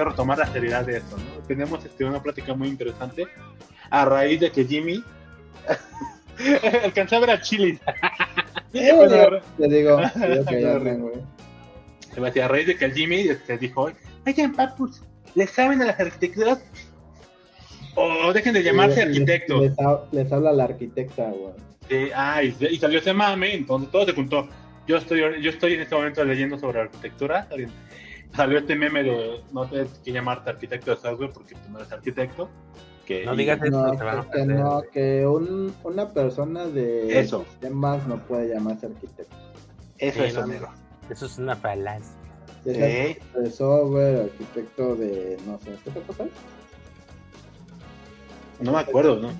quiero, to- quiero retomar la seriedad de esto, ¿no? Tenemos este, una plática muy interesante a raíz de que Jimmy alcanzó a ver a Chile. Bueno, Te digo, que ya güey. Va a raíz de que el Jimmy este, dijo, oigan, papus, ¿le saben a las arquitecturas? O dejen de llamarse Les- arquitectos. Les habla la arquitecta, güey. Sí, ah, y, y salió ese mame, entonces todo se juntó. Yo estoy, yo estoy en este momento leyendo sobre arquitectura. Salió este meme de no tienes que llamarte arquitecto de software porque tú no eres arquitecto. Que, No digas eso, No, te van a que, ofender. no, que un, una persona de Eso. sistemas no puede llamarse arquitecto. Eso Sí, es no, amigo. Eso es una falacia. Es Sí. arquitecto de software, arquitecto de, no sé, ¿qué otra cosa? No me acuerdo, ¿no?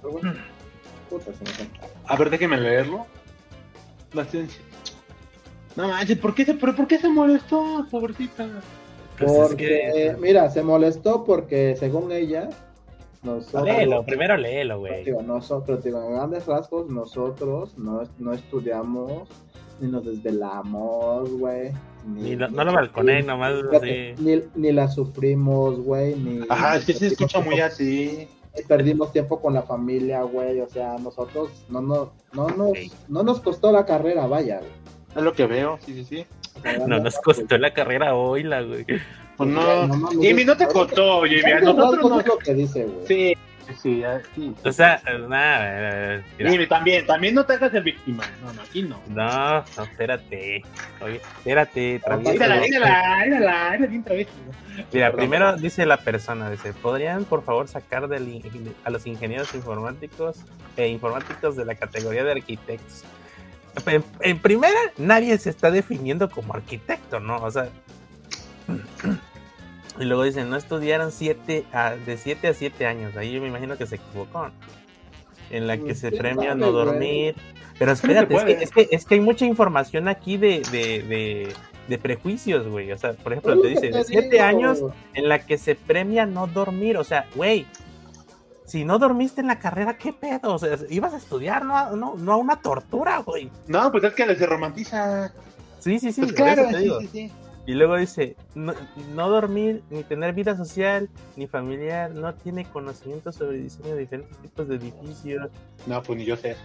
Puta, se me fue. A ver, déjeme leerlo. La ciencia. No manches, ¿por qué se, pero ¿por qué se molestó, pobrecita? Pues es Porque, que- mira, se molestó porque según ella, nosotros, Léelo, primero léelo, güey. digo, nosotros, digo, en grandes rasgos, nosotros no, no estudiamos, ni nos desvelamos, güey. Ni lo- no lo balconé, nomás así. Ni, ni la sufrimos, güey, ni... Ajá, es que se escucha muy así. Perdimos tiempo con la familia, güey, o sea, nosotros no, no, no, nos, no nos costó la carrera, vaya, güey. Es lo que veo, sí, sí, sí. No nos costó la carrera hoy, la güey. Pues no. Jimmy, no te costó, Jimmy. A nosotros no. es lo que dice, güey. Sí, sí, sí, sí. O sea, nada. Jimmy, también, también no te hagas el víctima. No, no, aquí no. No, no, espérate. Oye, espérate. Dígala, dígala, dígala, eres bien travieso. Mira, primero dice la persona, dice, ¿podrían por favor sacar del a los ingenieros informáticos e informáticos de la categoría de arquitectos? En, en primera, nadie se está definiendo como arquitecto, ¿no? O sea, y luego dicen, no estudiaron siete a, de 7 a 7 años, ahí yo me imagino que se equivocó, ¿no? En la que Pues, se ¿quién premia no dormir. Pero espérate, es que, es, que, es que hay mucha información aquí de, de, de, de prejuicios, güey. O sea, por ejemplo, te lo que dice, de te 7 digo, años en la que se premia no dormir. O sea, güey, si no dormiste en la carrera, ¿qué pedo? O sea, ibas a estudiar, no a, no, no a una tortura, güey. No, pues es que se romantiza. Sí, sí, sí. Pues por eso claro, te sí, digo. sí, sí. Y luego dice, no, no dormir, ni tener vida social, ni familiar, no tiene conocimiento sobre diseño de diferentes tipos de edificios. No, pues ni yo sé eso.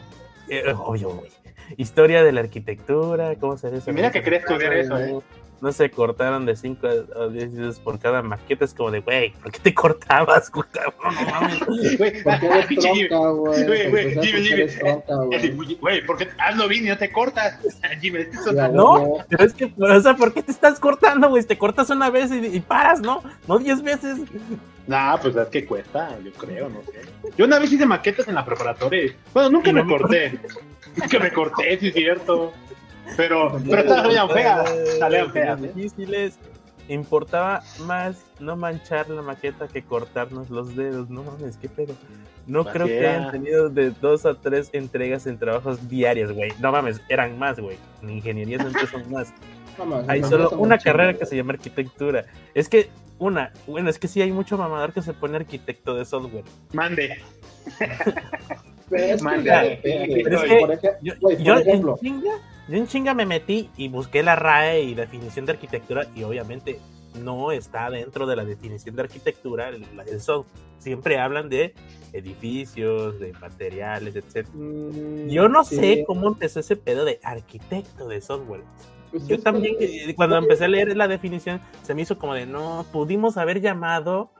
Eh, obvio, güey. Historia de la arquitectura, cómo se Y mira que quería estudiar eso, ¿eh? No se cortaron de 5 a 10 veces por cada maqueta. Es como de, güey, ¿por qué te cortabas, güey? No mames. Güey, eres tronca, Jimmy, que güey. Güey, porque hazlo bien y no te cortas. Jimmy, es que eso- Ya, No, güey. pero es que, o sea, ¿por qué te estás cortando, güey? Te cortas una vez y, y paras, ¿no? No 10 veces. Nah, pues es que cuesta, yo creo, no sé. Yo una vez hice maquetas en la preparatoria. Bueno, nunca Y me no me corté. Nunca me corté, sí es cierto. Pero, pero salían feas, salían feas. ¿eh? difíciles. Importaba más no manchar la maqueta que cortarnos los dedos. No mames, qué pedo. No creo que hayan tenido de dos a tres entregas en trabajos diarios, güey. No mames, eran más, güey. En ingeniería siempre son más. No mames, Hay no, solo no una carrera que se llama arquitectura. Es que, una, bueno, es que sí hay mucho mamador que se pone arquitecto de software. Mande. Pero es que Manda. ya depende, Pero es güey. que Por ej- Yo, por yo ejemplo, en chinga, yo en chinga me metí y busqué la RAE y definición de arquitectura y obviamente no está dentro de la definición de arquitectura el, el software. Siempre hablan de edificios, de materiales, etc. mm, Yo no sí, sé cómo empezó ese pedo de arquitecto de software. pues Yo también, que- eh, cuando empecé a leer la definición, se me hizo como de, no, pudimos haber llamado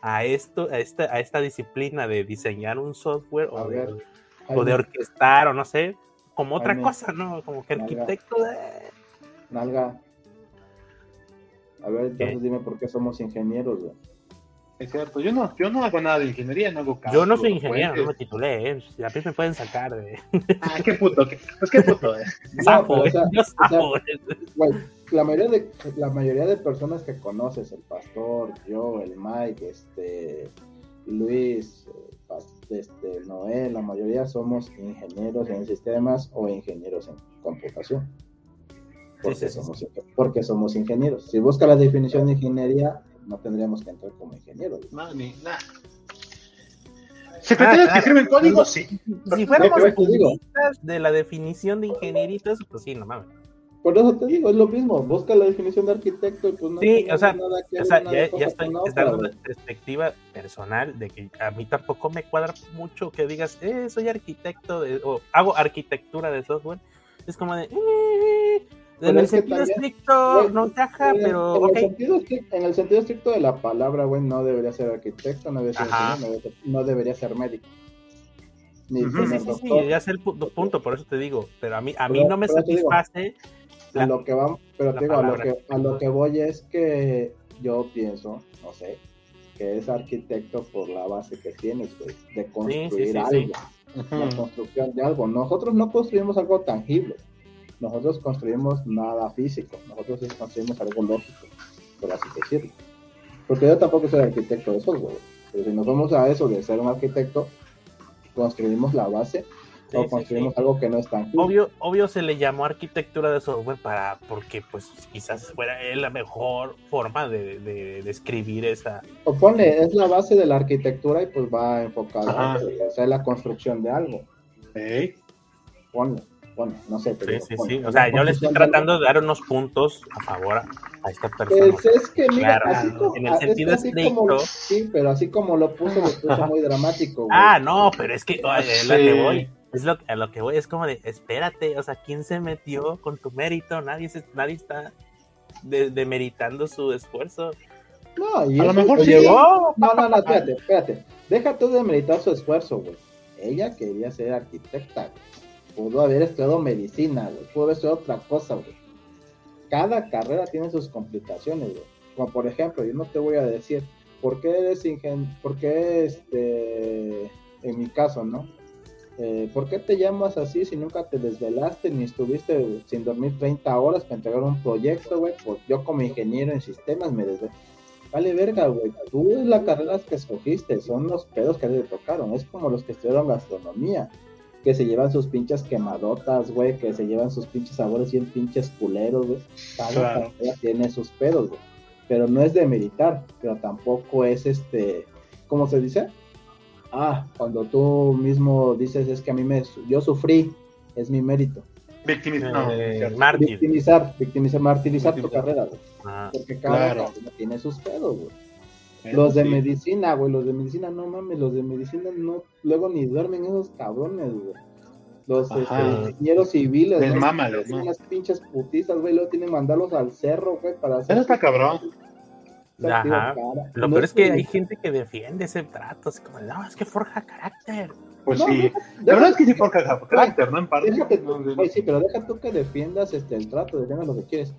a esto, a esta, a esta disciplina de diseñar un software de, o de orquestar o no sé, como otra Jaime. cosa, ¿no? Como que Nalga. arquitecto de... Nalga. A ver, entonces ¿Qué? dime por qué somos ingenieros, güey. Es cierto, yo no, yo no hago nada de ingeniería, no hago Yo no soy ingeniero, no me puentes. titulé, ¿eh? A mí me pueden sacar de... Ah, qué puto, qué, pues qué puto es. Sapo, pero, o ¿eh? sea, Yo o sea, sapo, ¿eh? Güey, la mayoría de la mayoría de personas que conoces, el pastor, yo, el Mike, este Luis, eh, este Noé, la mayoría somos ingenieros en sistemas o ingenieros en computación. Porque, Sí, sí, sí. somos, porque somos ingenieros. Si busca la definición de ingeniería, no tendríamos que entrar como ingenieros. Ni nada. ¿Secretarios Ah, que escriben códigos? Sí. Si fuéramos digo. de la definición de ingenieritos, pues sí, no mames. Por eso te digo, es lo mismo, busca la definición de arquitecto y pues no Sí, o sea, nada que o sea, ya, ya estoy dando una perspectiva personal de que a mí tampoco me cuadra mucho que digas, eh, soy arquitecto de, o hago arquitectura de software. Es como de, eh, en el es sentido estricto no encaja, pero en, el sentido estricto, en el sentido estricto de la palabra, güey, no debería ser arquitecto, no debería ser, no debería ser, no debería ser médico. Ni. Sí, sí, sí, ya sé el pu- punto, por eso te digo, pero a mí, a mí Pero- no me digo, satisface. A lo que vamos, pero digo, a lo que, a lo que voy es que yo pienso, no sé, que es arquitecto por la base que tienes, güey, de construir sí, sí, algo, sí. la construcción de algo. Nosotros no construimos algo tangible, nosotros construimos nada físico, nosotros sí construimos algo lógico, por así decirlo. Porque yo tampoco soy arquitecto de software, pero si nos vamos a eso de ser un arquitecto, construimos la base Sí, o construimos sí. algo que no es tangible. Obvio, obvio se le llamó arquitectura de software para, porque pues quizás fuera la mejor forma de, de describir esa, O ponle, es la base de la arquitectura y pues va enfocada Ajá. a hacer la construcción de algo. Ey, Ponle, ponle, no sé. te Sí, sí, sí. O la sea, yo le estoy de tratando de dar unos puntos a favor a, esta persona. Pues es que, mira, Claro, así como, en el es que sentido así como- estricto. sí, pero así como lo puso, lo puso muy dramático. güey. Ah, no, pero es que oye, es Sí. que voy. Es lo, a lo que voy, es como de, espérate, o sea, ¿quién se metió con tu mérito? Nadie, se, nadie está de- demeritando su esfuerzo. No, y A lo mejor sí. llevó- No, no, no, espérate, espérate. Deja tú de meditar su esfuerzo, güey. Ella quería ser arquitecta, güey. Pudo haber estudiado medicina, güey. Pudo haber estudiado otra cosa, güey. Cada carrera tiene sus complicaciones, güey. Como por ejemplo, yo no te voy a decir, ¿por qué eres ingen... ¿Por qué, este, en mi caso, ¿no? Eh, ¿Por qué te llamas así si nunca te desvelaste ni estuviste sin dormir 30 horas para entregar un proyecto, güey? Pues yo como ingeniero en sistemas me desvelo. Vale verga, güey. Tú es la carrera que escogiste, son los pedos que te tocaron. Es como los que estudiaron gastronomía, que se llevan sus pinches quemadotas, güey, que se llevan sus pinches sabores bien pinches culeros, güey. Cada Claro. carrera tiene sus pedos, güey. Pero no es de meditar, pero tampoco es este, ¿cómo se dice? Ah, cuando tú mismo dices es que a mí me, yo sufrí, es mi mérito. victimista. no, Eh, mártir. Victimizar, victimizar, martirizar tu Victimizar. carrera, güey. Ah, Porque cada Claro. carrera tiene sus pedos, güey. Los de sí. medicina, güey, los de medicina, no mames, los de medicina no, luego ni duermen esos cabrones, güey. Los Ajá. este, ingenieros civiles, Les mámales, ¿no? unas pinches putizas, güey, luego tienen que mandarlos al cerro, güey, para hacer. Eso está cabrón. Ajá. Lo no peor es que que- hay gente que defiende ese trato, así como, no, es que forja carácter. Pues No, sí. La verdad es que sí por carácter, ¿no? En parte. Déjate, sí, pero deja tú que defiendas este, el trato, defiendas lo que quieres.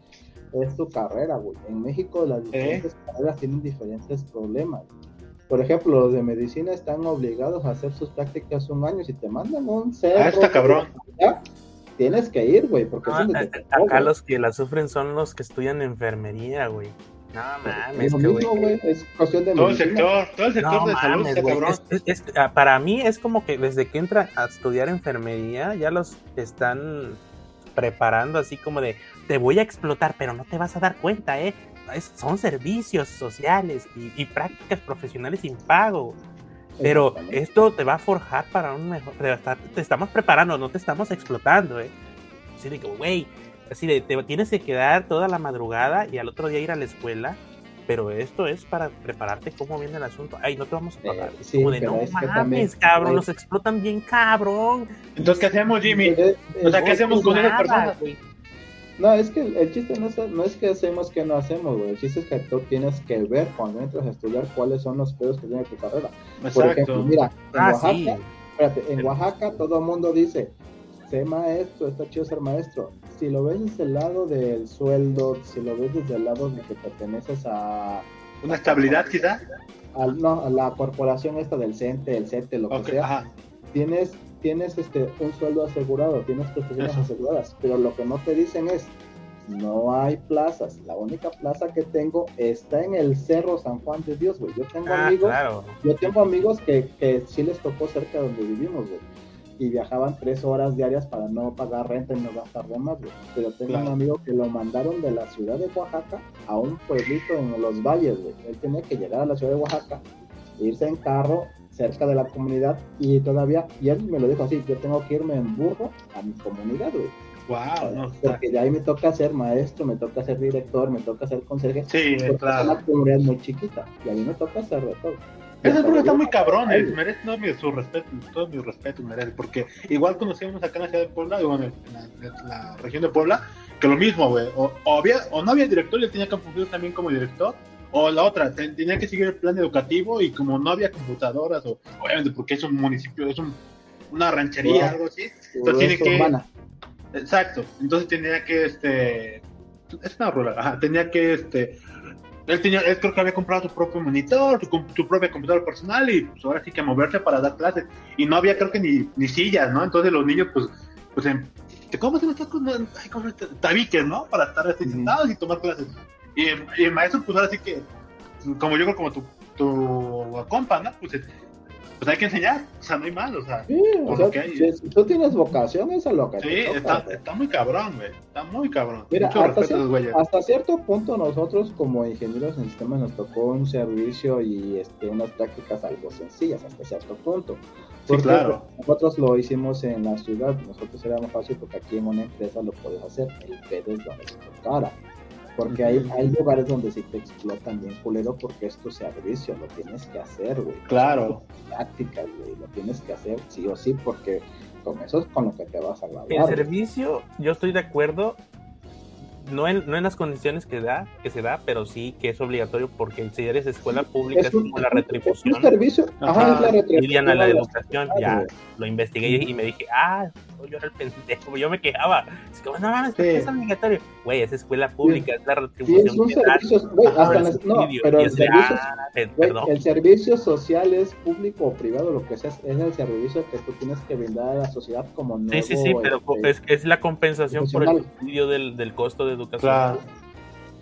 Es tu carrera, güey. En México las diferentes carreras tienen diferentes problemas. Por ejemplo, los de medicina están obligados a hacer sus prácticas un año. Si te mandan un cerro, Ah, está cabrón. ya, tienes que ir, güey, porque No, es donde a- te acá los que la sufren son los que estudian enfermería, güey. No güey. mames, Es lo que, mismo, güey. es cuestión de Todo el sector, todo el sector No de salud mames, cabrón. Es- es- es- ah, para mí es como que desde que entran a estudiar enfermería ya los están preparando así como de te voy a explotar, pero no te vas a dar cuenta, ¿eh? Es- son servicios sociales y, y prácticas profesionales sin pago. Pero esto te va a forjar para un mejor. Te, te estamos preparando, no te estamos explotando, ¿eh? Así de que, güey, así de, te tienes que quedar toda la madrugada y al otro día ir a la escuela. Pero esto es para prepararte cómo viene el asunto. Ay, no te vamos a pagar. Eh, Es sí, como de, no es que mames, también- cabrón, nos explotan bien, cabrón. Entonces, ¿qué hacemos, Jimmy? Eh, O sea, ¿qué hacemos con esas personas? güey. No, es que el chiste no es, no es que hacemos que no hacemos, güey. El chiste es que tú tienes que ver cuando entras a estudiar cuáles son los pedos que tiene tu carrera. Por ejemplo, Exacto. mira, en Ah, Oaxaca, sí. espérate, en Oaxaca todo el mundo dice, sé maestro, está chido ser maestro. Si lo ves desde el lado del sueldo, si lo ves desde el lado de que perteneces a, Una estabilidad, quizá. al- no, a la corporación esta del CENTE, el CETE, lo que sea, ajá. tienes, tienes este, un sueldo asegurado, tienes prestaciones aseguradas, pero lo que no te dicen es, no hay plazas, la única plaza que tengo está en el Cerro San Juan de Dios, güey. Yo tengo Ah, amigos, claro. yo tengo amigos que, que sí les tocó cerca de donde vivimos, güey. Y viajaban tres horas diarias para no pagar renta y no gastar de más, güey. Pero tengo Claro. un amigo que lo mandaron de la ciudad de Oaxaca a un pueblito en los valles, güey. Él tenía que llegar a la ciudad de Oaxaca, irse en carro cerca de la comunidad y todavía, y él me lo dijo así, yo tengo que irme en burro a mi comunidad, güey. Wow, no, Porque de ahí me toca ser maestro, me toca ser director, me toca ser conserje. Sí, porque claro. Es una comunidad muy chiquita y a mí me toca hacer de todo. Ese Pero porque está yo- muy cabrón, eh, merece todo mi, su respeto, todo mi respeto merece, porque igual conocíamos acá en la ciudad de Puebla, digo, en, la, en la región de Puebla, que lo mismo, güey, o, o había, o no había director y él tenía que cumplir también como director, o la otra, te- tenía que seguir el plan educativo y como no había computadoras, o obviamente porque es un municipio, es un, una ranchería, Wow. algo así, Entonces, tiene que-. Exacto, entonces tenía que, este, es una rural, ajá, tenía que, este, él tenía, él creo que había comprado su propio monitor, su, su propia computadora personal y pues ahora sí que moverse para dar clases, y no había creo que ni, ni sillas, ¿no? Entonces los niños pues, pues en, ¿te- ¿cómo se me está con ay, ¿cómo se llama? tabiques, ¿no? Para estar así sentados y tomar clases. Y, el- y el maestro pues ahora sí que, como yo creo como tu, tu compa, ¿no? Pues, pues hay que enseñar, o sea, no hay mal, o sea. Sí, o hay. si, tú tienes vocación, es a lo que Sí, está, muy cabrón, güey. Está muy cabrón. Mira, Mucho hasta, cierto punto nosotros como ingenieros en sistemas nos tocó un servicio y este, unas prácticas algo sencillas hasta cierto punto. Sí, Porque claro. Nosotros lo hicimos en la ciudad, nosotros era más fácil porque aquí en una empresa lo puedes hacer, el pedo es donde te tocara. Porque hay, hay lugares donde sí te explotan bien culero porque es tu servicio, lo tienes que hacer, güey. Claro. Prácticas, güey, lo tienes que hacer sí o sí porque con eso es con lo que te vas a El graduar. güey. servicio, yo estoy de acuerdo, no en, no en las condiciones que da, que se da, pero sí que es obligatorio porque si eres escuela pública es, como la es un retribución. servicio, ajá, Ajá, es la retribución. Lidian a la educación, ya lo investigué y me dije, ah, yo era el pendejo, yo me quejaba. Así como, no mames, ¿por qué Sí. es obligatorio? Güey, es escuela pública, es la Sí, retribución. es un que dan servicio, güey, por hasta el en el- no, pero Y el es de, servicio, ah, pe- güey, perdón. el servicio social es público o privado, lo que sea, es el servicio que tú tienes que brindar a la sociedad como nuevo. Sí, sí, sí, pero este, es, es la compensación por el subsidio del, del costo de educación. Claro.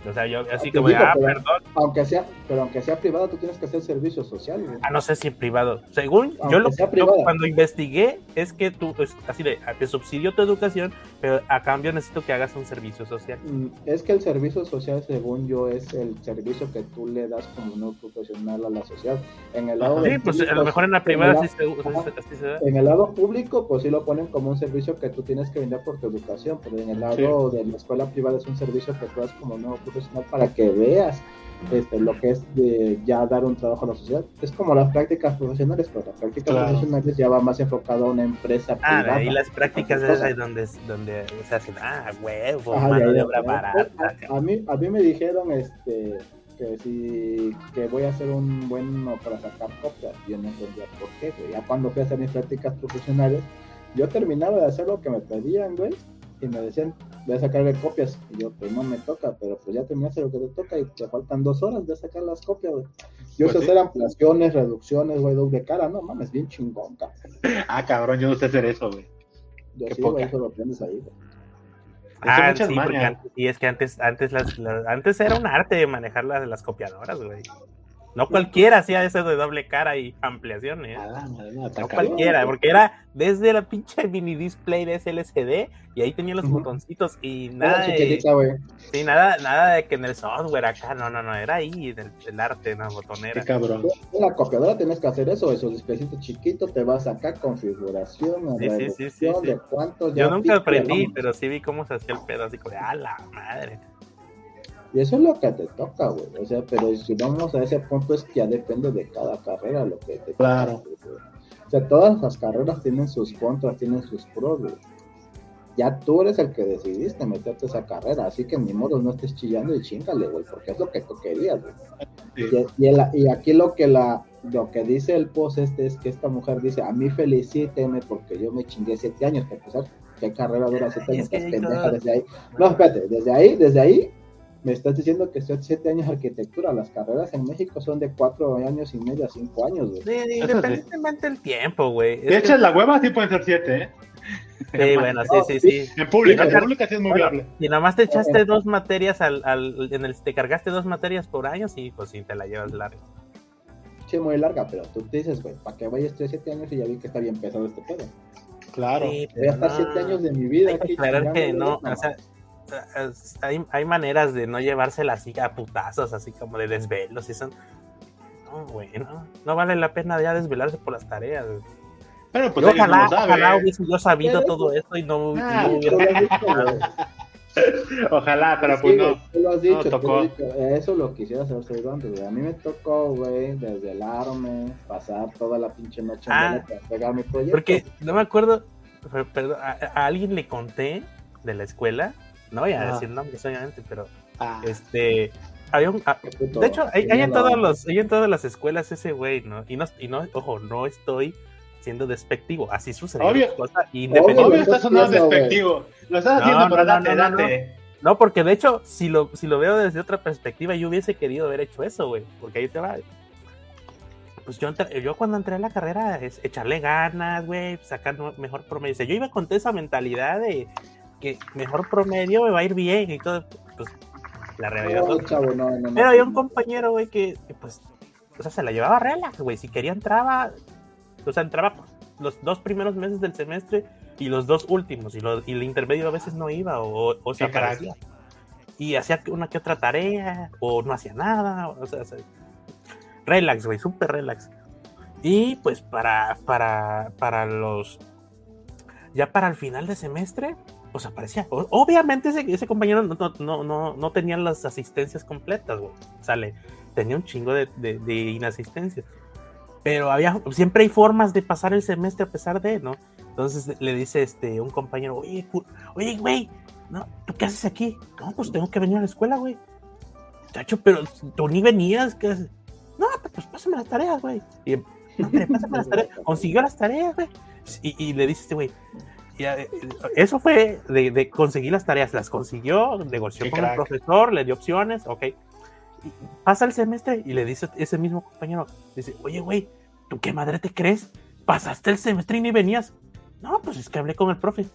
O sea, yo así como, digo, ah, pero- perdón, aunque sea, pero aunque sea privado, tú tienes que hacer servicio social, güey. Ah, no sé si privado. Según Aunque yo, lo, yo cuando investigué es que tú, así de, te subsidio tu educación, pero a cambio necesito que hagas un servicio social. Mm, Es que el servicio social, según yo, es el servicio que tú le das como no profesional a la sociedad. En el lado. Sí, pues a público, lo mejor en la privada lado- sí se, así se da. En el lado público, pues sí lo ponen como un servicio que tú tienes que brindar por tu educación, pero en el lado de la escuela privada es un servicio que tú das como nuevo profesional para que veas este, lo que es de ya dar un trabajo a la sociedad. Es como las prácticas profesionales, pero las prácticas Claro. profesionales ya va más enfocado a una empresa Ah, privada. y las prácticas es ahí donde, donde se hacen, ah, huevo, Ajá, mano ya, de obra ya. barata. A, a mí, a mí me dijeron este, que si que voy a ser un bueno para sacar copias. Yo no entendía por qué, güey. Ya cuando fui a hacer mis prácticas profesionales, yo terminaba de hacer lo que me pedían, güey, y me decían, voy a sacarle copias. Y yo, pues no me toca, pero pues ya terminaste lo que te toca y te faltan dos horas de sacar las copias, güey. Yo Pues sé sí. hacer ampliaciones, reducciones, güey, doble cara, no mames, bien chingón, cabrón. Ah, cabrón, yo no sé hacer eso, güey. Yo Qué sí, güey, poca. eso lo aprendes ahí, güey. Ah, sí, porque sí, es que antes, antes, las, las- antes era un arte manejar las, las copiadoras, güey. No cualquiera hacía eso de doble cara y ampliaciones. Ah, madre, no, No cualquiera, porque era desde la pinche mini display de SLCD y ahí tenía los botoncitos y nada Era de, chiquitita, güey. sí, nada, nada de que en el software acá, no, no, no, era ahí en el, el arte, en la Qué botonera. cabrón. En la copiadora tienes que hacer eso, esos displecitos chiquitos, te vas acá, configuración, Sí, sí, sí, sí, sí. de cuántos Yo nunca aprendí, pero sí vi cómo se hacía el pedo, así como de, a la madre. Y eso es lo que te toca, güey. O sea, pero si vamos a ese punto es que ya depende de cada carrera lo que te Claro. toca, güey. O sea, todas las carreras tienen sus contras, tienen sus pros, güey. Ya tú eres el que decidiste meterte a esa carrera, así que ni modo no estés chillando y chingale, güey, porque es lo que tú querías, güey. Sí. Y, y el- y aquí lo que la lo que dice el post este es que esta mujer dice, a mí felicíteme porque yo me chingué siete años, que pues, ¿qué carrera dura siete años? es que desde ahí. No, espérate, desde ahí, desde ahí, me estás diciendo que estoy siete años de arquitectura. Las carreras en México son de cuatro años y medio a cinco años, güey. Sí, independientemente del tiempo, güey. De que- hecho, la hueva sí pueden ser siete, ¿eh? sí, bueno, sí, sí, sí. sí. En pública, Sí, en pública sí es muy viable. Y nada más te echaste dos materias al, al en el te cargaste dos materias por año, sí, pues sí te la llevas larga. Sí, muy larga, pero tú te dices, güey, ¿para qué vaya estoy siete años y ya vi que está bien pesado este pedo? Claro. Sí, Voy a estar no. siete años de mi vida Hay que aquí. aclarar que no, o sea, hay, hay maneras de no llevársela así a putazos, así como de desvelos y son. No, bueno, no vale la pena ya desvelarse por las tareas. Pero pues Y ellos no ojalá, ojalá hubiese yo sabido Pero- todo esto y no, y no Ah, hubiera... Ojalá, pero Sí, pues güey, no. tú lo has dicho, no tú lo tocó. has dicho. Eso lo quisiera hacer güey. A mí me tocó, güey, desvelarme, pasar toda la pinche noche Ah. para pegar mi proyecto. Porque no me acuerdo, pero- perdón, a, a alguien le conté de la escuela, no voy a Ajá. decir nombres obviamente, pero Ah, este, había un, ah, de hecho, hay, hay en todos los, hay en todas las escuelas ese güey, ¿no? Y no, y no, ojo, no estoy siendo despectivo, así sucede. Obvio. Cosas, Obvio, independiente- Obvio, estás sonando despectivo. Lo estás No, haciendo, no, pero no, date, no, no, date. No, porque de hecho, si lo, si lo veo desde otra perspectiva, yo hubiese querido haber hecho eso, güey. Porque ahí te va. Pues yo, entré- yo cuando entré a la carrera es echarle ganas, güey, sacar no- mejor promedio. O sea, yo iba con toda esa mentalidad de que mejor promedio me va a ir bien y todo. Pues la realidad. No, fue- chavo, no, no, no. Pero había un compañero, güey, que, que, pues, o sea, se la llevaba relax, güey. Si quería entraba, o sea, entraba los dos primeros meses del semestre y los dos últimos. Y, lo- y el intermedio a veces no iba o, o se aparecía. Y hacía una que otra tarea o no hacía nada. O sea, o sea, relax, güey, súper relax. Y pues para, para, para los... Ya para el final de semestre, pues. O- Obviamente ese, compañero no, no, no, no, tenía las asistencias completas, güey. O sea, tenía un chingo de, de, de inasistencias. Pero había, siempre hay formas de pasar el semestre a pesar de, ¿no? Entonces le dice este un compañero, oye, oye, güey, ¿no? ¿tú qué haces aquí? No, pues tengo que venir a la escuela, güey. Chacho, pero tú ni venías, ¿qué haces? No, pues pásame las tareas, güey. Consiguió las tareas, güey. Y, le dice este güey, eso fue de, de conseguir las tareas, las consiguió, negoció Qué con crack. el profesor, le dio opciones, ok. Y pasa el semestre y le dice ese mismo compañero, dice, oye, güey, ¿tú qué madre te crees? Pasaste el semestre y ni venías. No, pues es que hablé con el profe.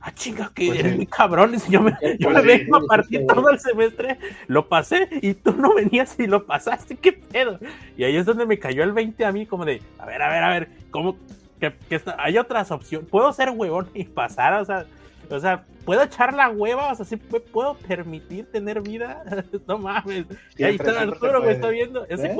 Ah, chinga, que Pues eres sí. muy cabrón. Dice, yo me, yo Pues me sí. vengo a partir todo el semestre, lo pasé y tú no venías y lo pasaste, qué pedo. Y ahí es donde me cayó el 20 a mí, como de, a ver, a ver, a ver, ¿cómo? Que, hay otras opciones. ¿Puedo ser huevón y pasar? O sea, o sea, ¿puedo echar la hueva? O sea, ¿sí puedo permitir tener vida? no mames. Y ahí está Arturo, güey, está viendo. Ese ¿Eh?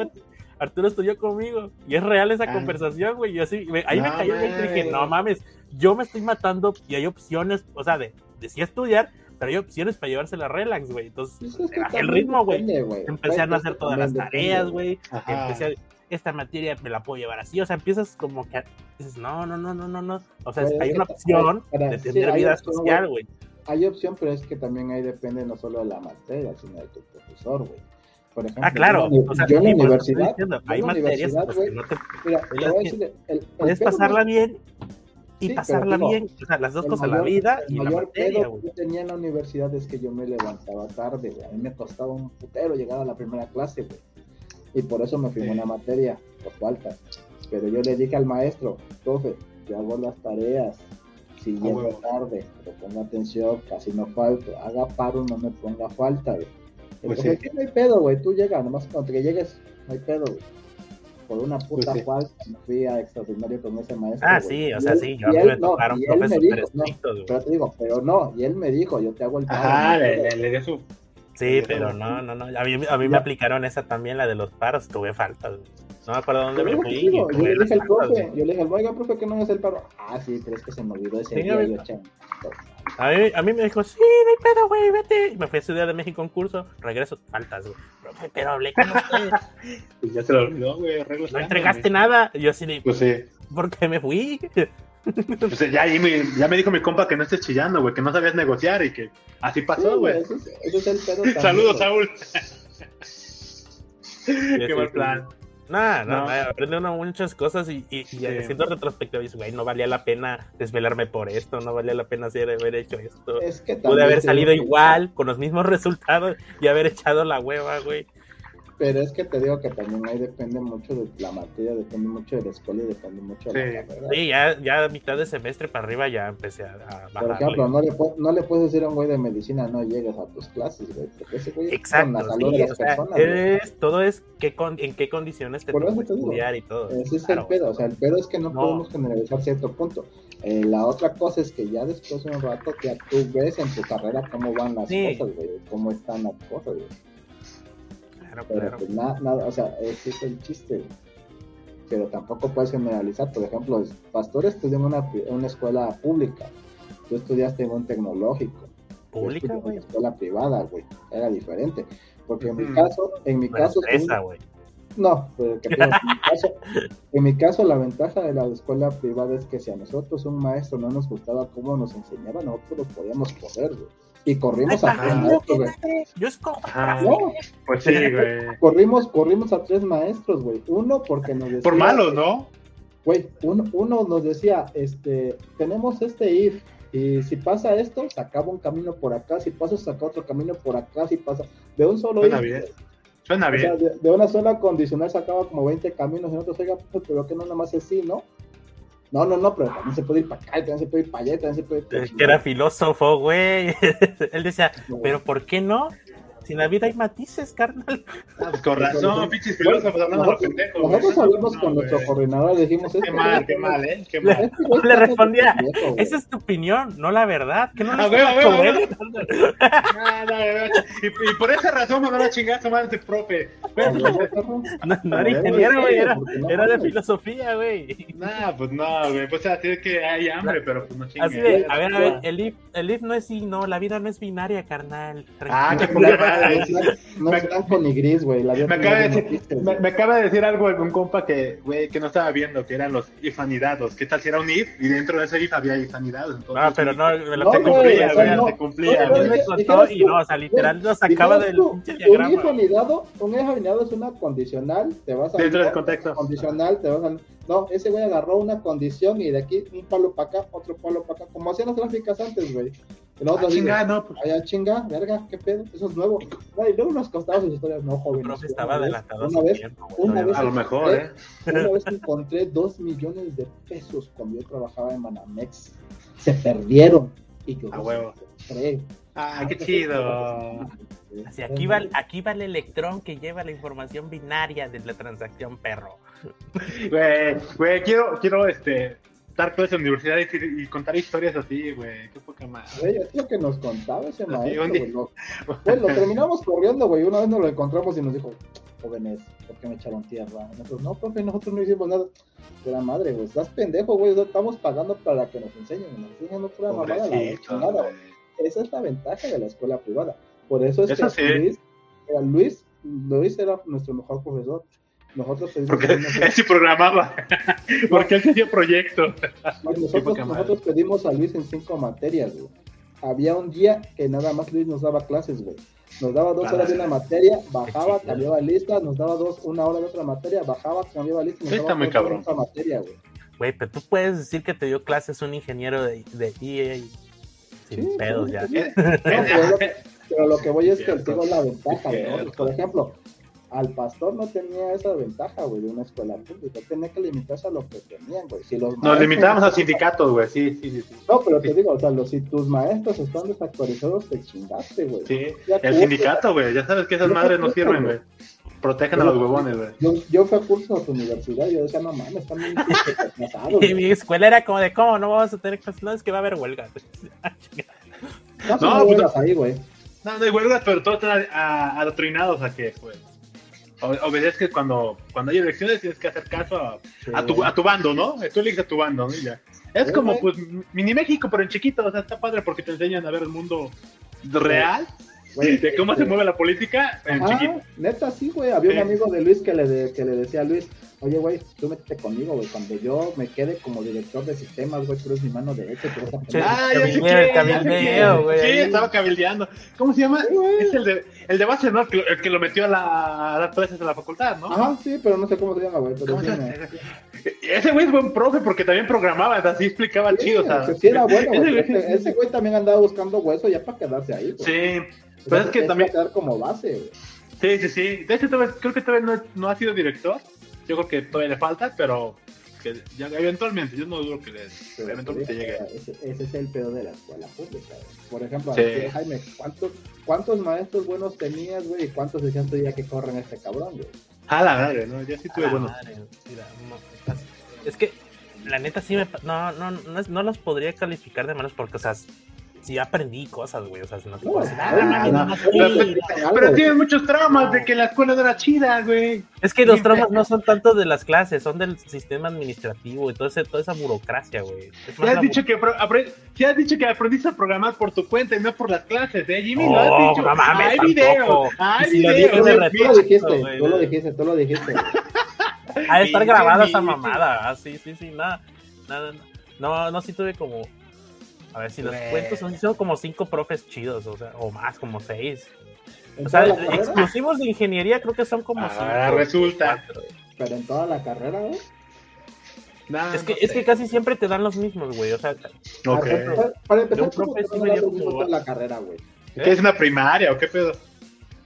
Arturo estudió conmigo y es real esa Ah. conversación, güey. Y así, me- ahí me cayó el 20 y dije, no mames, yo me estoy matando y hay opciones, o sea, de, de sí estudiar, pero hay opciones para llevársela relax, güey. Entonces, Pues bajé el ritmo, güey. Empecé a no Pues, hacer todas las tareas, güey. Empecé a, esta materia me la puedo llevar así, o sea, empiezas como que dices, no, no, no, no, no, no. O sea, hay una opción para- de tener vida opción, social, güey. Hay opción, pero es que también ahí depende no solo de la materia, sino de tu profesor, güey. Por ejemplo, Ah, claro. yo O sea, yo en la universidad, diciendo, hay materias pues, güey, que no te mira, te voy a que- decir, el, el puedes pedo pasarla bien y Sí, pasarla bien, o sea, las dos cosas, la vida y la materia, pedo que yo tenía en la universidad es que yo me levantaba tarde, güey. A mí me costaba un putero llegar a la primera clase, güey. Y por eso me firmó Sí. una materia, por falta. Pero yo le dije al maestro, profe, yo hago las tareas. Si Ah, llego tarde, pero ponga atención, casi no falto. Haga paro, no me ponga falta, güey. Pues sí. "Sí, no hay pedo, güey. Tú llegas, nomás cuando que llegues, no hay pedo, güey. Por una puta Pues sí. falta me fui a extraordinario con ese maestro. Ah, güey. sí, o sea, él- sí, yo a mí me no, tocaron y él profes me súper dijo, no, güey. pero te digo, pero no, y él me dijo, yo te hago el paro. Hay le, le, le dio su. Sí, pero no, no, no. A mí, a mí me aplicaron esa también, la de los paros, tuve falta. güey. No me acuerdo dónde me fui. yo le dije al faltas, profe, yo le dije, oiga, profe, que no es el paro. Ah, sí, pero es que se me olvidó ese Sí, día. a mí- yo, A mí, a mí me dijo, sí, no hay pedo, güey, vete. Y me fui a estudiar de México en curso, regreso, faltas, güey. Profe, pero hablé con usted, ya se lo olvidó, güey. no entregaste nada. Yo así de. Pues sí. ¿por qué me fui? Pues ya, ahí me, ya me dijo mi compa que no estés chillando, güey, que no sabías negociar y que así Sí, pasó, güey. Ese, es- ese es Saludos. Saúl. Sí, Qué sí, mal sí. plan. Nah, no, No. nah, aprende uno muchas cosas y, y, y Sí. haciendo retrospectiva dices, güey, no valía la pena desvelarme por esto, no valía la pena hacer, haber hecho esto. Es que Pude haber salido igual, con los mismos resultados y haber echado la hueva, güey. Pero es que te digo que también ahí depende mucho de la materia, depende mucho de la escuela y depende mucho de Sí. la carrera. Sí, ya, ya a mitad de semestre para arriba ya empecé a, a Por ejemplo, no le, no le puedes decir a un güey de medicina, no llegues a tus clases, güey, porque ese güey es con Exacto, la salud sí, de las o sea, personas. es, todo es qué con, en qué condiciones te digo. estudiar y todo. Ese es Claro. el pedo, o sea, el pedo es que no, No. podemos generalizar cierto punto. Eh, la otra cosa es que ya después de un rato ya tú ves en tu carrera cómo van las Sí. cosas, güey, cómo están las cosas, güey. Claro, Pero claro. pues nada, nada, o sea, ese es el chiste, güey. pero tampoco puedes generalizar. Por ejemplo, el pastor estudió en una, en una escuela pública, tú estudiaste en un tecnológico. ¿Pública, estudié en güey? una escuela privada, güey. Era diferente. Porque en mi caso, en mi Pero caso, estresa, güey. no, pero que en, mi caso, en mi caso, la ventaja de la escuela privada es que si a nosotros un maestro no nos gustaba cómo nos enseñaba, nosotros lo podíamos correr, güey. Y corrimos a tres maestros, güey. Yo escojo. No, Pues sí, güey. corrimos, corrimos a tres maestros, güey. Uno porque nos decía... Por malos, ¿no? Güey, uno, uno nos decía, este, tenemos este if, y si pasa esto, sacaba un camino por acá, si pasa, saca otro camino por acá, si pasa, de un solo Suena if, bien. Suena O sea, bien. de, de una sola condicional sacaba como 20 caminos, y nosotros, oiga, pues, pero que no nada más es sí, ¿no? No, no, no, pero también se puede ir para acá, también se puede ir para allá, también se puede ir para Es que era filósofo, güey. Él decía, pero ¿por qué no? Si en la vida hay matices, carnal. Ah, pues con razón, pinches filósofos hablando a los Nosotros, pendejos. nosotros hablamos No, con nuestro güey. coordinador y dijimos, Qué mal, qué mal, ¿eh? Qué Le- mal. este Le respondía. Esa es tu opinión, no la verdad. Que no Ah? Ah, no, güey. y, y por esa razón me van a chingar a madre profe. No, no A era ver, ingeniero, güey, era, era de filosofía, güey. nah, pues no, güey. Pues o sea, tiene que hay hambre, pero pues no chingue. Así de, a ver, a ver, el if, el if no es sí, no, la vida no es binaria, carnal. Ah, qué No es blanco ni gris, güey. Me acaba, de decir, matices, me, güey. me acaba de decir algo un compa que, güey, que no estaba viendo, que eran los ifanidados. ¿Qué tal si era un if y dentro de ese if había ifanidados? Entonces, No, pero no, me lo No, se cumplía, o sea, güey, no. se cumplía. Me contó y no, o sea, literal lo sacaba del pinche diagrama. un hijo anidado es una condicional, te vas a Dentro del contexto. condicional, te vas a no, ese güey agarró una condición y de aquí un palo para acá, otro palo para acá, como hacían las gráficas antes, güey. Y Ah, dijimos, no, pues, Allá chinga, verga, qué pedo, eso es nuevo. Güey, luego nos contaba sus historias, no, joven. profe estaba adelantado a una vez, tiempo, una no vez a lo mejor, ¿eh? Una vez encontré dos millones de pesos cuando yo trabajaba en Manamex. Se perdieron. Y yo A huevo. encontré. Ah, qué chido. Así, aquí, va, aquí va el electrón que lleva la información binaria de la transacción, perro. Güey, güey, quiero, quiero, este, dar clases en universidad y, y contar historias así, güey. Qué poca madre. Güey, es lo que nos contaba ese maestro, güey. Lo, lo terminamos corriendo, güey. Una vez nos lo encontramos y nos dijo, jóvenes, ¿por qué me echaron tierra? Nosotros, no, profe, nosotros no hicimos nada. De la madre, güey, estás pendejo, güey. Estamos pagando para que nos enseñen. Nos enseñan pura mamada, la. Esa es la ventaja de la escuela privada. Por eso es Eso que sí. Luis, era Luis, Luis era nuestro mejor profesor. Nosotros pedimos, Porque él sí programaba. Porque él se hacía proyecto. güey, Qué nosotros, pedimos a Luis en cinco materias, güey. Había un día que nada más Luis nos daba clases, güey. Nos daba dos Ah. horas de una materia, bajaba, cambiaba lista, nos daba dos, una hora de otra materia, bajaba, cambiaba lista, nos Sí, daba dos horas de otra materia, güey. Güey, pero tú puedes decir que te dio clases un ingeniero de, de EA sin Sí, pedos sí, ya. sí. No, pero, lo que, pero lo que voy es que Cierto. tengo la ventaja. Por ejemplo, al pastor no tenía esa ventaja, güey, de una escuela pública. Tenía que limitarse a lo que tenían, güey. Si los Nos maestros- limitábamos a sindicatos, güey. Sí, sí, sí. sí. No, pero te digo, o sea, los, si tus maestros están desactualizados, te chingaste, güey. Sí, Ya el tú- sindicato, güey. Ya sabes que esas madres no sirven, güey. Protegen a los huevones, güey. Yo, yo fui a curso a tu universidad y yo decía, no mames, están bien atrasados, Y mi escuela era como de, ¿cómo no vamos a tener clases? No, es que va a haber huelga. Casi No, no pues- huelgas ahí, güey. No, no hay huelgas, pero todos están adoctrinados a que, pues, obedezcas cuando, cuando hay elecciones, tienes que hacer caso a, a tu, a tu bando, ¿no? Tú eliges a tu bando, ¿no? Y ya. Es como, pues, mini México, pero en chiquito, o sea, está padre porque te enseñan a ver el mundo real, de cómo se este, mueve la política en Ajá, chiquito. neta, sí, güey. Había un amigo de Luis que le, de- que le decía a Luis, oye, güey, tú métete conmigo, güey. Cuando yo me quede como director de sistemas, güey, tú eres mi mano derecha. Tú vas a Sí. Ah, ya sé güey, Sí, estaba cabildeando. ¿Cómo se llama? Sí. Es el de, el de base, ¿no? El que, el que lo metió a, la, a a la facultad, ¿no? Ajá, sí, pero no sé cómo se llama, güey. Ese güey es buen profe porque también programaba, así explicaba Sí, chido, o sea. sí era bueno, güey. ese güey- Ese, ese güey también andaba buscando hueso ya para quedarse ahí, güey. Sí, O pero sea, es que también, quedar como base, güey. sí, sí, sí. De hecho, creo que todavía no, no ha sido director. Yo creo que todavía le falta, pero que ya eventualmente, yo no dudo que le, Pero, eventualmente llegue. Ese, ese es el pedo de la escuela pública. Por ejemplo, Sí. aquí, Jaime, ¿cuántos, ¿cuántos maestros buenos tenías, güey? ¿Y cuántos decían ya que corren a este cabrón, güey? A la madre, ¿no? Ya sí tuve A la bueno. madre, mira, no, es que la neta sí me no no no, es- no los podría calificar de malos porque o sea sí aprendí cosas, güey. O sea, si no te puedo decir, "Ah, pero- sí". Algo, Pero güey. tienes muchos traumas de que la escuela no era chida, güey. Es que los traumas no son tanto de las clases, son del sistema administrativo y todo ese, toda esa burocracia, güey. Más has, dicho que, si has dicho que aprendiste a programar por tu cuenta y no por las clases, ¿eh, Jimmy? lo No, has dicho. no mames, hay tampoco. videos, hay güey. Tú lo dijiste, tú lo dijiste, tú lo dijiste. Ha de estar grabada esa mamada. Ah, sí, sí, sí, nada. Nada, no, no, sí tuve como. A ver si los Güey. cuentos son, son como cinco profes chidos, o sea, o más, como seis. O sea, exclusivos de ingeniería creo que son como Ahora cinco. resulta. cuatro. pero en toda la carrera, güey. Nah, Es que, no es que casi siempre te dan los mismos, güey. O sea, Ok. Para, para empezar, un ¿cómo te como- la carrera, güey? ¿Qué es una primaria o qué pedo?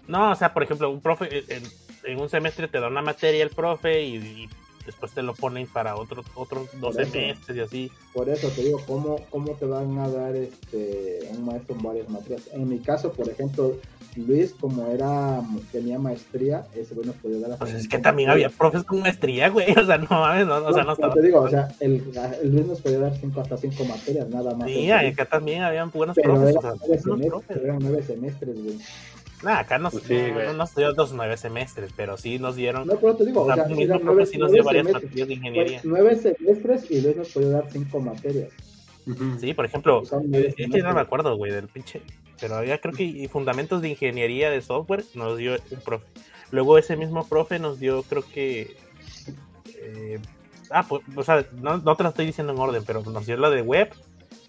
no, o sea, por ejemplo, un profe en, en un semestre te da una materia el profe y, y después te lo ponen para otro, otros Por eso. semestres y así. Por eso te digo, ¿cómo, cómo te van a dar este un maestro en varias materias? En mi caso, por ejemplo, Luis, como era tenía maestría, ese nos podía dar hasta Pues es que también había profes con maestría, güey. O sea, no mames, no, o sea, no estaba. te digo, o sea, el, el Luis nos podía dar cinco, hasta cinco materias, nada más. Sí, acá también habían buenos pero profes. eran o sea, nueve, buenos semestres, profes. eran nueve semestres, güey. Nah, acá nos, Pues sí, no, nos dio dos nueve semestres, pero sí nos dieron. No, pero te digo, o sea, o mismo nueve, sí nos dio varias semestres. materias de ingeniería. Pues, nueve semestres y Luis nos podía dar cinco materias. Sí, por ejemplo, es que no me acuerdo, güey, del pinche. Pero había, creo que y fundamentos de ingeniería de software nos dio un profe. Luego ese mismo profe nos dio, creo que. eh, ah, pues, o sea, no, no te lo estoy diciendo en orden, pero nos dio la de web.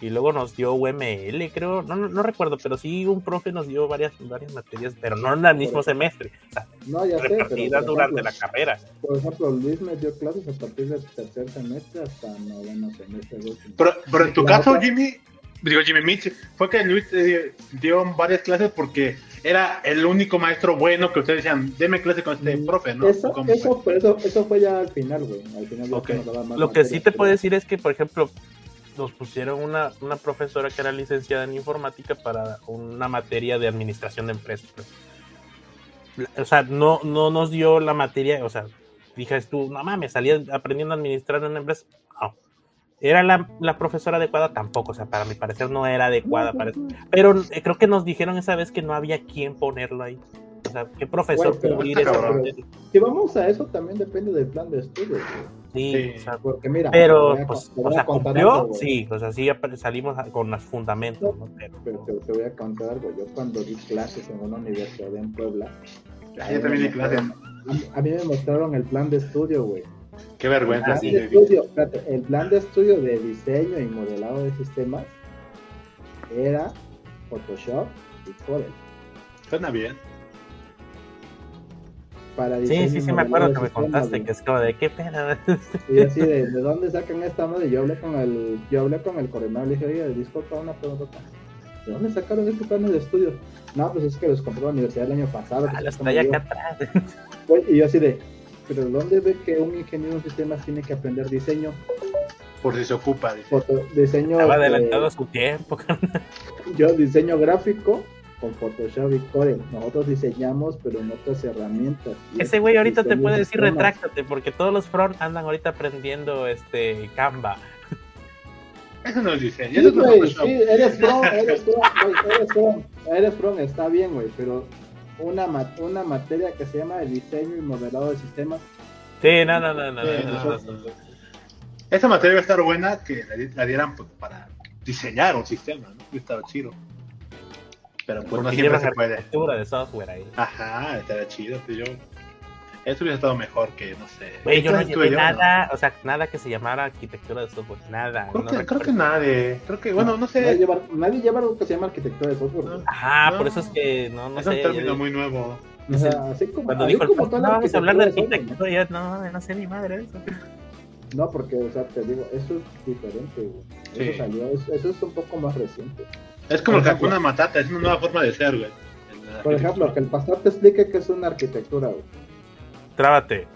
Y luego nos dio UML, creo. No, no, no recuerdo, pero sí un profe nos dio varias, varias materias, pero no en el mismo semestre. O sea, No, ya sé, pero repartidas durante ejemplo, la carrera. Por ejemplo, Luis me dio clases a partir del tercer semestre hasta noveno semestre. Pero, pero en tu La caso, otra- Jimmy, digo Jimmy Mitch, fue que Luis te dio varias clases porque era el único maestro bueno que ustedes decían, deme clase con este Mm, profe, ¿no? Eso, ¿Cómo fue? eso, pero eso, eso fue ya al final, güey. Al final ya Ok. que nos daba más Lo que sí te pero- puedo decir es que, por ejemplo, nos pusieron una, una profesora que era licenciada en informática para una materia de administración de empresas. O sea, no, no nos dio la materia, o sea, dije tú, no mames, salí aprendiendo a administrar una empresa. No. ¿Era la, la profesora adecuada? Tampoco, o sea, para mi parecer no era adecuada. Para-. Pero eh, creo que nos dijeron esa vez que no había quien ponerlo ahí. Sea, ¿qué profesor pero- cubrir? Si vamos a eso, también depende del plan de estudios, güey. Sí, Sí. o sea, Porque mira, pero, a- pues, o sea, cumplió, algo, sí, o sea, sí salimos a- con los fundamentos, ¿no? Pero, Pero te, te voy a contar algo. Yo cuando di clases en una universidad en Puebla, yo también di clases. a, a mí me mostraron el plan de estudio, güey. Qué vergüenza, El sí. plan de estudio, espérate, el plan de estudio de diseño y modelado de sistemas era Photoshop y Corel. Suena bien. Para sí, sí, y sí, me acuerdo que me contaste que es como de qué pena. Y así de, ¿de dónde sacan esta madre? Yo hablé con el, yo hablé con el coronel, le dije, oye, disculpa una pregunta. ¿De dónde sacaron este plan de estudio? No, pues es que los compré en la universidad el año pasado. Ah, los traía acá atrás. Y yo así de, ¿pero dónde ve que un ingeniero en sistemas tiene que aprender diseño? Por si se ocupa. dice. Foto, diseño, Estaba adelantado a su tiempo. yo diseño gráfico con Photoshop y Corel. Nosotros diseñamos, pero en otras herramientas. Ese güey ahorita te puede de decir sistemas. retráctate, porque todos los front andan ahorita aprendiendo este Canva. Eso no es diseño. Sí, Eso no es güey, Photoshop. sí, eres front, eres front, güey, eres front, eres front, está bien, güey, pero una, ma- una materia que se llama diseño y modelado de sistemas, Sí, no, no, no, no. No, no, no, no, no. Esa materia va a estar buena que la, la dieran pues, para diseñar un sistema, ¿no? Y Estaba chido. Pero pues no Porque siempre llevas se puede. arquitectura de software ahí. Ajá, estaría chido, pues yo. Eso hubiera estado mejor que, no sé. Güey, yo no ¿Sabes tú y llevé yo, no? nada, o sea, nada que se llamara arquitectura de software, nada. Creo, no que, creo que nadie. Creo que, bueno, no nadie, sé. lleva, nadie lleva algo que se llama arquitectura de software. güey. Ajá, No. por eso es que no, no es un sé. término yo- muy nuevo. O sea, así como, Cuando dijo el como no, la vamos a hablar de arquitectura yo no, no sé ni madre eso. No, porque, o sea, te digo, eso es diferente, güey. Sí. Eso salió, eso, eso es un poco más reciente. Es como el. Hakuna Matata, es una nueva forma de ser, güey. Por ejemplo, que el pastor te explique qué es una arquitectura, güey. Trábate,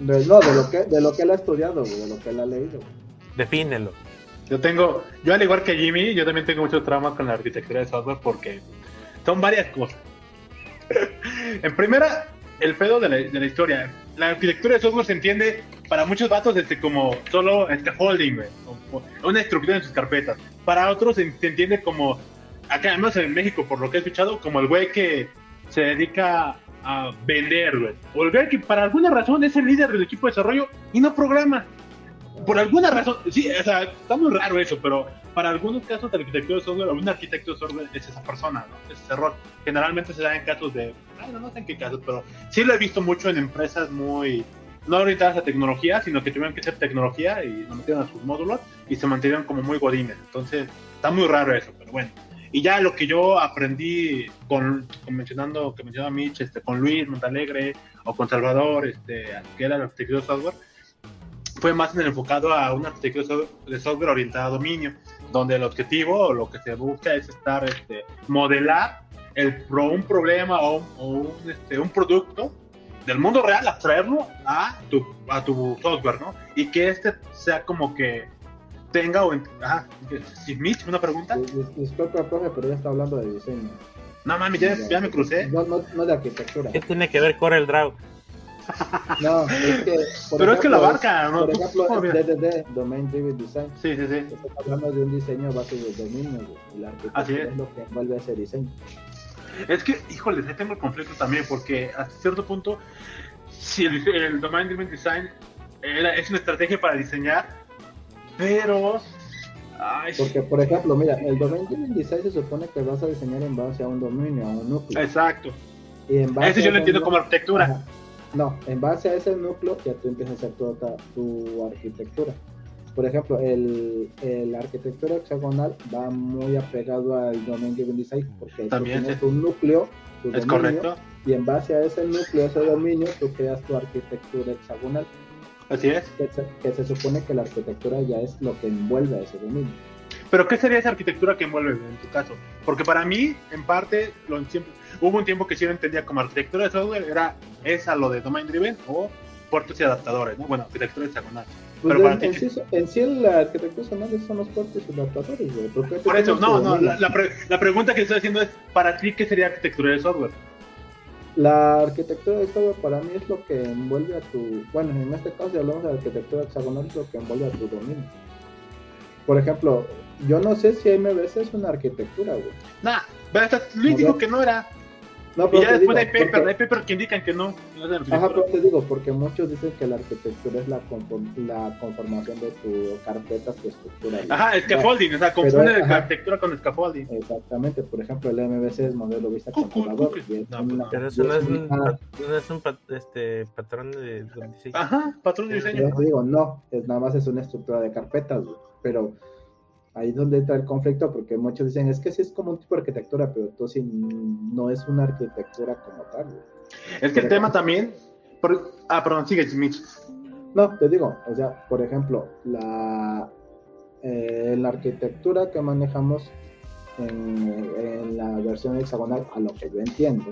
De, no, de lo, que, de lo que él ha estudiado, güey, de lo que él ha leído. güey. defínelo. Yo tengo, yo al igual que Jimmy, yo también tengo muchos traumas con la arquitectura de software porque son varias cosas. en primera, el pedo de la, de la historia. La arquitectura de software se entiende para muchos vatos desde como solo scaffolding, güey, o- o una estructura en sus carpetas. Para otros se, se entiende como acá además en México, por lo que he escuchado, como el güey que se dedica a vender, güey. O el güey que para alguna razón es el líder del equipo de desarrollo y no programa. Por alguna razón, sí, o sea, está muy raro eso, pero para algunos casos de arquitectura de software, un arquitecto de software es esa persona, ¿no? Es ese error. Generalmente se da en casos de, no, sé en qué casos, pero sí lo he visto mucho en empresas muy, no orientadas a tecnología, sino que tuvieron que ser tecnología y lo metieron a sus módulos y se mantuvieron como muy godines. Entonces, está muy raro eso, pero bueno. Y ya lo que yo aprendí con, mencionando, que mencionaba Mitch, este, con Luis Montalegre o con Salvador, este, que era el arquitectura de software, fue más en el enfocado a una arquitectura de software orientada a dominio, donde el objetivo o lo que se busca es estar, este, modelar el, un problema o, un, este, un producto del mundo real, traerlo a tu, a tu software, ¿no? Y que este sea como que tenga o... Ajá, Mitch, una pregunta. Disculpa, profe, pero ya está hablando de diseño. No mami, ya, ya me crucé. No, no, no de arquitectura. ¿Qué tiene que ver con el Draw? No, es que. Pero es que la barca, ¿no? Por ejemplo, DDD, Domain Driven Design. Sí, sí, sí. Estamos hablando de un diseño base de dominio, la Así es. es lo que envuelve ese diseño. Es que, híjole, ahí tengo el conflicto también, porque hasta cierto punto, si el, el Domain Driven Design era, es una estrategia para diseñar, pero. Ay, Porque, por ejemplo, mira, el Domain Driven Design se supone que vas a diseñar en base a un dominio, a un núcleo. exacto. Y en base Eso yo lo entiendo como arquitectura. Ajá. No, en base a ese núcleo ya tú empiezas a hacer toda tu arquitectura. Por ejemplo, el, el arquitectura hexagonal va muy apegado al domain driven design porque tú También, tienes sí. un núcleo, tu Es dominio, correcto. y en base a ese núcleo, ese dominio, tú creas tu arquitectura hexagonal, Así es. que se, que se supone que la arquitectura ya es lo que envuelve a ese dominio. Pero, ¿qué sería esa arquitectura que envuelve en tu caso? Porque para mí, en parte, lo, siempre, hubo un tiempo que sí lo entendía como arquitectura de software, era esa lo de domain driven o puertos y adaptadores, ¿no? Bueno, arquitectura hexagonal. Pues Pero para en, ti, en sí, en sí la arquitectura hexagonal son los puertos y adaptadores, güey. Por eso, no, no, la, la pre- la pregunta que estoy haciendo es, ¿para ti qué sería arquitectura de software? La arquitectura de software para mí es lo que envuelve a tu, bueno, en este caso si hablamos de arquitectura hexagonal es lo que envuelve a tu dominio. Por ejemplo, yo no sé si MVC es una arquitectura, güey. Nah, pero hasta Luis dijo que no era. No, Y pero ya después digo, hay paper, porque- hay paper que indican que no. no es Ajá, pero te digo, porque muchos dicen que la arquitectura es la, conform- la conformación de tu carpeta, tu estructura. Ajá, scaffolding, o sea, confunde ajá. arquitectura con scaffolding. Exactamente, por ejemplo, el MVC es modelo vista cu- controlador. y es no, una- no. Pero y eso no es un, una- no es un pat- este, patrón de, de diseño. Ajá, patrón de diseño. Yo te digo, no, es nada más es una estructura de carpetas, pero ahí es donde entra el conflicto, porque muchos dicen, es que sí es como un tipo de arquitectura, pero mm, no es una arquitectura como tal. güey. Es que el tema también. por- ah, perdón, sigue, Mitch. No, te digo, o sea, por ejemplo, la, eh, la arquitectura que manejamos en, en la versión hexagonal, a lo que yo entiendo,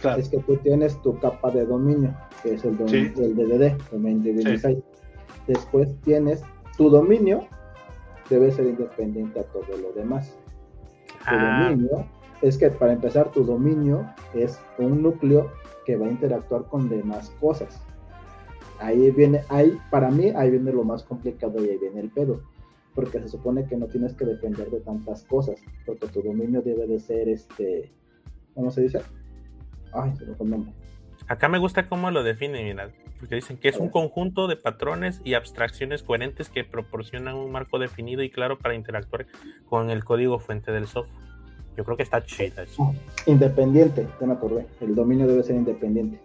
Claro. es que tú tienes tu capa de dominio, que es el, dom- Sí. el DDD, Domain Sí. Después tienes tu dominio, debe ser independiente a todo lo demás. Tu Ah, dominio, es que para empezar, tu dominio es un núcleo que va a interactuar con demás cosas. Ahí viene, ahí, para mí, ahí viene lo más complicado y ahí viene el pedo. Porque se supone que no tienes que depender de tantas cosas, porque tu dominio debe de ser este, ¿cómo se dice? Ay, se me fue el nombre. acá me gusta cómo lo definen, mira, porque dicen que es un conjunto de patrones y abstracciones coherentes que proporcionan un marco definido y claro para interactuar con el código fuente del software. Yo creo que está chida eso. Independiente, ya me acordé. El dominio debe ser independiente.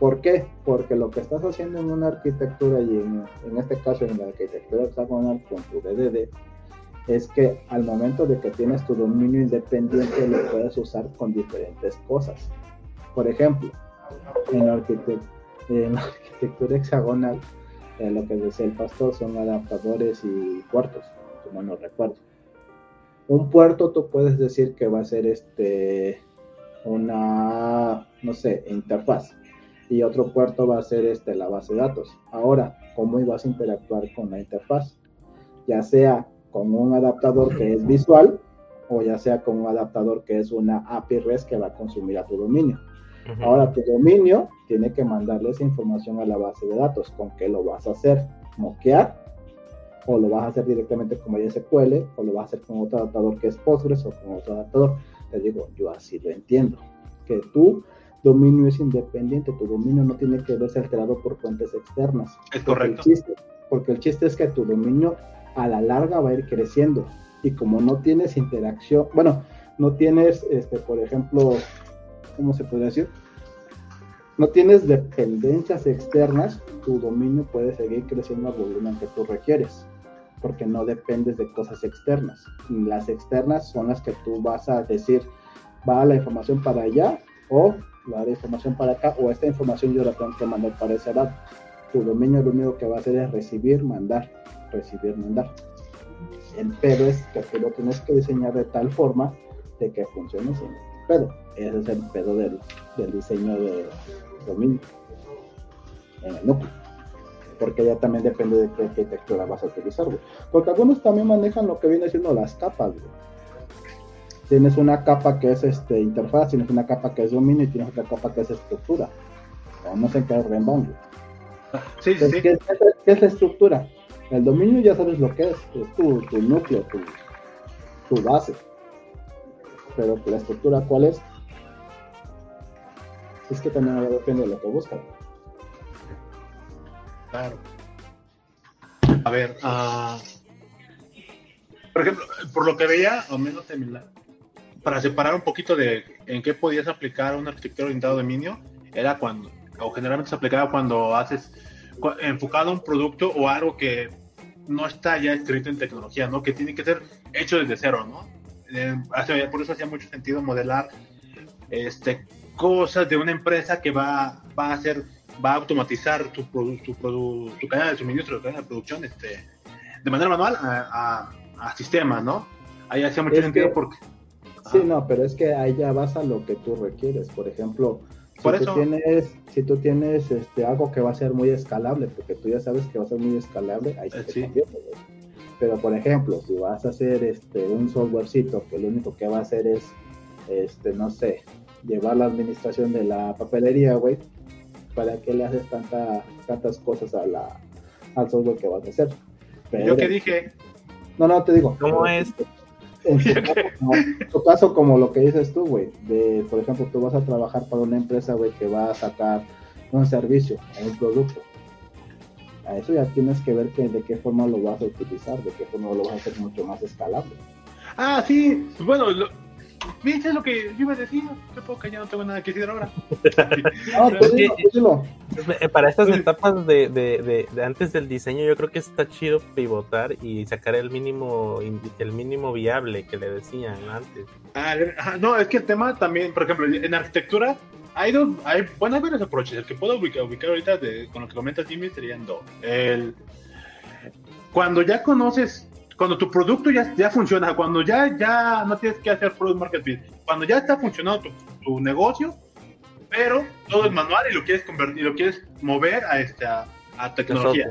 ¿Por qué? Porque lo que estás haciendo en una arquitectura y en, en este caso en la arquitectura hexagonal con tu DDD es que al momento de que tienes tu dominio independiente lo puedes usar con diferentes cosas. Por ejemplo, en la, arquitect- en la arquitectura hexagonal, eh, lo que decía el pastor son adaptadores y puertos, mal no recuerdo. Un puerto tú puedes decir que va a ser este una, no sé, interfaz. Y otro puerto va a ser este, la base de datos. Ahora, ¿cómo ibas a interactuar con la interfaz? Ya sea con un adaptador que es visual o ya sea con un adaptador que es una API REST que va a consumir a tu dominio. Ahora tu dominio tiene que mandarle esa información a la base de datos. ¿Con qué lo vas a hacer? ¿Moquear? o lo vas a hacer directamente con MySQL, o lo vas a hacer con otro adaptador que es Postgres o con otro adaptador. Te digo, yo así lo entiendo. Que tu dominio es independiente, tu dominio no tiene que verse alterado por fuentes externas. Es correcto. El chiste, porque el chiste es que tu dominio a la larga va a ir creciendo. Y como no tienes interacción, bueno, no tienes, este, por ejemplo, ¿cómo se puede decir? No tienes dependencias externas, tu dominio puede seguir creciendo al volumen que tú requieres, porque no dependes de cosas externas. Las externas son las que tú vas a decir, va la información para allá o va la información para acá, o esta información yo la tengo que mandar para ese lado. Tu dominio lo único que va a hacer es recibir, mandar, recibir, mandar. El pedo es que lo tienes que diseñar de tal forma de que funcione sin pedo. Ese es el pedo del, del diseño de dominio en el núcleo. Porque ya también depende de qué arquitectura vas a utilizar, güey. Porque algunos también manejan lo que viene siendo las capas, güey. Tienes una capa que es este interfaz, tienes una capa que es dominio y tienes otra capa que es estructura. O no sé qué es Renbang, Sí, sí, sí. ¿Qué, es, qué es la estructura? El dominio ya sabes lo que es, es tu, tu núcleo, tu, tu base. Pero la estructura, ¿cuál es? Es que también depende de lo que buscan. Claro. A ver, ah, por ejemplo, por lo que veía, o menos en la- para separar un poquito de en qué podías aplicar una arquitectura orientada a dominio, era cuando, o generalmente se aplicaba cuando haces cu- enfocado a un producto o algo que no está ya escrito en tecnología, ¿no? Que tiene que ser hecho desde cero, ¿no? Eh, por eso hacía mucho sentido modelar este, cosas de una empresa que va, va a hacer, va a automatizar tu, produ- tu, produ- tu cadena de suministro, tu cadena de producción, este, de manera manual a, a, a sistemas, ¿no? Ahí hacía mucho Es sentido que- porque... Sí, no, pero es que ahí ya vas a lo que tú requieres. Por ejemplo, si Por tú eso. tienes, si tú tienes este, algo que va a ser muy escalable, porque tú ya sabes que va a ser muy escalable, ahí Eh, sí. güey. Pero por ejemplo, si vas a hacer este un softwarecito que lo único que va a hacer es, este, no sé, llevar la administración de la papelería, güey, ¿para qué le haces tanta, tantas cosas a la, al software que vas a hacer? Pero- Yo que dije, no, no, te digo. ¿Cómo pero- es? En tu, caso, como, en tu caso, como lo que dices tú, güey, de, por ejemplo, tú vas a trabajar para una empresa, güey, que va a sacar un servicio un producto. A eso ya tienes que ver que, de qué forma lo vas a utilizar, de qué forma lo vas a hacer mucho más escalable. ah, sí, bueno, lo, ¿viste lo que yo iba a decir? Qué poca, ya no tengo nada que decir ahora. No, tú Es que- dilo, tú dilo. Eh, Para estas Sí. etapas de, de- de- de antes del diseño, yo creo que está chido pivotar y sacar el mínimo el mínimo viable que le decían antes. Ah, ajá, no, es que el tema también, por ejemplo, en arquitectura hay dos, hay, bueno, hay varios approaches. El que puedo ubicar, ubicar ahorita de- con lo que comentas, Jimmy, serían dos. El, cuando ya conoces, cuando tu producto ya, ya funciona, cuando ya, ya no tienes que hacer product market fit, cuando ya está funcionando tu, tu negocio, pero todo es manual y lo quieres convertir, lo quieres mover a, este, a, tecnología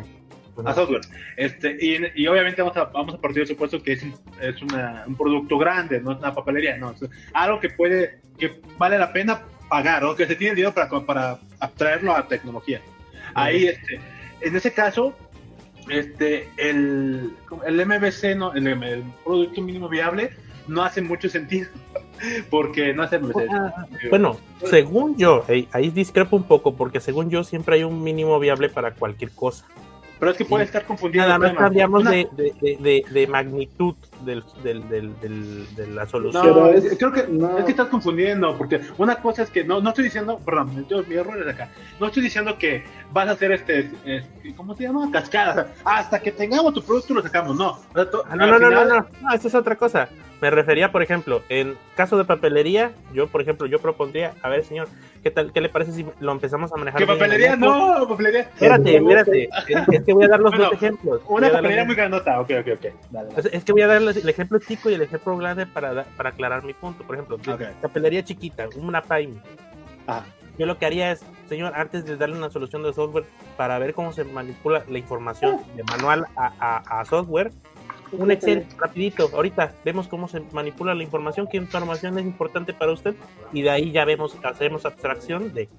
a software. Este, y, y obviamente vamos a, vamos a partir del supuesto que es, es una- un producto grande, no es una papelería, no, es algo que puede, que vale la pena pagar, o que se tiene dinero para, para abstraerlo a tecnología. Ahí, este, en ese caso, este, el, el MVC, no, el, el Producto Mínimo Viable, no hace mucho sentido, porque no hace MVC. Bueno, según yo, ahí, ahí discrepo un poco, porque según yo siempre hay un mínimo viable para cualquier cosa. Pero es que puede sí. estar confundido. Nada más cambiamos Una- de, de, de- magnitud del, del, del- del- de la solución. No, es- creo que no. es que estás confundiendo, porque una cosa es que no, no estoy diciendo, perdón, yo, mi error es acá, no estoy diciendo que vas a hacer este, este, ¿cómo se llama? Cascada, hasta que tengamos tu producto lo sacamos, no. O sea, to- Ah, no, no, no, no, no, no, eso es otra cosa. Me refería, por ejemplo, en caso de papelería, yo, por ejemplo, yo propondría, a ver, señor, ¿qué tal, qué le parece si lo empezamos a manejar? En papelería, no, papelería. Espérate, espérate, es, que voy a dar los Bueno, dos ejemplos. Una papelería muy grandota, ok, ok, ok. Dale, dale. Es, que voy a dar el ejemplo chico y el ejemplo grande para, para aclarar mi punto. Por ejemplo, papelería chiquita, una PAIM. Ajá. Yo lo que haría es, señor, antes de darle una solución de software para ver cómo se manipula la información de manual a, a- a software, un Excel rapidito. Ahorita vemos cómo se manipula la información, qué información es importante para usted y de ahí ya vemos, hacemos abstracción de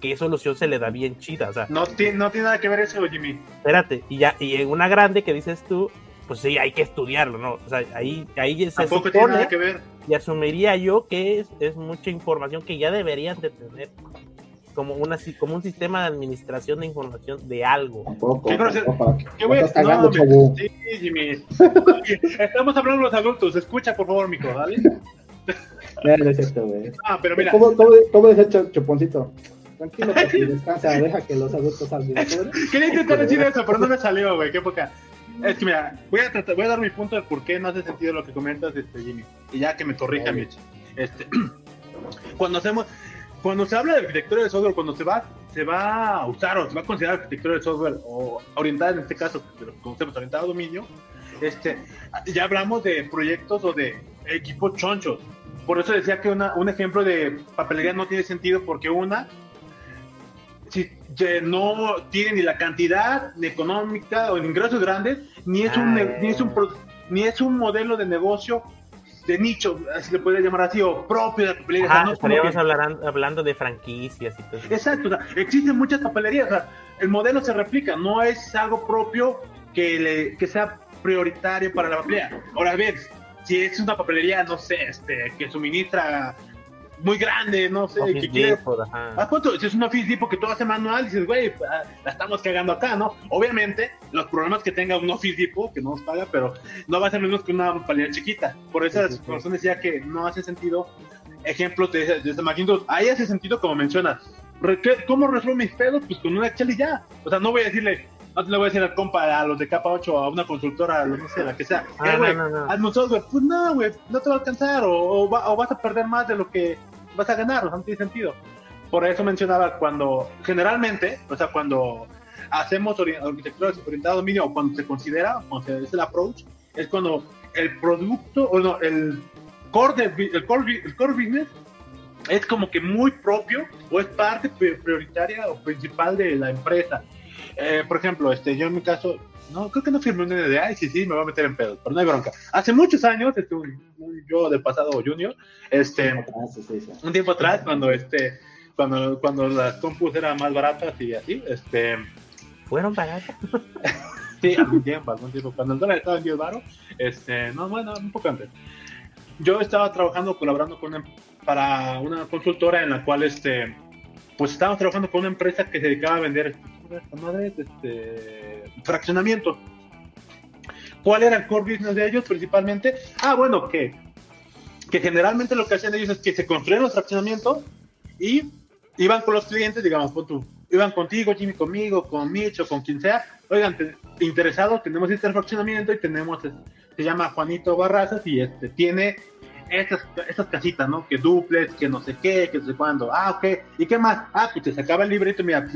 qué solución se le da bien chida. O sea, No tiene, no tiene nada que ver eso, Jimmy. espérate, y ya, y en una grande que dices tú, pues sí, hay que estudiarlo, ¿no? O sea, ahí, ahí se Tampoco tiene nada que ver. y asumiría yo que es, es mucha información que ya deberían de tener como una como un sistema de administración de información de algo. Tampoco. ¿Qué grosero? tampoco. ¿Qué voy a- estás cagando, no, chavo. Sí, Jimmy. Estamos hablando de los adultos. Escucha, por favor, mico, ¿vale? Ya, no es cierto, güey. Ah, pero mira. ¿Cómo, cómo, cómo decía Ch- Chuponcito? Tranquilo, papi, descansa, deja que los adultos salgan. Quería intentar decir eso, pero no me salió, güey. Qué poca. Es que mira, voy a, tratar- voy a dar mi punto de por qué no hace sentido lo que comentas, este, Jimmy. Y ya que me corrija. Mitch. Este, cuando hacemos, cuando se habla de arquitectura de software, cuando se va, se va a usar o se va a considerar arquitectura de software o orientada en este caso, de lo que conocemos orientada a dominio, este, ya hablamos de proyectos o de equipos chonchos. Por eso decía que una- un ejemplo de papelería no tiene sentido porque una si que no tiene ni la cantidad ni económica o ingresos grandes, ni es un, Ah. ni es un, ni es un modelo de negocio de nicho, así le podría llamar así, o propio de papelería. O sea, Ajá, no es como estaríamos que- hablando, hablando de franquicias y todo eso. Exacto, o sea, existen muchas papelerías, o sea, el modelo se replica, no es algo propio que, le, que sea prioritario para la papelería. Ahora bien, si es una papelería, no sé, este, que suministra muy grande, no sé, Office que quiere. Si es un Office Depot que todo hace manual, dices, güey, ah, la estamos cagando acá, ¿no? Obviamente, los problemas que tenga un Office Depot, que no nos paga, pero no va a ser menos que una papelería chiquita. Por esa Sí, sí, decía que no hace sentido ejemplos de, de Macintosh. Ahí hace sentido, como mencionas. Re- ¿qué- ¿Cómo resuelvo mis pedos? Pues con una Excel y ya. O sea, no voy a decirle, no le voy a decir al compa, a los de capa 8, a una consultora, a lo no sé, la que sea. Ah, Eh, güey, no, no, no. hazme un software. Pues no, güey, no te va a alcanzar o, o va- o vas a perder más de lo que vas a ganar, o sea, no tiene sentido. Por eso mencionaba cuando, generalmente, o sea, cuando hacemos arquitectura orientada a dominio o cuando se considera, cuando se- es el approach, es cuando el producto, o no, el core, de el core, el core business es como que muy propio o es parte pri- prioritaria o principal de la empresa. Eh, por ejemplo, este, yo en mi caso, no, creo que no firmé un NDA y sí, sí, me voy a meter en pedos, pero no hay bronca. Hace muchos años, este, un- un- yo del pasado junior, este, sí, sí, sí. un tiempo atrás, cuando este, cuando, cuando las compus eran más baratas y así, este, Fueron baratas. sí, algún tiempo, algún tiempo, cuando el dólar estaba en 10 baros, este, no, bueno, un poco antes. Yo estaba trabajando, colaborando con una- para una consultora en la cual, este, pues estábamos trabajando con una empresa que se dedicaba a vender esta madre, este, fraccionamiento. ¿Cuál era el core business de ellos principalmente? Ah, bueno, que, que generalmente lo que hacían ellos es que se construían los fraccionamientos y iban con los clientes, digamos, pon tú, iban contigo, Jimmy, conmigo, con Mitch o con quien sea. Oigan, te- interesados, tenemos este fraccionamiento y tenemos, este, se llama Juanito Barrazas y este tiene estas, estas casitas, ¿no? Que duplex, que no sé qué, que no sé cuándo. Ah, ok. ¿Y qué más? Ah, pues te sacaba el librito, mira,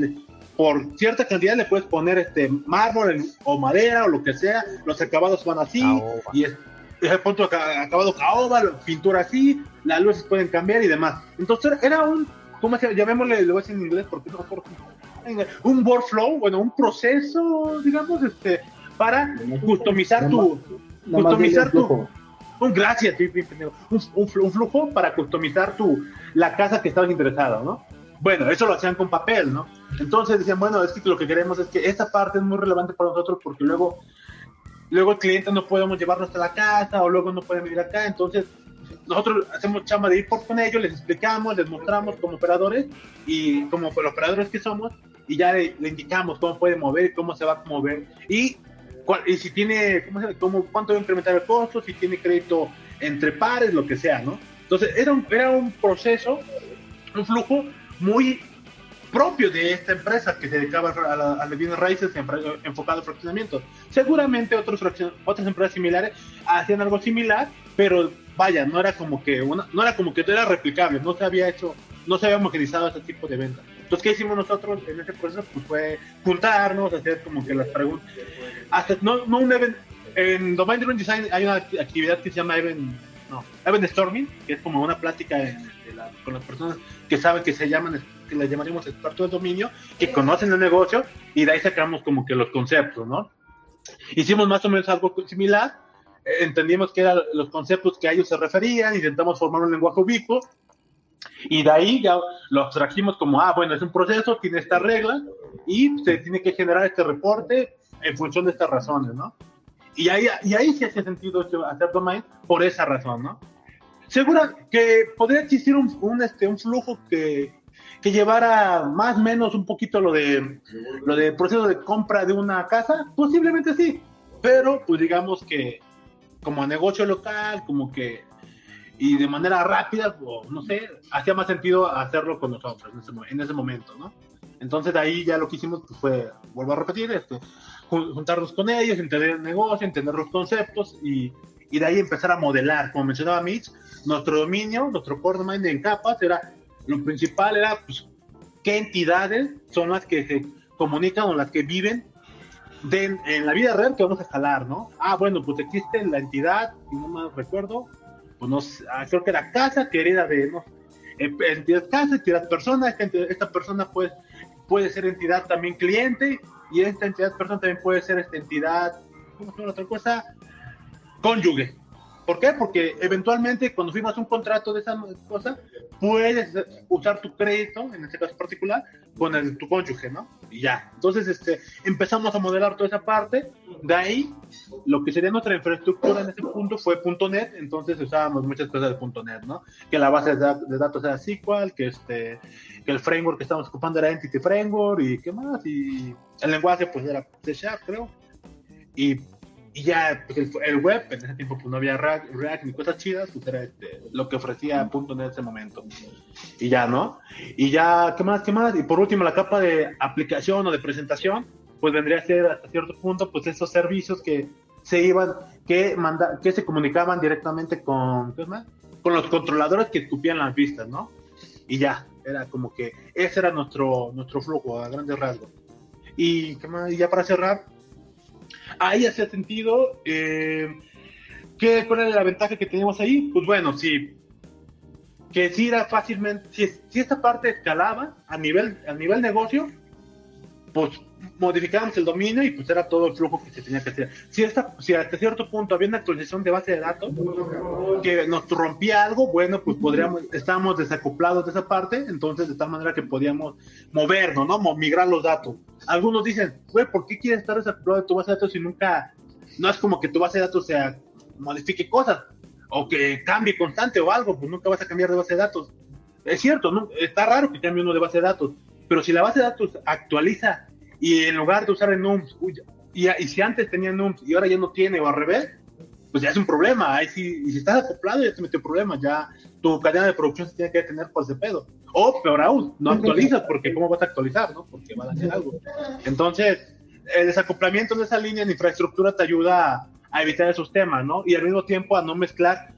por cierta cantidad le puedes poner este mármol o madera o lo que sea, los acabados van así, Caoba. y es, es el punto aca- acabado caoba, pintura así, las luces pueden cambiar y demás. Entonces era- un, ¿cómo se? Llamémosle, lo voy a decir en inglés porque no cómo- un workflow, bueno, un proceso, digamos, este, para customizar tu, customizar dile un gracias, un, un flujo para customizar tu, la casa que estabas interesado, ¿no? Bueno, eso lo hacían con papel, ¿no? Entonces decían, bueno, es que lo que queremos es que esta parte es muy relevante para nosotros porque luego, luego el cliente no podemos llevarnos hasta la casa o luego no pueden venir acá, entonces nosotros hacemos chamba de ir por con ellos, les explicamos, les mostramos como operadores y como los operadores que somos y ya le, le indicamos cómo puede mover y cómo se va a mover y, cuál- y si tiene, ¿cómo se, cómo, cuánto va a incrementar el costo, si tiene crédito entre pares, lo que sea, ¿no? Entonces era un, era un proceso, un flujo muy propio de esta empresa que se dedicaba a la, a las bienes raíces enfocado al fraccionamiento. Seguramente otros otras empresas similares hacían algo similar, pero vaya, no era como que una, no era como que era replicable, no se había hecho, no se había homogenizado ese tipo de venta. Entonces, ¿qué hicimos nosotros en ese proceso? Pues fue juntarnos, hacer como que las preguntas. Hasta, no, no un event, en Domain Driven Design hay una act- actividad que se llama Event, no, Event Storming, que es como una plática en- de la- con las personas que saben que se llaman, que les llamaríamos expertos del dominio, que conocen el negocio y de ahí sacamos como que los conceptos, ¿no? Hicimos más o menos algo similar, eh, entendimos que eran los conceptos que a ellos se referían, intentamos formar un lenguaje ubicuo Y de ahí ya lo abstrajimos como, ah, bueno, es un proceso, tiene esta regla y se tiene que generar este reporte en función de estas razones, ¿no? Y ahí, y ahí sí hace sentido hacer domain por esa razón, ¿no? Segura que podría existir un, este, un flujo que, que llevara más o menos un poquito lo de lo de proceso de compra de una casa, posiblemente sí, pero pues digamos que como negocio local, como que y de manera rápida, no sé, hacía más sentido hacerlo con nosotros en ese, en ese momento, ¿no? Entonces ahí ya lo que hicimos pues, fue, vuelvo a repetir, este, juntarnos con ellos, entender el negocio, entender los conceptos y, y de ahí empezar a modelar. Como mencionaba Mitch, nuestro dominio, nuestro core domain en capas era, lo principal era pues, qué entidades son las que se comunican o las que viven de, en la vida real que vamos a escalar, ¿no? Ah, bueno, pues existe la entidad, si no me recuerdo, pues no, ah, creo que era casa, que era de, no, eh, entidad casa, entidad persona, esta, esta persona pues, puede ser entidad también cliente, y esta entidad persona también puede ser esta entidad, ¿cómo se llama otra cosa? Cónyuge. ¿Por qué? Porque eventualmente cuando firmas un contrato de esa cosa, puedes usar tu crédito, en este caso particular, con el, tu cónyuge, ¿no? Y ya. Entonces, este, empezamos a modelar toda esa parte. De ahí, lo que sería nuestra infraestructura en ese punto fue .NET, entonces usábamos muchas cosas de .NET, ¿no? Que la base de, datos era SQL, que, este, que el framework que estábamos ocupando era Entity Framework, y qué más, y el lenguaje pues era C Sharp, creo. Y y ya pues, el, web, en ese tiempo pues no había React, ni cosas chidas, pues era este, lo que ofrecía punto en ese momento. Y ya, ¿no? Y ya, ¿qué más? ¿Qué más? Y por último, la capa de aplicación o de presentación, pues vendría a ser hasta cierto punto, pues esos servicios que se iban, que manda, que se comunicaban directamente con, ¿qué más? Con los controladores que escupían las vistas, ¿no? Y ya, era como que ese era nuestro, nuestro flujo a grandes rasgos. Y, ¿qué más? y ya para cerrar, ahí hacía sentido. Eh, ¿qué, ¿Cuál era la ventaja que teníamos ahí? Pues bueno, sí, que si era fácilmente, si, si, esta parte escalaba a nivel, a nivel negocio, pues modificábamos el dominio y pues era todo el flujo que se tenía que hacer. Si, esta, si hasta cierto punto había una actualización de base de datos que nos rompía algo, bueno, pues podríamos, estábamos desacoplados de esa parte, entonces de tal manera que podíamos movernos, ¿no? Migrar los datos. Algunos dicen, güey, ¿por qué quieres estar desacoplado de tu base de datos si nunca, no es como que tu base de datos sea, modifique cosas o que cambie constante o algo, pues nunca vas a cambiar de base de datos. Es cierto, ¿no? está raro que cambie uno de base de datos, pero si la base de datos actualiza y en lugar de usar el NUMS, y, y, si antes tenía NUMS y ahora ya no tiene o al revés, pues ya es un problema. Ahí si, y si estás acoplado ya te metió problemas, ya tu cadena de producción se tiene que detener por ese pedo. O peor aún, no actualizas, porque ¿cómo vas a actualizar? ¿no? Porque va a hacer algo. Entonces, el desacoplamiento de esa línea de infraestructura te ayuda a evitar esos temas, ¿no? Y al mismo tiempo a no mezclar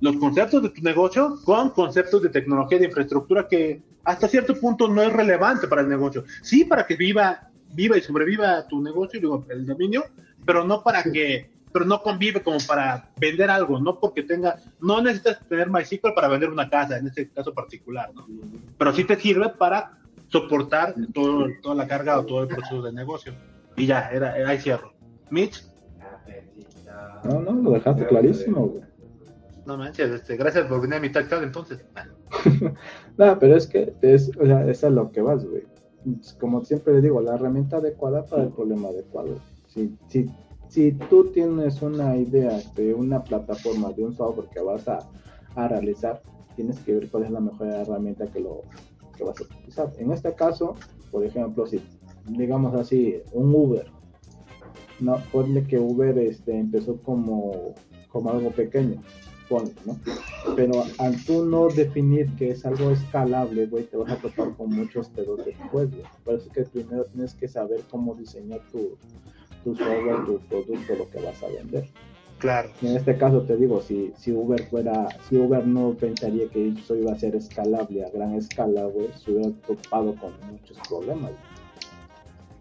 los conceptos de tu negocio con conceptos de tecnología de infraestructura que hasta cierto punto no es relevante para el negocio. Sí, para que viva viva y sobreviva tu negocio, digo, el dominio, pero no para que, pero no convive como para vender algo, no porque tenga, no necesitas tener MySQL para vender una casa, en este caso particular, ¿no? Pero sí te sirve para soportar todo, toda la carga o todo el proceso de negocio. Y ya, era, ahí cierro. Mitch. No, no, lo dejaste clarísimo, güey. No manches, este, gracias por venir a mi tal entonces. no, pero es que es, o sea, es a lo que vas, güey como siempre le digo, la herramienta adecuada para el problema adecuado. Si, si, si tú tienes una idea de una plataforma, de un software que vas a, a realizar, tienes que ver cuál es la mejor herramienta que, lo, que vas a utilizar. En este caso, por ejemplo, si digamos así, un Uber, no, ponle que Uber este, empezó como, como algo pequeño, ¿no? Pero al tú no definir que es algo escalable, güey, te vas a topar con muchos dedos después, güey. Por eso es que primero tienes que saber cómo diseñar tu, tu software, tu producto, lo que vas a vender. Claro. en este caso te digo, si, si Uber fuera, si Uber no pensaría que eso iba a ser escalable a gran escala, güey, se hubiera topado con muchos problemas.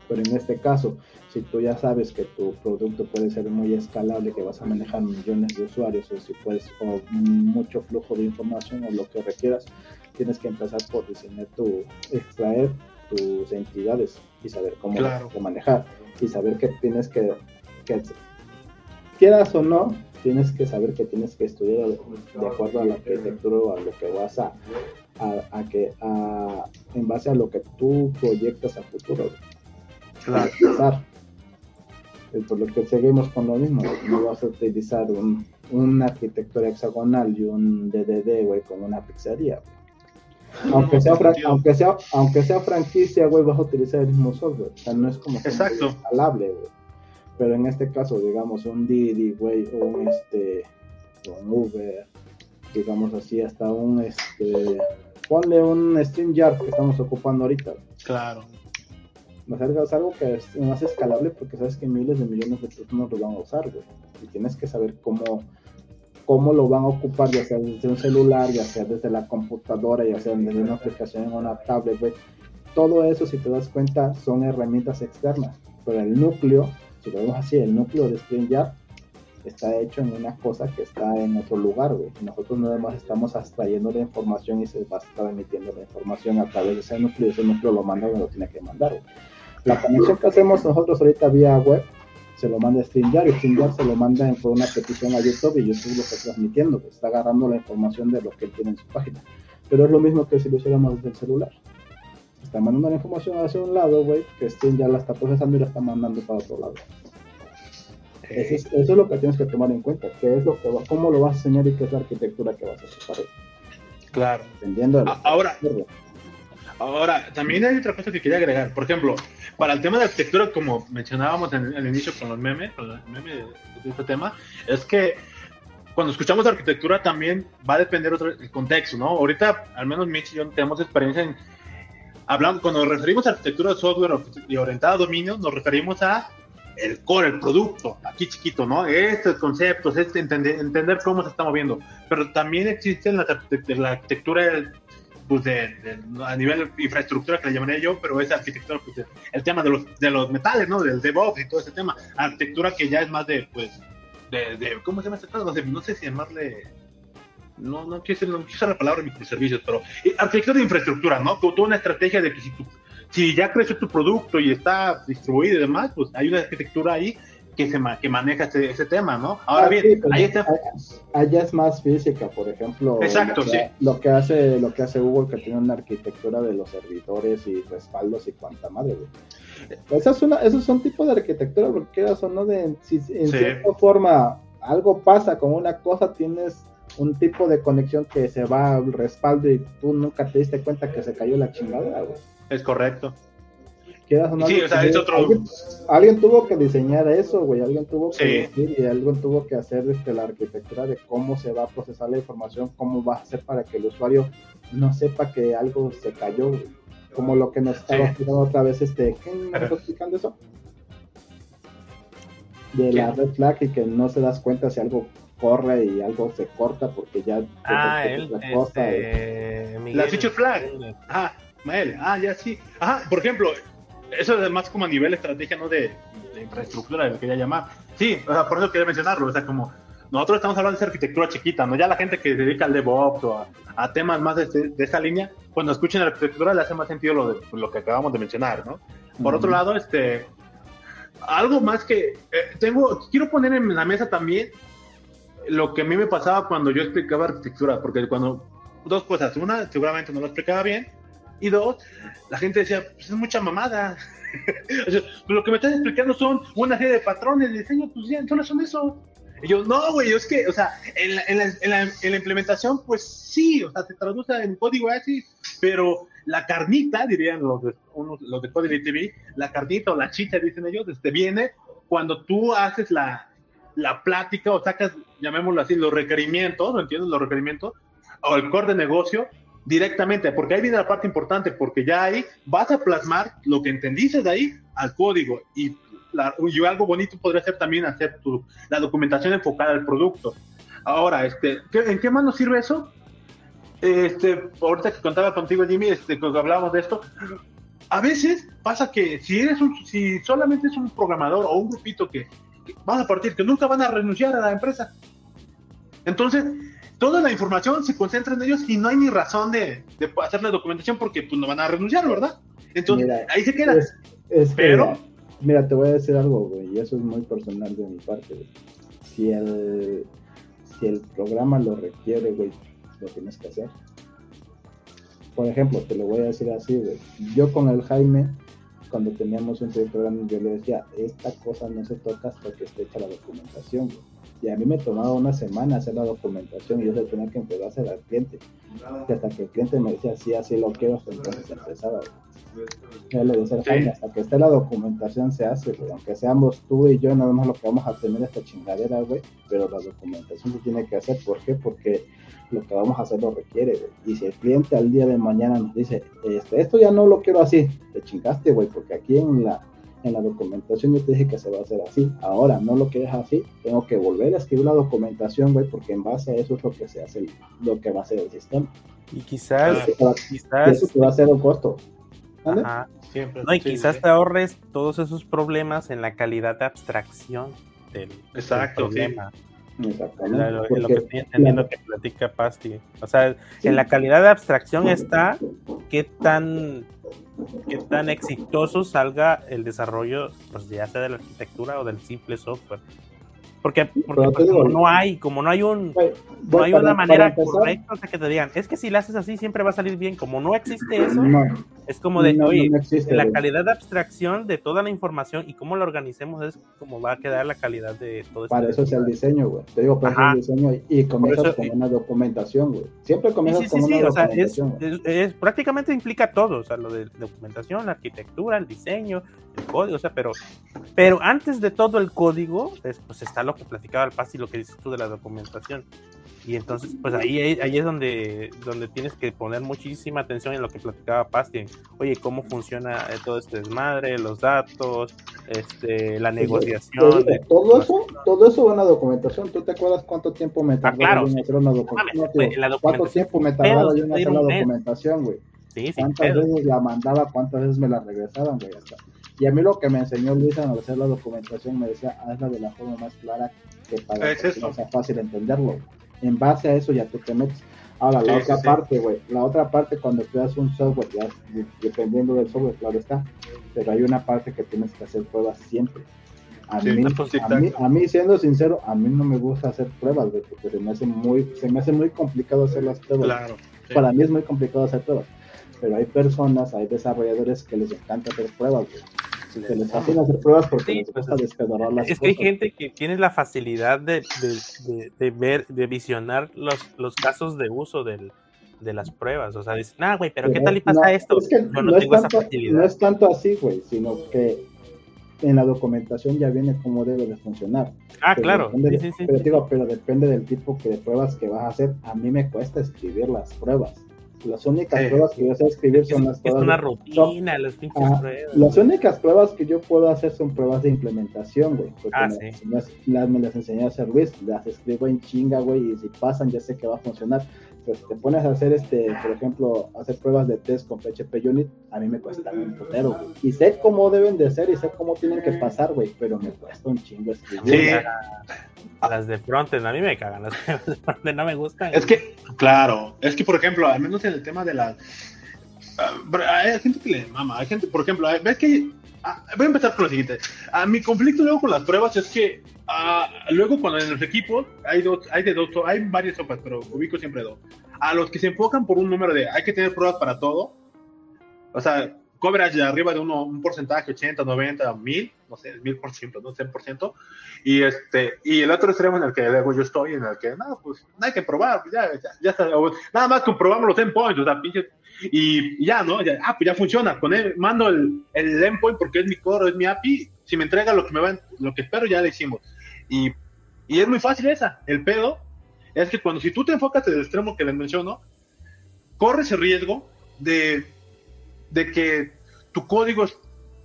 Pero en este caso, si tú ya sabes que tu producto puede ser muy escalable, que vas a manejar millones de usuarios o si puedes o mucho flujo de información o lo que requieras, tienes que empezar por diseñar tu, extraer tus entidades y saber cómo manejar y saber que tienes que, que, quieras o no, tienes que saber que tienes que estudiar de acuerdo a la arquitectura o a lo que vas a, a, que a, en base a lo que tú proyectas a futuro. Claro. Por lo que seguimos con lo mismo, no vas a utilizar un, una arquitectura hexagonal y un DDD, güey, con una pizzería. Aunque sea, aunque, sea, aunque sea franquicia, güey, vas a utilizar el mismo software. O sea, no es como Exacto. instalable, güey. Pero en este caso, digamos, un Didi, güey, o un, este, un Uber, digamos así, hasta un, este, ponle un StreamYard que estamos ocupando ahorita. Claro. Es algo que es más escalable porque sabes que miles de millones de personas lo van a usar, güey. Y tienes que saber cómo cómo lo van a ocupar, ya sea desde un celular, ya sea desde la computadora, ya sea desde una aplicación en una tablet, güey. Todo eso, si te das cuenta, son herramientas externas. Pero el núcleo, si lo vemos así, el núcleo de StreamYard está hecho en una cosa que está en otro lugar, güey. Nosotros nada más estamos extrayendo la información y se va a estar emitiendo la información a través de ese núcleo ese núcleo lo manda donde lo tiene que mandar, güey. La conexión que hacemos nosotros ahorita vía web se lo manda a StreamYard y StreamYard se lo manda por una petición a YouTube y YouTube lo está transmitiendo, está agarrando la información de lo que él tiene en su página. Pero es lo mismo que si lo hiciéramos desde el celular. Está mandando la información hacia un lado, güey, que StreamYard la está procesando y la está mandando para otro lado. Eso es, lo que tienes que tomar en cuenta, qué es lo que cómo lo vas a enseñar y qué es la arquitectura que vas a hacer. Claro. Entendiendo. Ahora, Ahora, también hay otra cosa que quería agregar. Por ejemplo, para el tema de arquitectura, como mencionábamos en el inicio con los memes, con los memes de este tema, es que cuando escuchamos arquitectura también va a depender otro, el contexto, ¿no? Ahorita, al menos Mitch y yo tenemos experiencia en hablando, cuando nos referimos a arquitectura de software y orientada a dominio, nos referimos a el core, el producto, aquí chiquito, ¿no? Estos conceptos, este entender, entender cómo se está moviendo. Pero también existe la, la arquitectura pues de, a nivel infraestructura que le llamaré yo, pero es arquitectura, pues el tema de los, de los metales, ¿no? Del DevOps y todo ese tema. Arquitectura que ya es más de, pues, de, de ¿cómo se llama este caso? No sé, si llamarle, no, no quiero, no quiero usar la palabra microservicios, pero arquitectura de infraestructura, ¿no? Toda una estrategia de que si, tu, si ya creció tu producto y está distribuido y demás, pues hay una arquitectura ahí que, se, que maneja ese, tema, ¿no? Ahora ah, bien, ahí está. Allá es más física, por ejemplo. Exacto, lo que, sí. Lo que, hace, lo que hace Google, que tiene una arquitectura de los servidores y respaldos y cuanta madre, Esa es una, esos son tipos de arquitectura, porque son, ¿no? De, si en cierta forma algo pasa con una cosa, tienes un tipo de conexión que se va al respaldo y tú nunca te diste cuenta que se cayó la chingada, güey. Es correcto sí, o sea, es otro... alguien, tuvo que diseñar eso, güey. Alguien tuvo que decir y alguien tuvo que hacer este, la arquitectura de cómo se va a procesar la información, cómo va a ser para que el usuario no sepa que algo se cayó, Como lo que nos estaba explicando otra vez, este, ¿quién nos está explicando eso? De la red flag y que no se das cuenta si algo corre y algo se corta porque ya ah, él, este, la feature flag. Ah Mael, ah ya sí. Ajá por ejemplo eso es más como a nivel estrategia, ¿no? De, infraestructura, lo quería llamar. Sí, o sea, por eso quería mencionarlo, o sea, como nosotros estamos hablando de esa arquitectura chiquita, ¿no? Ya la gente que se dedica al DevOps o a, temas más de, esa línea, cuando escuchen la arquitectura le hace más sentido lo, de, lo que acabamos de mencionar, ¿no? Por otro lado, este, algo más que eh, tengo, quiero poner en la mesa también lo que a mí me pasaba cuando yo explicaba arquitectura, porque cuando, dos cosas, una, seguramente no lo explicaba bien, y dos, la gente decía, pues es mucha mamada. Pues lo que me estás explicando son una serie de patrones de diseño, pues ya, solo son eso. Y yo, no, güey, es que, o sea, en la, en, la, en, la, implementación, pues sí, o sea, se traduce en código así, pero la carnita, dirían los de, los de Código TV, la carnita o la chicha, dicen ellos, este, viene cuando tú haces la, la plática o sacas, llamémoslo así, los requerimientos, ¿no entiendes? Los requerimientos, o el core de negocio, directamente, porque ahí viene la parte importante, porque ya ahí vas a plasmar lo que entendiste de ahí al código y, algo bonito podría ser también hacer tu, la documentación enfocada al producto. Ahora, este, ¿en qué más nos sirve eso? Este, ahorita que contaba contigo, Jimmy, este, cuando hablábamos de esto, a veces pasa que si eres un, si solamente es un programador o un grupito que, que van a partir, que nunca van a renunciar a la empresa. Entonces, toda la información se concentra en ellos y no hay ni razón de, de hacer la documentación porque pues no van a renunciar, ¿verdad? Entonces, ahí se queda. Pero... Mira, te voy a decir algo, güey, y eso es muy personal de mi parte, Si el, si el programa lo requiere, güey, lo tienes que hacer. por ejemplo, te lo voy a decir así, güey. Yo con el Jaime, cuando teníamos un programa, yo le decía, esta cosa no se toca hasta que esté hecha la documentación, güey. Y a mí me tomaba una semana hacer la documentación y yo le tenía que empezar a hacer al cliente. Y hasta que el cliente me decía, sí, así lo quiero, hasta entonces empezaba. Ya le decía, Jaime, hasta que esté la documentación se hace, güey. Aunque seamos tú y yo, nada más lo que vamos a tener esta chingadera, güey. Pero la documentación se tiene que hacer. ¿Por qué? Porque lo que vamos a hacer lo requiere, güey. Y si el cliente al día de mañana nos dice, este, esto ya no lo quiero así, te chingaste, güey, porque aquí en la, en la documentación yo te dije que se va a hacer así. Ahora no lo quieres así, tengo que volver a escribir la documentación, güey, porque en base a eso es lo que se hace, lo que va a ser el sistema. Y quizás, quizás... eso te va a ser un costo. Siempre, no, y quizás te ahorres todos esos problemas en la calidad de abstracción del, Exacto, problema. Exactamente. Lo, lo, que estoy entendiendo que platica Pasti. O sea, en la calidad de abstracción está qué tan qué tan exitoso salga el desarrollo, pues ya sea de la arquitectura o del simple software. Porque, porque pues, como no hay, como no hay un no hay una manera correcta que te digan, es que si lo haces así siempre va a salir bien. Como no existe eso, es como de, oye, la calidad de abstracción de toda la información y cómo la organicemos es como va a quedar la calidad de todo Para eso es el diseño, güey. Te digo, para el diseño y comienzas con una documentación, güey. Siempre comienzas con una documentación. O sea, es, prácticamente implica todo, o sea, lo de documentación, la arquitectura, el diseño, el código, o sea, pero, pero antes de todo el código, pues está lo que platicaba el Paz y lo que dices tú de la documentación. Y entonces, pues ahí, ahí es donde, donde tienes que poner muchísima atención en lo que platicaba Pasti. Oye, cómo funciona eh, todo este desmadre, los datos, este, la negociación. todo eso, todo eso va en la documentación. ¿Tú te acuerdas cuánto tiempo me tardó ah, en hacer una documentación? ¿Cuánto tiempo me tardaba yo en hacer la documentación, güey? Sí, ¿Cuántas veces la mandaba? ¿Cuántas veces me la regresaban, güey? Y a mí lo que me enseñó Luis al hacer la documentación me decía, hazla de la forma más clara que para que sea fácil entenderlo en base a eso ya tú te metes. Ahora, la otra parte, güey, la otra parte cuando creas un software, ya dependiendo del software, claro está, pero hay una parte que tienes que hacer pruebas siempre. A, mí, a, mí, a mí, siendo sincero, a mí no me gusta hacer pruebas, güey, porque se me hace muy, se me hace muy complicado hacer las pruebas. Claro, Para mí es muy complicado hacer pruebas. Pero hay personas, hay desarrolladores que les encanta hacer pruebas, güey se les hacen hacer pruebas porque les gusta despedorrar las Es que hay gente que tiene la facilidad de, de, de, ver, de visionar los, los casos de uso del, de las pruebas. O sea, dicen, nah, güey, pero ¿qué tal y pasa esto? Es que no, tengo es tanto, esa facilidad. No es tanto así, güey, sino que en la documentación ya viene cómo debe de funcionar. Ah, claro. sí, sí, pero, digo, pero depende del tipo de pruebas que vas a hacer. A mí me cuesta escribir las pruebas. Las únicas pruebas que yo sé escribir son las pruebas. Es una rutina, las pinches pruebas. Las únicas pruebas que yo puedo hacer son pruebas de implementación, güey. Ah, me, sí. las, me las enseñó a hacer Luis, las escribo en chinga, güey, y si pasan ya sé que va a funcionar pues te pones a hacer este, por ejemplo, hacer pruebas de test con PHP Unit, a mí me cuesta un putero, güey. Y sé cómo deben de ser y sé cómo tienen que pasar, güey, pero me cuesta un chingo escribir. Sí. Las de frontend, a mí me cagan, las de frontend no me gustan. Es que, claro, es que por ejemplo, al menos en el tema de las... Uh, hay gente que le mama, hay gente, por ejemplo, ves que... Uh, voy a empezar con lo siguiente. A mi conflicto luego con las pruebas es que Uh, luego cuando en los equipos hay dos, hay de dos, hay varios sopas, pero ubico siempre dos. A los que se enfocan por un número de hay que tener pruebas para todo, o sea, coverage de arriba de uno, un porcentaje, 80, 90, 1000, no sé, 1000%, no 100%, y este, y el otro extremo en el que luego yo estoy, en el que, no, pues, no hay que probar, ya, ya, está, nada más comprobamos los endpoints, o sea, pinche, y, ya, ¿no? Ya, ah, pues ya funciona, con él mando el, el endpoint porque es mi core, es mi API, si me entrega lo que me va, lo que espero, ya le hicimos. Y, y es muy fácil esa. El pedo es que cuando si tú te enfocas en el extremo que les menciono, corres el riesgo de, de que tu código,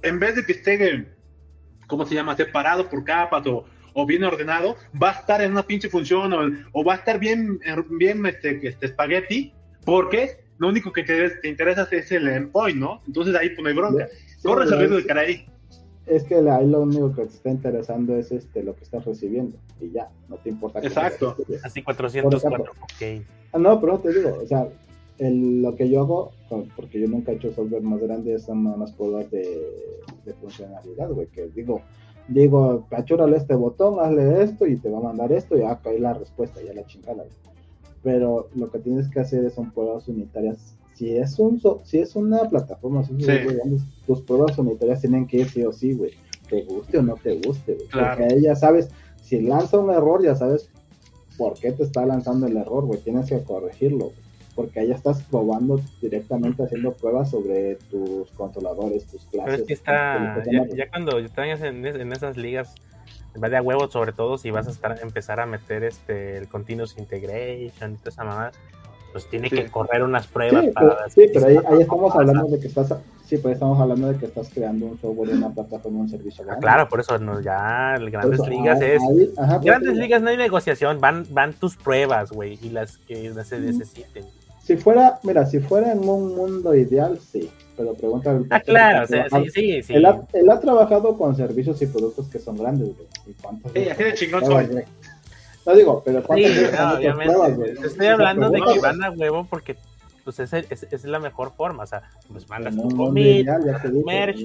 en vez de que esté, ¿cómo se llama?, separado por capas o, o bien ordenado, va a estar en una pinche función o, o va a estar bien, bien este, este espagueti, porque lo único que te, te interesa es el endpoint, ¿no? Entonces ahí no hay bronca. Corres el riesgo de caer ahí es que ahí lo único que te está interesando es este lo que estás recibiendo y ya, no te importa. Exacto. Así 404, ok. Ah, no, pero te digo, o sea, el, lo que yo hago, porque yo nunca he hecho software más grande, son más pruebas de, de funcionalidad, güey, que digo, digo, cachúrale este botón, hazle esto y te va a mandar esto y acá hay la respuesta, ya la chingada. Pero lo que tienes que hacer son pruebas unitarias si es un si es una plataforma, tus pruebas unitarias tienen que ir sí o sí, güey. Te guste o no te guste, güey. Porque ahí ya sabes, si lanza un error, ya sabes por qué te está lanzando el error, güey. Tienes que corregirlo, porque ahí ya estás probando directamente haciendo pruebas sobre tus controladores, tus clases. Pero es que está, ya, cuando estás en, en esas ligas, va de a huevo, sobre todo si vas a estar empezar a meter este el continuous integration y toda esa mamá, pues tiene que correr unas pruebas sí, para pero, sí, pero ahí, estamos hablando de que estás sí, pues estamos hablando de que estás creando un software una plataforma, un servicio. Ah, claro, por eso no, ya Grandes Ligas es Grandes Ligas no hay negociación, van van tus pruebas, güey, y las que se necesiten. Si fuera, mira, si fuera en un mundo ideal, sí pero pregunta. Ah, claro, sí, sí, sí. Él ha, él ha, trabajado con servicios y productos que son grandes, güey. ¿Y cuántos sí, así de chingón soy. No digo, pero ¿cuántas sí, no, obviamente. Estoy hablando de que van a huevo porque pues esa es, es, la mejor forma, o sea, pues mandas tu commit, merch,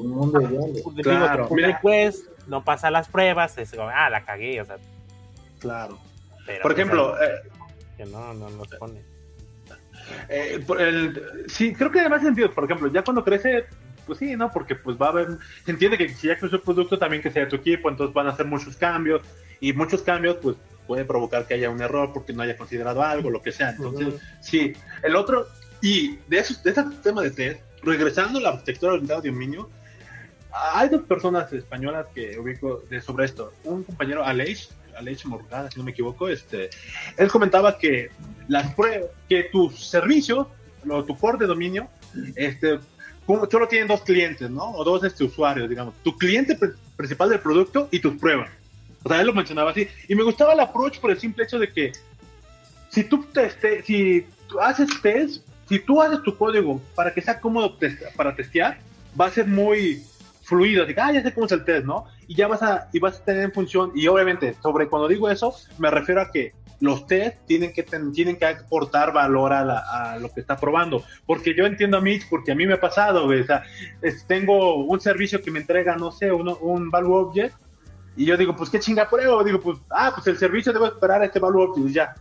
claro, request, no pasa las pruebas, es como, ah, la cagué, o sea. Claro. Pero, Por ejemplo, eh, que no, no nos pone. Eh, el, sí, creo que tiene más sentido. Por ejemplo, ya cuando crece, pues sí, ¿no? Porque pues va a haber, se entiende que si ya creció el producto, también que sea tu equipo, entonces van a hacer muchos cambios y muchos cambios, pues puede provocar que haya un error porque no haya considerado algo, lo que sea. Entonces, sí, el otro, y de, eso, de ese tema de test, regresando a la arquitectura orientada de dominio, hay dos personas españolas que ubico de, sobre esto. Un compañero, Aleix, Aleix Morgada, si no me equivoco, este, él comentaba que las pruebas, que tu servicio, o tu core de dominio, este, solo tienen dos clientes, ¿no? O dos este, usuarios, digamos. Tu cliente principal del producto y tus pruebas. O sea, él lo mencionaba así. Y me gustaba el approach por el simple hecho de que si tú, teste, si tú haces test, si tú haces tu código para que sea cómodo para testear, va a ser muy fluido, cómo es el test, ¿no? Y ya vas a, y vas a tener en función, y obviamente, sobre cuando digo eso, me refiero a que los test tienen que, tienen que aportar valor a, lo que está probando. Porque yo entiendo a mí, porque a mí me ha pasado, o sea, tengo un servicio que me entrega, no sé, un value object, y yo digo, pues qué chinga pruebo, digo, pues, ah, pues el servicio debe esperar a este value object, y ya.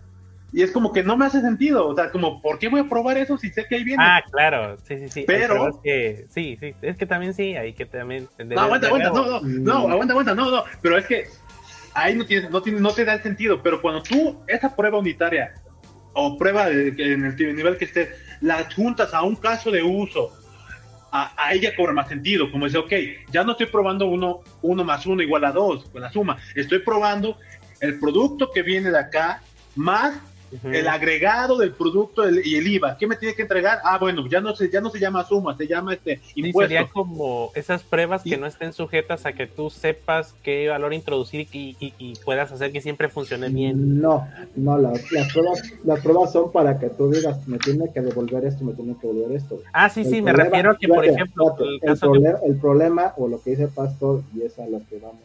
Y es como que no me hace sentido, o sea, como, ¿por qué voy a probar eso si sé que ahí viene? Ah, claro, sí, sí, sí. Pero, es que, sí, sí, es que también sí, hay que también No, aguanta, aguanta, no, no, no, aguanta, aguanta, no, no, pero es que ahí no, tiene, no, tiene, no te da el sentido, pero cuando tú esa prueba unitaria o prueba de, en el nivel que estés, la adjuntas a un caso de uso, a, a, ella cobra más sentido, como dice, ok, ya no estoy probando uno, uno más uno igual a dos, con la suma, estoy probando el producto que viene de acá más el agregado del producto y el IVA. ¿Qué me tiene que entregar? Ah, bueno, ya no se, ya no se llama suma, se llama este impuesto. sería como esas pruebas que no estén sujetas a que tú sepas qué valor introducir y, y, puedas hacer que siempre funcione bien. No, no, las, pruebas, las pruebas son para que tú digas, me tiene que devolver esto, me tiene que devolver esto. Ah, sí, sí, me refiero a que, por ejemplo, el, problema, o lo que dice Pastor, y es a lo que vamos,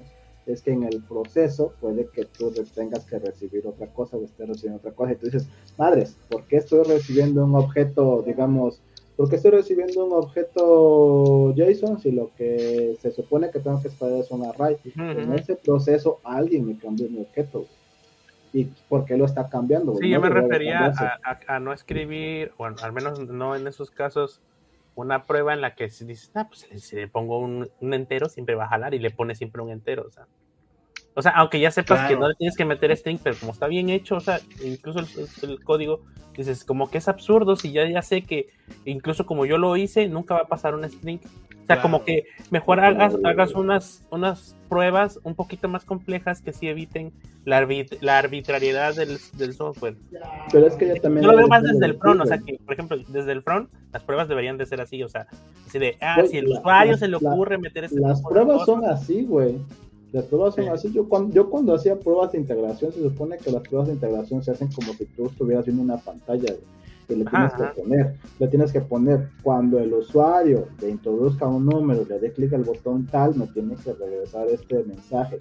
es que en el proceso puede que tú tengas que recibir otra cosa o estés recibiendo otra cosa y tú dices, madres, ¿por qué estoy recibiendo un objeto, digamos, ¿por qué estoy recibiendo un objeto JSON si lo que se supone que tengo que esperar es un array? En ese proceso alguien me cambió mi objeto. ¿Y por qué lo está cambiando? Sí, yo me refería a, no escribir, bueno, al menos no en esos casos, una prueba en la que dices, ah, pues si le pongo un, entero, siempre va a jalar y le pone siempre un entero, o sea. O sea, aunque ya sepas que no le tienes que meter string, pero como está bien hecho, o sea, incluso el, código, dices, como que es absurdo si ya, ya sé que, incluso como yo lo hice, nunca va a pasar un string. O sea, como que mejor hagas, hagas unas, unas pruebas un poquito más complejas que sí eviten la, la arbitrariedad del, del, software. Pero es que ya también... Yo lo veo más desde el front, o sea, que, por ejemplo, desde el front, las pruebas deberían de ser así, o sea, así de, ah, si el usuario se le ocurre meter este Las pruebas son así, güey. Las pruebas son así. Yo cuando, yo cuando hacía pruebas de integración, se supone que las pruebas de integración se hacen como si tú estuvieras viendo una pantalla, que le tienes que poner. Le tienes que poner cuando el usuario le introduzca un número, le dé clic al botón tal, me tiene que regresar este mensaje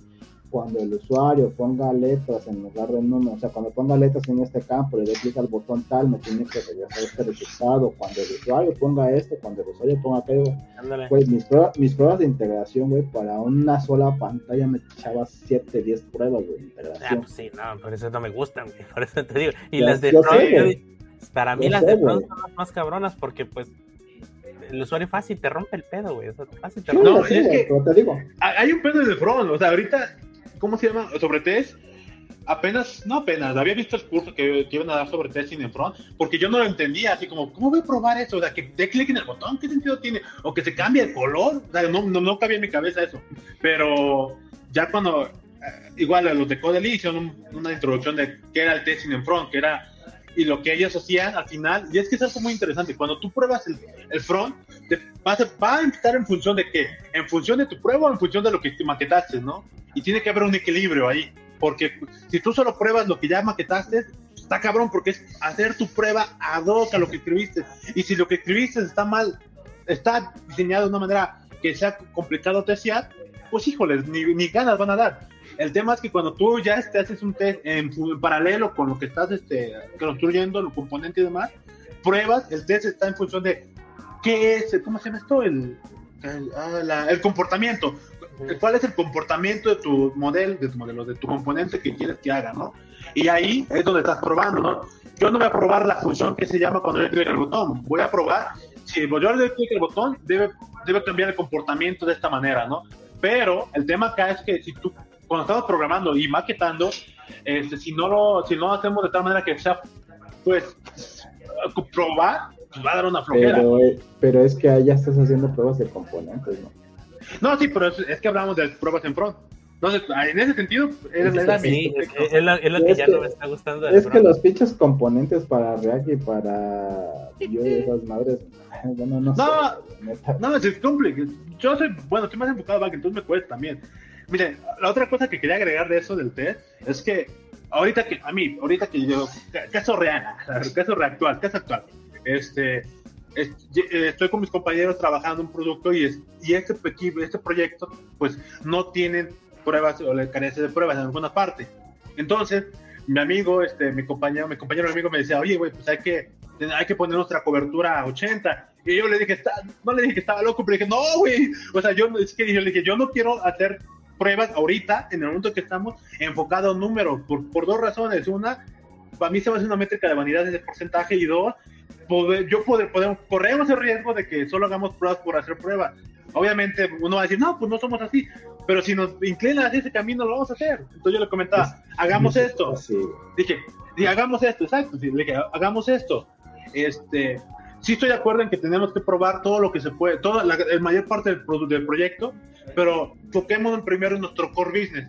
cuando el usuario ponga letras en lugar de números, o sea, cuando ponga letras en este campo, le dé clic al botón tal, me tiene que regresar este resultado. Cuando el usuario ponga esto, cuando el usuario ponga aquello, pues mis pruebas, mis pruebas de integración, güey, para una sola pantalla me echaba 7, 10 pruebas, güey, de integración. Ah, pues sí, no, por eso no me gustan, güey, por eso te digo. Y las de front, Para mí las sé, de front son las más cabronas porque pues el usuario fácil te rompe el pedo, güey. O sea, fácil te rompe. No, sí, es güey, que- pero te digo. Hay hay un pedo de front, o sea, ahorita, ¿cómo se llama? Sobre test, apenas, no apenas, había visto el curso que, iban a dar sobre testing en front, porque yo no lo entendía, así como, ¿cómo voy a probar eso? O sea, que dé clic en el botón, ¿qué sentido tiene? O que se cambie el color, no, no, cabía en mi cabeza eso, pero ya cuando, eh, igual a los de Codely hicieron un- una introducción de qué era el testing en front, que era, y lo que ellos hacían al final, y es que es algo muy interesante, cuando tú pruebas el, el front, te- va, a, va a estar en función de qué, en función de tu prueba o en función de lo que te maquetaste, ¿no? Y tiene que haber un equilibrio ahí, porque si tú solo pruebas lo que ya maquetaste, está cabrón, porque es hacer tu prueba ad hoc a lo que escribiste. Y si lo que escribiste está mal, está diseñado de una manera que sea complicado testear, pues híjoles, ni, ni ganas van a dar. El tema es que cuando tú ya este, haces un test en, en paralelo con lo que estás este, construyendo, los componentes y demás, pruebas, el test está en función de qué es, ¿cómo se llama esto? El, el, ah, la- el comportamiento. ¿Cuál es el comportamiento de tu modelo, de tu modelo, de tu componente que quieres que haga, ¿no? Y ahí es donde estás probando, ¿no? Yo no voy a probar la función que se llama cuando doy clic al botón. Voy a probar si yo le doy clic al botón, debe, debe cambiar el comportamiento de esta manera, ¿no? Pero el tema acá es que si tú, cuando estamos programando y maquetando, este, si no lo, si no lo hacemos de tal manera que sea, pues, probar, pues va a dar una flojera. Pero, eh, pero es que ahí ya estás haciendo pruebas de componentes, ¿no? No, sí, pero es, es que hablamos de pruebas en front. Entonces, en ese sentido, es, es la Sí, es, es lo, es lo que Es ya que- no me está gustando. Es que los pinches componentes para React y para yo y esas madres, bueno, no, No. sé. neta. No, es complicado. Yo soy, bueno, estoy más enfocado a back, entonces me cuesta también. Miren, la otra cosa que quería agregar de eso del test es que ahorita que, a mí, ahorita que yo, ca- caso real, caso reactual, caso actual, este, es- estoy con mis compañeros trabajando un producto y, y este, este proyecto, pues no tienen pruebas o le carece de pruebas en alguna parte. Entonces, mi amigo, este, mi compañero, mi compañero mi amigo me decía, oye, güey, pues hay que, hay que poner nuestra cobertura a 80. Y yo le dije, está, no le dije que estaba loco, pero dije, no, güey. O sea, yo, es que yo le dije, yo no quiero hacer pruebas ahorita, en el momento que estamos, enfocado a números, por, por dos razones. Una, para mí se va a hacer una métrica de vanidad de porcentaje, y dos, poder, yo poder, podemos, corremos el riesgo de que solo hagamos pruebas por hacer pruebas. Obviamente uno va a decir, no, pues no somos así, pero si nos inclina hacia ese camino, lo vamos a hacer. Entonces yo le comentaba, hagamos esto. Así. Dije, sí, hagamos esto, exacto. sí, le dije, hagamos esto. Este, sí estoy de acuerdo en que tenemos que probar todo lo que se puede, toda la, mayor parte del, produ- del proyecto, pero toquémonos primero nuestro core business.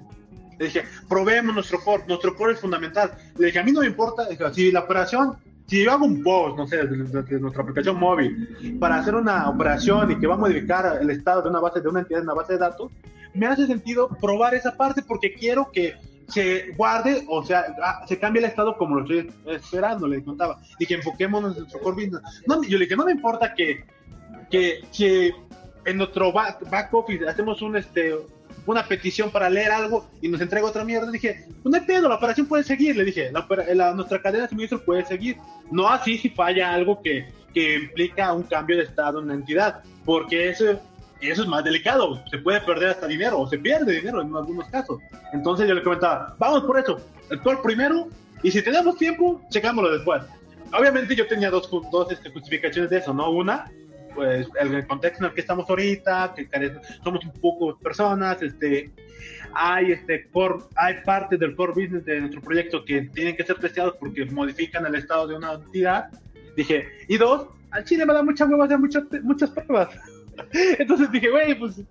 Le dije, probemos nuestro core, nuestro core es fundamental. Le dije, a mí no me importa, dije, si la operación, si yo hago un post, no sé, de, de- de nuestra aplicación móvil, para hacer una operación y que va a modificar el estado de una base, de una entidad en una base de datos, me hace sentido probar esa parte porque quiero que se guarde, o sea, ah, se cambie el estado como lo estoy esperando, le contaba. Y que enfoquémonos en nuestro core. No, yo le dije, no me importa que, que, que en nuestro back, office hacemos un, este, una petición para leer algo y nos entrega otra mierda. dije, pues no hay pedo, la operación puede seguir. Le dije, la- nuestra cadena de suministro puede seguir. No así si falla algo que, que implica un cambio de estado en una entidad, porque eso, eso es más delicado. Se puede perder hasta dinero o se pierde dinero en algunos casos. Entonces yo le comentaba, vamos por eso, core primero y si tenemos tiempo, checámoslo después. Obviamente yo tenía dos, dos este, justificaciones de eso, ¿no? Una, pues el contexto en el que estamos ahorita, que somos un poco personas, este, hay, este, core, hay partes del core business de nuestro proyecto que tienen que ser testeados porque modifican el estado de una entidad. Dije, y dos, al chile me da mucha hueva hacer muchas, muchas pruebas. Entonces dije, güey, pues,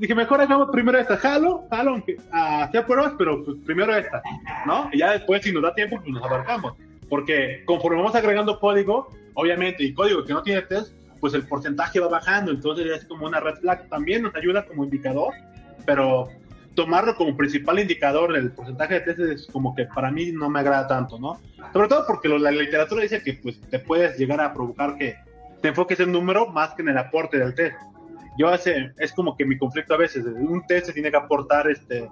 dije, mejor hagamos primero esta, jalo, jalo, aunque, a hacer pruebas, pero pues primero esta, ¿no? Y ya después, si nos da tiempo, pues nos abarcamos. Porque conforme vamos agregando código, obviamente, y código que no tiene test, pues el porcentaje va bajando, entonces es como una red flag, también nos ayuda como indicador, pero tomarlo como principal indicador, el porcentaje de test es como que para mí no me agrada tanto, ¿no? Sobre todo porque lo- la literatura dice que pues te puedes llegar a provocar que te enfoques en número más que en el aporte del test. Yo ese es como que mi conflicto a veces, un test se tiene que aportar este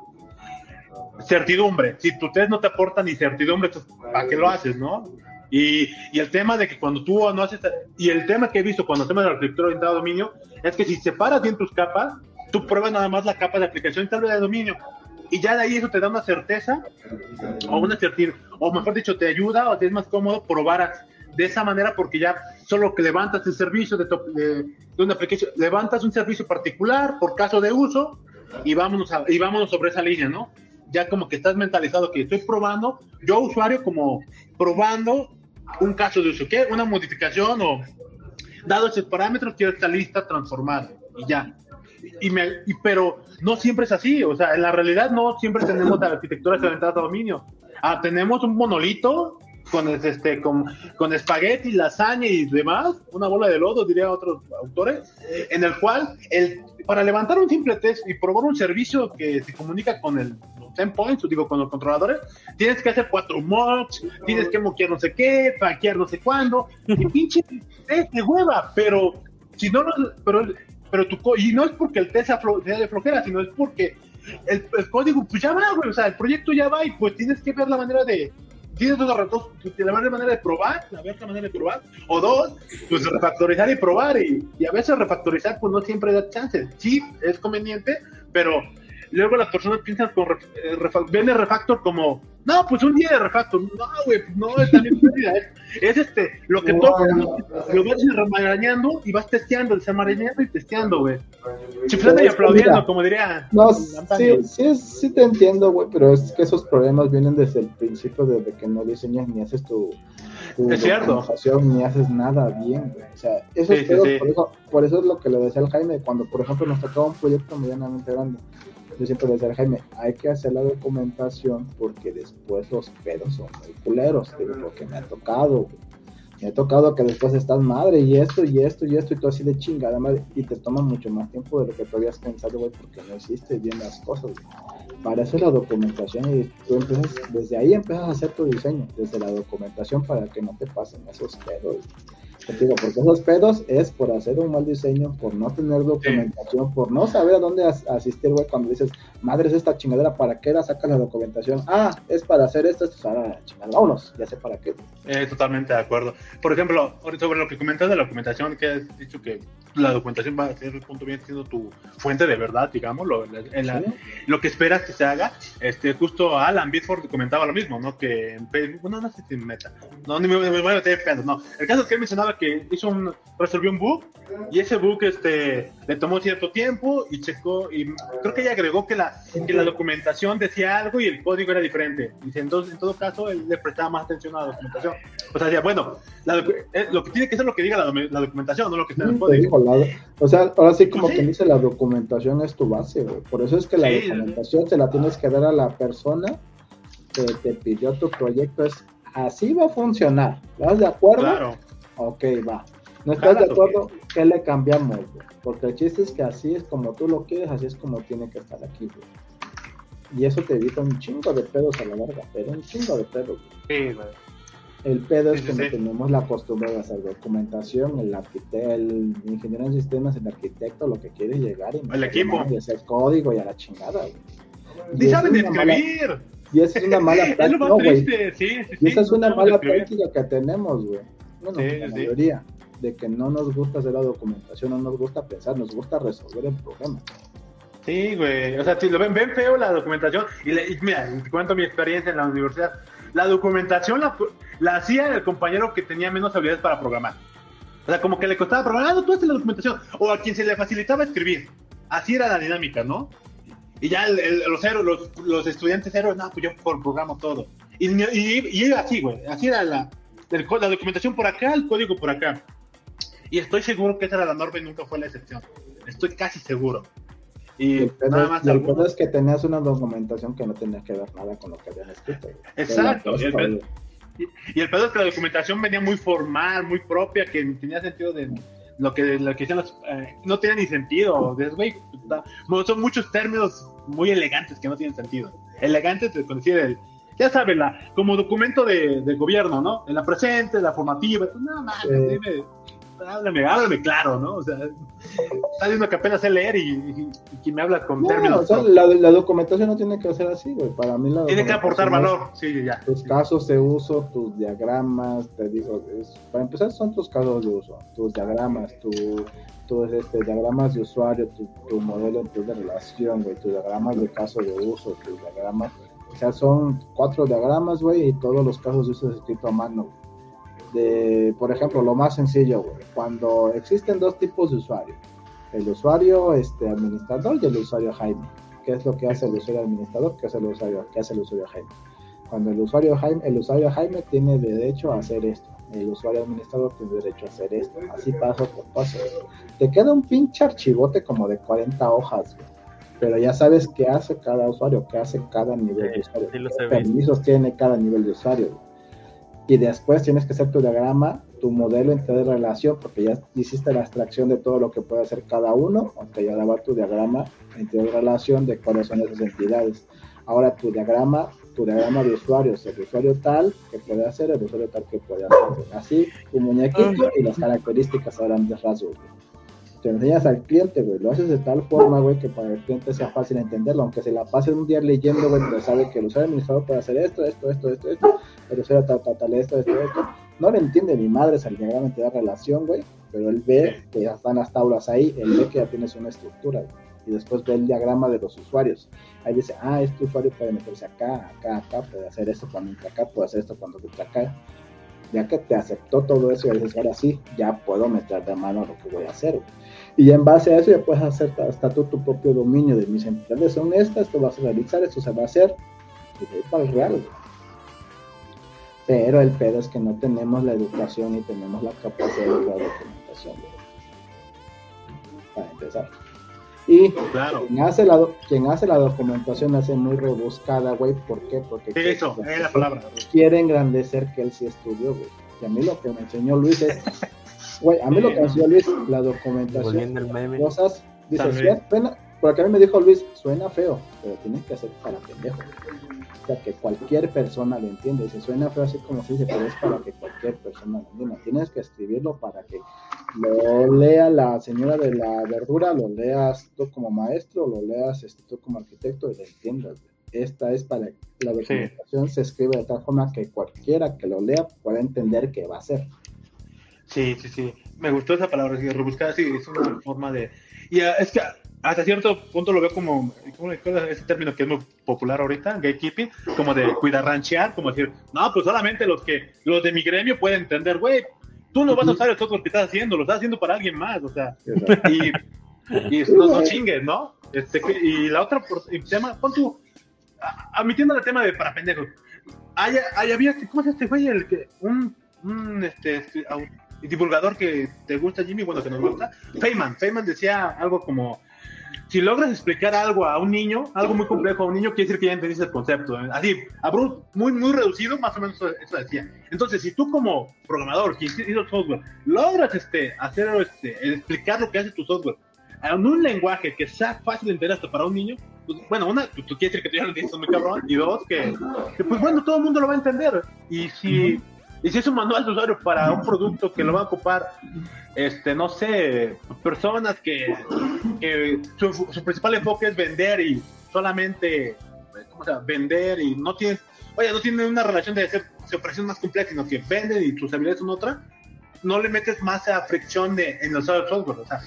certidumbre. Si tu test no te aporta ni certidumbre, ¿para qué lo haces, no? Y, y el tema de que cuando tú no haces, y el tema que he visto cuando hacemos la arquitectura orientada a dominio, es que si separas bien tus capas, tú pruebas nada más la capa de aplicación y tal vez de dominio. Y ya de ahí eso te da una certeza, o una certidumbre, o mejor dicho, te ayuda o te es más cómodo probar de esa manera porque ya solo que levantas el servicio de, de, una aplicación, levantas un servicio particular por caso de uso y vámonos, y vámonos sobre esa línea, ¿no? Ya como que estás mentalizado que estoy probando, yo usuario como probando un caso de uso, ¿qué? Una modificación o dado esos parámetros quiero esta lista transformada y ya. Y me, y, pero no siempre es así, o sea, en la realidad no siempre tenemos la arquitectura segmentada de dominio. Ah, tenemos un monolito con este con, con espagueti, lasaña y demás, una bola de lodo, diría otros autores, en el cual el, para levantar un simple test y probar un servicio que se comunica con el endpoints, digo, con los controladores, tienes que hacer cuatro mocks, tienes que moquear no sé qué, paquear no sé cuándo, y pinche test de hueva, pero si no, pero, pero tu, y no es porque el test sea de flojera, sino es porque el, el, código, pues ya va, güey, o sea, el proyecto ya va y pues tienes que ver la manera de, tienes dos retos, la manera de probar, la la manera de probar, o dos, pues refactorizar y probar, y, y, a veces refactorizar pues no siempre da chance, sí, es conveniente, pero luego las personas piensan con eh, ven el refactor como, no, pues un día de refactor, no, güey, no, es también es, es este, lo que toca, lo vas desmarañando y vas testeando, desmarañando y testeando, güey. Chiflando y aplaudiendo, como diría. No, sí, sí, sí te entiendo, güey, pero es que esos problemas vienen desde el principio, desde que no diseñas ni haces tu, tu es cierto. ni haces nada bien, güey. O sea, esos Sí, sí, pedos, sí. Por, eso, por eso es lo que le decía al Jaime, cuando por ejemplo nos tocaba un proyecto medianamente grande. Yo siempre le decía Jaime, hay que hacer la documentación porque después los pedos son muy culeros, digo, porque me ha tocado. Me ha tocado que después estás madre y esto y esto y esto y todo así de chingada madre y te toma mucho más tiempo de lo que tú habías pensado, güey, porque no hiciste bien las cosas. Para eso es la documentación y tú empiezas, desde ahí empiezas a hacer tu diseño, desde la documentación para que no te pasen esos pedos. Digo, porque esos pedos es por hacer un mal diseño, por no tener documentación, por no saber a dónde as- asistir, güey, cuando dices, madre, es esta chingadera, ¿para qué la sacas la documentación? Ah, es para hacer esto, esto, ah, chingada, vámonos, ya sé para qué. Eh, totalmente de acuerdo. Por ejemplo, ahorita sobre lo que comentas de la documentación, que has dicho que la documentación va a ser el punto bien siendo tu fuente de verdad, digamos, lo, en la- ¿Sí? lo que esperas que se haga. Este, justo Alan Bitford comentaba lo mismo, ¿no? Que en Facebook, bueno, no sé si meta, no, ni me, me voy a meter en pedos, no. El caso es que él mencionaba que hizo un, resolvió un bug y ese bug este, le tomó cierto tiempo y checó, y creo que ella agregó que la, que la documentación decía algo y el código era diferente. Dice, entonces, en todo caso, él le prestaba más atención a la documentación. O sea, decía, bueno, la eh, lo que tiene que ser lo que diga la, la documentación, no lo que está en el código. La- o sea, ahora sí como Sí. que dice la documentación es tu base, güey. Por eso es que la Sí. documentación se la tienes que dar a la persona que te pidió tu proyecto. Es así va a funcionar. ¿Estás de acuerdo? Claro. Ok, va. ¿No estás Claro, de acuerdo? ¿Qué le cambiamos, güey? Porque el chiste es que así es como tú lo quieres, así es como tiene que estar aquí, güey. Y eso te evita un chingo de pedos a la larga, pero un chingo de pedos. güey. Sí, güey. El pedo es Sí, que sí, tenemos la costumbre de hacer documentación, el arquitecto, el ingeniero en sistemas, el arquitecto, lo que quiere llegar y meterle equipo. y hacer código y a la chingada. Ni saben es una mala- escribir. y esa es una mala Es lo práctica, más no, triste, sí, sí, Y esa es una mala práctica que tenemos, güey. Bueno, la mayoría, de que no nos gusta hacer la documentación, no nos gusta pensar, nos gusta resolver el problema. Sí, güey. O sea, si lo ven, ven feo la documentación. Y, le- y mira, te cuento mi experiencia en la universidad. La documentación la, la hacía el compañero que tenía menos habilidades para programar. O sea, como que le costaba programar, ah, no, tú haces la documentación. O a quien se le facilitaba escribir. Así era la dinámica, ¿no? Y ya el- el- los, héroes, los, los estudiantes héroes, no, pues yo programo todo. Y, y, y así, güey. Así era la, la documentación por acá, el código por acá. Y estoy seguro que esa era la norma y nunca fue la excepción. Estoy casi seguro. Y el pedo, nada más algunos- es que tenías una documentación que no tenía que ver nada con lo que habían escrito. Exacto, y el pedo- güey. Y el pedo es que la documentación venía muy formal, muy propia, que tenía sentido de lo que, lo que los, eh, no tenía ni sentido. Da- bueno, son muchos términos muy elegantes que no tienen sentido. Elegantes decir el, ya sabes, la, como documento de, de gobierno, ¿no? En la presente, la formativa, pues, no mames, Eh. dime, háblame, háblame claro, ¿no? O sea, está diciendo que apenas sé leer y, y, y me hablas con No, términos. o sea, la, la documentación no tiene que ser así, güey. Para mí la tiene que aportar valor, sí, ya. Tus casos de uso, tus diagramas, te digo, es- para empezar son tus casos de uso, tus diagramas, tu, tus este, diagramas de usuario, tu, tu modelo de relación, güey, tus diagramas de caso de uso, tus diagramas, o sea, son cuatro diagramas, güey, y todos los casos de uso escrito a mano. De, por ejemplo, lo más sencillo, güey, cuando existen dos tipos de usuarios, el usuario este, administrador y el usuario Jaime. ¿Qué es lo que hace el usuario administrador? ¿Qué hace el usuario, qué hace el usuario Jaime? Cuando el usuario Jaime, el usuario Jaime tiene derecho a hacer esto, el usuario administrador tiene derecho a hacer esto, así paso por paso. Te queda un pinche archivote como de 40 hojas, güey pero ya sabes qué hace cada usuario, qué hace cada nivel de usuario, qué permisos tiene cada nivel de usuario. Y después tienes que hacer tu diagrama, tu modelo entre de relación, porque ya hiciste la abstracción de todo lo que puede hacer cada uno, aunque ya daba tu diagrama entre de relación de cuáles son esas entidades. Ahora tu diagrama, tu diagrama de usuarios, el usuario tal que puede hacer, el usuario tal que puede hacer. Así, tu muñequito y las características a grandes rasgos te enseñas al cliente, güey, lo haces de tal forma, güey, que para el cliente sea fácil entenderlo, aunque se la pase un día leyendo, güey, pero sabe que el usuario administrador puede hacer esto, esto, esto, esto, esto, el usuario tal, tal, tal, esto, esto, esto, no le entiende mi madre el diagrama de relación, güey, pero él ve que ya están las tablas ahí, él ve que ya tienes una estructura, güey, y después ve el diagrama de los usuarios, ahí dice, ah, este usuario puede meterse acá, acá, acá, puede hacer esto cuando entra acá, puede hacer esto cuando entra acá, ya que te aceptó todo eso y dices, ahora sí, ya puedo meter de mano lo que voy a hacer, güey y en base a eso ya puedes hacer hasta tú tu propio dominio de mis entidades son estas, esto vas a realizar, esto se va a hacer, y de para el real. Pero el pedo es que no tenemos la educación y tenemos la capacidad de la documentación. Para empezar. Y claro. quien, hace la, quien hace la documentación hace muy rebuscada, güey. ¿Por qué? Porque eso, es la palabra. quiere engrandecer que él sí estudió, güey. Y a mí lo que me enseñó Luis es Güey, a mí lo que me enseñó Luis, la documentación, cosas, dice, suena, porque a mí me dijo Luis, suena feo, pero tienes que hacer para pendejo. O sea, que cualquier persona lo entiende. Dice, suena feo así como se dice, pero es para que cualquier persona lo entienda. Tienes que escribirlo para que lo lea la señora de la verdura, lo leas tú como maestro, lo leas este, tú como arquitecto y lo entiendas. Esta es para la documentación se escribe de tal forma que cualquiera que lo lea pueda entender qué va a hacer. Sí, sí, sí. Me gustó esa palabra, sí, rebuscada, sí, es una forma de... Y ah, es que hasta cierto punto lo veo como, ¿cómo ese término que es muy popular ahorita, gatekeeping, como de cuidar ranchear, como decir, no, pues solamente los que, los de mi gremio pueden entender, güey, tú no vas a usar el software que estás haciendo, lo estás haciendo para alguien más, o sea, y, y no, no, chingues, ¿no? Este, y la otra, se llama, pon tú, admitiendo el tema de para pendejos, hay, hay, había, ¿cómo se este güey? El que, un, un, este, este divulgador que te gusta, Jimmy, bueno, que nos gusta, Feynman. Feynman decía algo como, si logras explicar algo a un niño, algo muy complejo a un niño, quiere decir que ya entendiste el concepto. Así, muy, muy reducido, más o menos eso, decía. Entonces, si tú como programador que hizo software, logras este, hacer, este, explicar lo que hace tu software en un lenguaje que sea fácil de entender hasta para un niño, pues, bueno, una, tú, quieres decir que tú ya lo entiendes muy cabrón, y dos, que, pues bueno, todo el mundo lo va a entender. Y si... Y si es un manual de usuario para un producto que lo va a ocupar, este, no sé, personas que, su, principal enfoque es vender y solamente, ¿cómo se llama? Vender y no tienen, oye, no tienen una relación de hacer su operación más compleja, sino que venden y sus habilidades son otra, no le metes más a fricción de, en los software, o sea,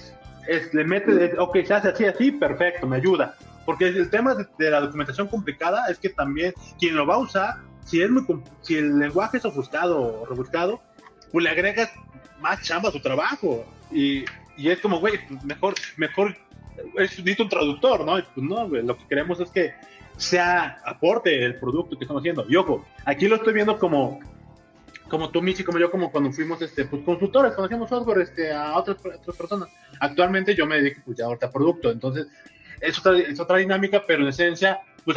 es, le metes, ok, se hace así, así, perfecto, me ayuda. Porque el tema de la documentación complicada es que también quien lo va a usar si, es muy, si el lenguaje es ofuscado o rebuscado, pues le agregas más chamba a su trabajo. Y, y es como, güey, pues mejor, mejor, es, necesito un traductor, ¿no? pues no, güey, lo que queremos es que sea aporte el producto que estamos haciendo. Y ojo, aquí lo estoy viendo como, como tú, Michi, como yo, como cuando fuimos este, pues, consultores, cuando hacíamos software este, a otras, otras personas. Actualmente yo me dedico pues, ya ahorita a producto, entonces es otra, es otra dinámica, pero en esencia, pues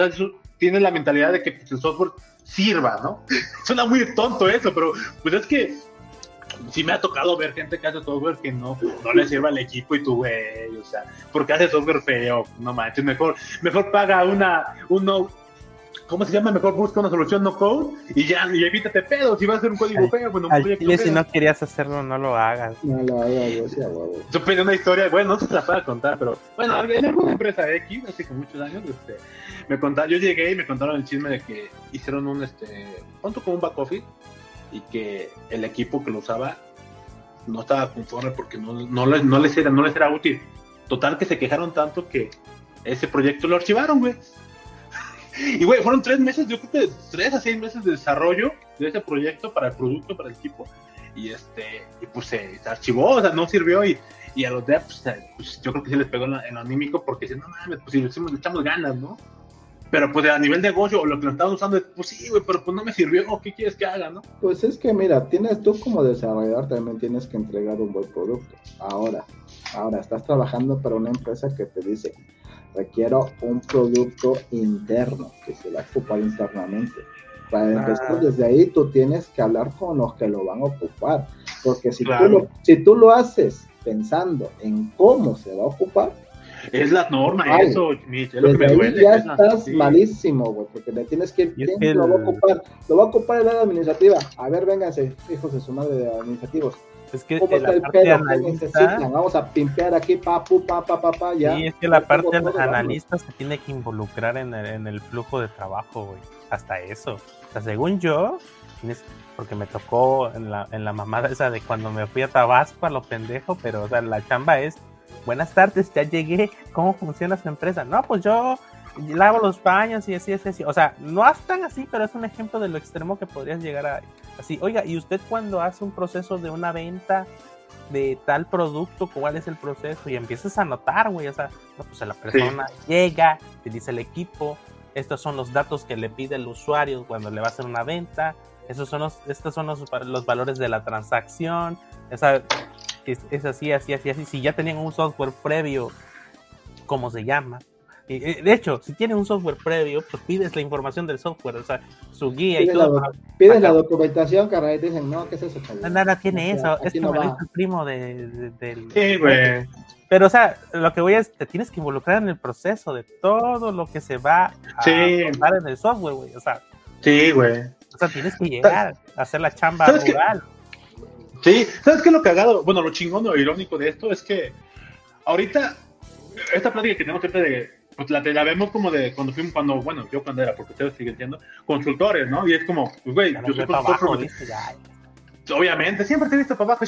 tiene la mentalidad de que pues, el software sirva, ¿no? Suena muy tonto eso, pero pues es que sí me ha tocado ver gente que hace software que no, no le sirva al equipo y tú, güey, o sea, porque hace software feo, no manches, mejor, mejor paga una, uno, ¿cómo se llama? Mejor busca una solución no code y ya, y evítate pedos, si vas a hacer un código feo, bueno, un proyecto feo. si no querías hacerlo, no lo hagas. No lo hagas, yo sea, Yo pedí una historia, bueno, no se la puedo contar, pero, bueno, en alguna empresa X, hace como muchos años, este, me contaron, yo llegué y me contaron el chisme de que hicieron un, este, punto como un back office y que el equipo que lo usaba no estaba conforme porque no, no, les, no, les era, no les era útil. Total que se quejaron tanto que ese proyecto lo archivaron, güey. Y, güey, fueron tres meses, yo creo que tres a seis meses de desarrollo de ese proyecto para el producto, para el equipo. y este, y pues se, archivó, o sea, no sirvió y, y a los devs, pues, yo creo que sí les pegó en, en lo anímico porque dicen, no mames, pues si le, echamos ganas, ¿no? Pero pues a nivel de negocio, o lo que lo estaban usando, pues sí, güey, pero pues no me sirvió, ¿qué quieres que haga, no? Pues es que mira, tienes tú como desarrollador también tienes que entregar un buen producto. Ahora, ahora estás trabajando para una empresa que te dice, requiero un producto interno que se va a ocupar internamente. Para ah. desde ahí tú tienes que hablar con los que lo van a ocupar. Porque si, tú lo, si tú lo haces pensando en cómo se va a ocupar, es la norma, eso, es lo que me duele. Ya estás malísimo, güey, porque le tienes que ir. ¿Quién lo va a ocupar? Lo va a ocupar el área administrativa. A ver, vénganse, hijos de su madre de administrativos. Es que ¿Cómo está el pedo que? Vamos a pimpear aquí, pa, pu, pa, pa, pa, pa, ya. Sí, es que la parte analista se tiene que involucrar en el, en el flujo de trabajo, güey. Hasta eso. O sea, según yo, porque me tocó en la, en la mamada esa de cuando me fui a Tabasco a lo pendejo, pero o sea, la chamba es buenas tardes, ya llegué, ¿cómo funciona su empresa? No, pues yo lavo los baños y así, así, así. O sea, no es tan así, pero es un ejemplo de lo extremo que podrías llegar a así. Oiga, ¿y usted cuando hace un proceso de una venta de tal producto, cuál es el proceso? Y empiezas a notar, güey, o sea, pues la persona llega, te dice el equipo, estos son los datos que le pide el usuario cuando le va a hacer una venta, esos son los, estos son los, los valores de la transacción, esa, es, así, así, así, así. Si ya tenían un software previo, ¿cómo se llama? Eh, de hecho, si tienen un software previo, pues pides la información del software, o sea, su guía y todo. pides la documentación, caray, dicen, no, ¿qué es eso? Nada tiene eso, es que me lo el primo de, del... Sí, güey. Pero, o sea, lo que voy es, te tienes que involucrar en el proceso de todo lo que se va a sí. en el software, güey, o sea. Sí, güey. O sea, tienes que llegar a hacer la chamba rural. Sí, ¿sabes qué es lo cagado? Bueno, lo chingón o irónico de esto es que ahorita, esta plática que tenemos siempre de, pues la, la vemos como de cuando fuimos, cuando, bueno, yo cuando era, porque ustedes siguen siendo consultores, ¿no? Y es como, pues, güey, yo soy consultor. Obviamente, siempre te he visto para abajo.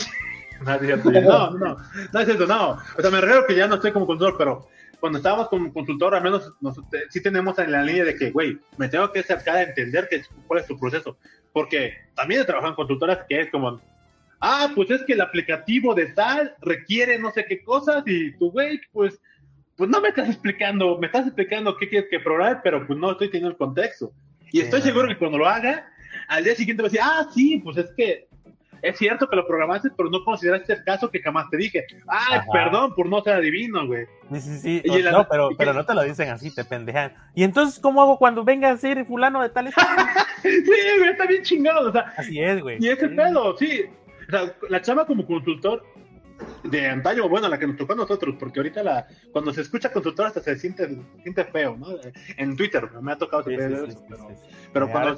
no, no, no, no es eso, no. O sea, me refiero que ya no estoy como consultor, pero cuando estábamos como consultor, al menos sí tenemos en la línea de que, güey, me tengo que acercar a entender que, cuál es tu proceso. Porque también he trabajado en consultoras que es como, ah, pues es que el aplicativo de tal requiere no sé qué cosas y tu güey, pues, pues no me estás explicando, me estás explicando qué quieres que programar, pero pues no estoy teniendo el contexto. Y estoy seguro que cuando lo haga, al día siguiente va a decir, ah, sí, pues es que es cierto que lo programaste, pero no consideraste el caso que jamás te dije. Ah, perdón por no ser adivino, güey. Sí, sí, sí. no, pero, pero no te lo dicen así, te pendejan. ¿Y entonces cómo hago cuando venga a ser fulano de tal? sí, güey, está bien chingado. O sea, así es, güey. Y ese pedo, sí la chava como consultor de antaño, bueno, la que nos tocó a nosotros, porque ahorita la, cuando se escucha consultor hasta se siente, siente feo, ¿no? En Twitter me ha tocado pero, pero cuando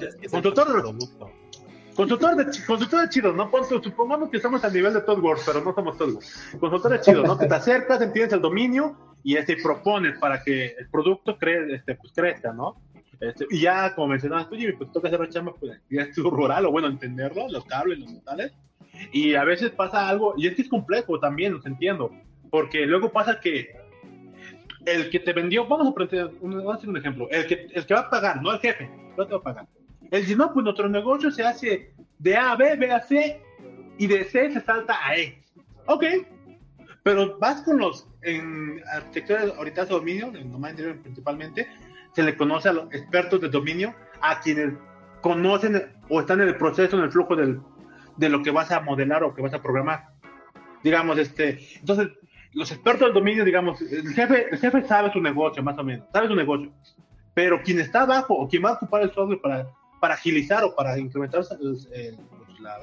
consultor de, consultor de chido, ¿no? supongamos que estamos a nivel de Todd pero no somos Todd Consultor de chido, ¿no? Que te acercas, entiendes el dominio y este, propones para que el producto cre este, pues, crezca, ¿no? Este, y ya, como mencionabas tú, pues toca hacer la chamba, pues, ya es rural, o bueno, entenderlo, los cables, los metales, y a veces pasa algo, y es que es complejo también, los entiendo, porque luego pasa que el que te vendió, vamos a, poner un, hacer un ejemplo, el que, el que va a pagar, no el jefe, no te va a pagar. Él dice, no, pues nuestro negocio se hace de A a B, B a C, y de C se salta a E. Ok, pero vas con los, en arquitectura ahorita de dominio, en dominio principalmente, se le conoce a los expertos de dominio, a quienes conocen o están en el proceso, en el flujo del, de lo que vas a modelar o que vas a programar. Digamos, este, entonces, los expertos del dominio, digamos, el jefe, el jefe sabe su negocio, más o menos, sabe su negocio, pero quien está abajo o quien va a ocupar el software para, para agilizar o para incrementar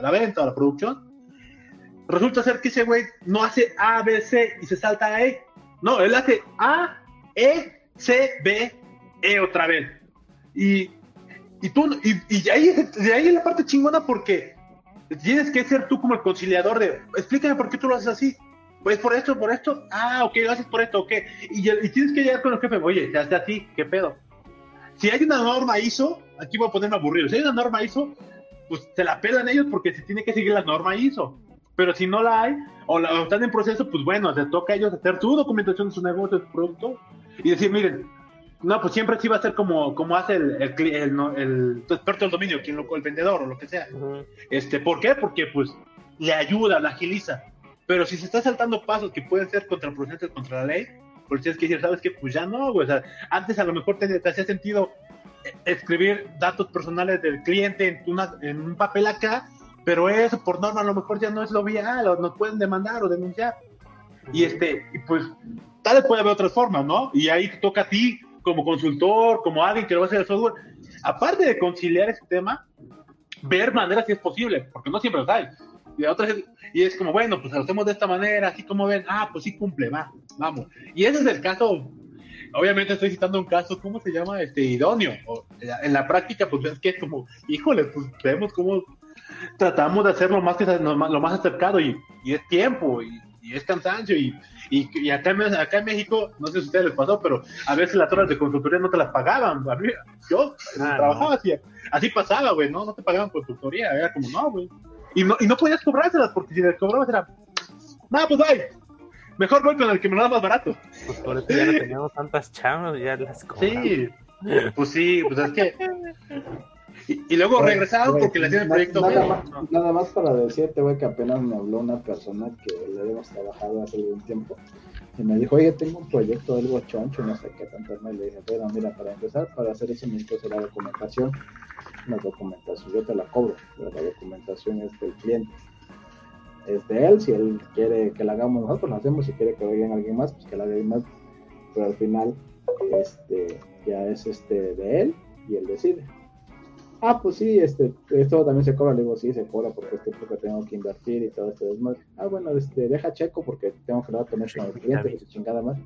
la, venta o la producción, resulta ser que ese güey no hace A, B, C y se salta a E. No, él hace A, E, C, B, E otra vez. Y, y tú, y, y ahí, de ahí es la parte chingona porque tienes que ser tú como el conciliador de, explícame por qué tú lo haces así. Pues por esto, por esto. Ah, ok, lo haces por esto, ok. Y, y tienes que llegar con el jefe, oye, se hace así, ¿qué pedo? Si hay una norma ISO, aquí voy a ponerme aburrido. Si hay una norma ISO, pues se la pelan ellos porque se tiene que seguir la norma ISO. Pero si no la hay, o, la, están en proceso, pues bueno, te toca a ellos hacer tu documentación de su negocio, de su producto, y decir, miren, no, pues siempre sí va a ser como, como hace el, el, el, experto del dominio, quien lo, el vendedor o lo que sea. este, ¿Por qué? Porque pues le ayuda, la agiliza. Pero si se está saltando pasos que pueden ser contraproducentes contra la ley, pues tienes que decir, ¿sabes qué? Pues ya no, güey. O sea, antes a lo mejor te, te hacía sentido eh, escribir datos personales del cliente en, una, en un papel acá, pero eso por norma a lo mejor ya no es lo vial, o nos pueden demandar o denunciar. Y este, y pues tal vez puede haber otras formas, ¿no? Y ahí te toca a ti como consultor, como alguien que lo va a hacer el software, aparte de conciliar ese tema, ver maneras si es posible, porque no siempre lo hay. Y, otras, y es como, bueno, pues lo hacemos de esta manera, así como ven, ah, pues sí cumple, va, vamos. Y ese es el caso, obviamente estoy citando un caso, ¿cómo se llama? Este, idóneo. en la práctica, pues es que es como, híjole, pues vemos cómo tratamos de hacerlo más que lo más acercado y, y es tiempo y, y es cansancio y y, acá, en, acá en México, no sé si a ustedes les pasó, pero a veces las horas de consultoría no te las pagaban. Yo ah, trabajaba así, así pasaba, güey, ¿no? No te pagaban consultoría, era como, no, güey. Y no, y no podías cobrárselas, porque si les cobrabas era, no, pues ay, mejor voy con el que me lo da más barato. Pues por eso ya no teníamos tantas chamas, ya las cobramos. Sí, pues sí, pues es que y, luego regresaron porque le hacían el proyecto. Nada, más, nada más para decirte, güey, que apenas me habló una persona que le habíamos trabajado hace algún tiempo. Y me dijo, oye, tengo un proyecto algo choncho, no sé qué tanto. Me le dije, pero mira, para empezar, para hacer eso necesito hacer la documentación. La documentación, yo te la cobro, pero la documentación es del cliente. Es de él, si él quiere que la hagamos nosotros, lo hacemos. Si quiere que lo haga alguien más, pues que la haga alguien más. Pero al final, este, ya es este de él y él decide ah, pues sí, este, esto también se cobra. Le digo, sí, se cobra porque este porque tengo que invertir y todo esto. Ah, bueno, este, deja checo porque tengo que hablar con el cliente y chingada más.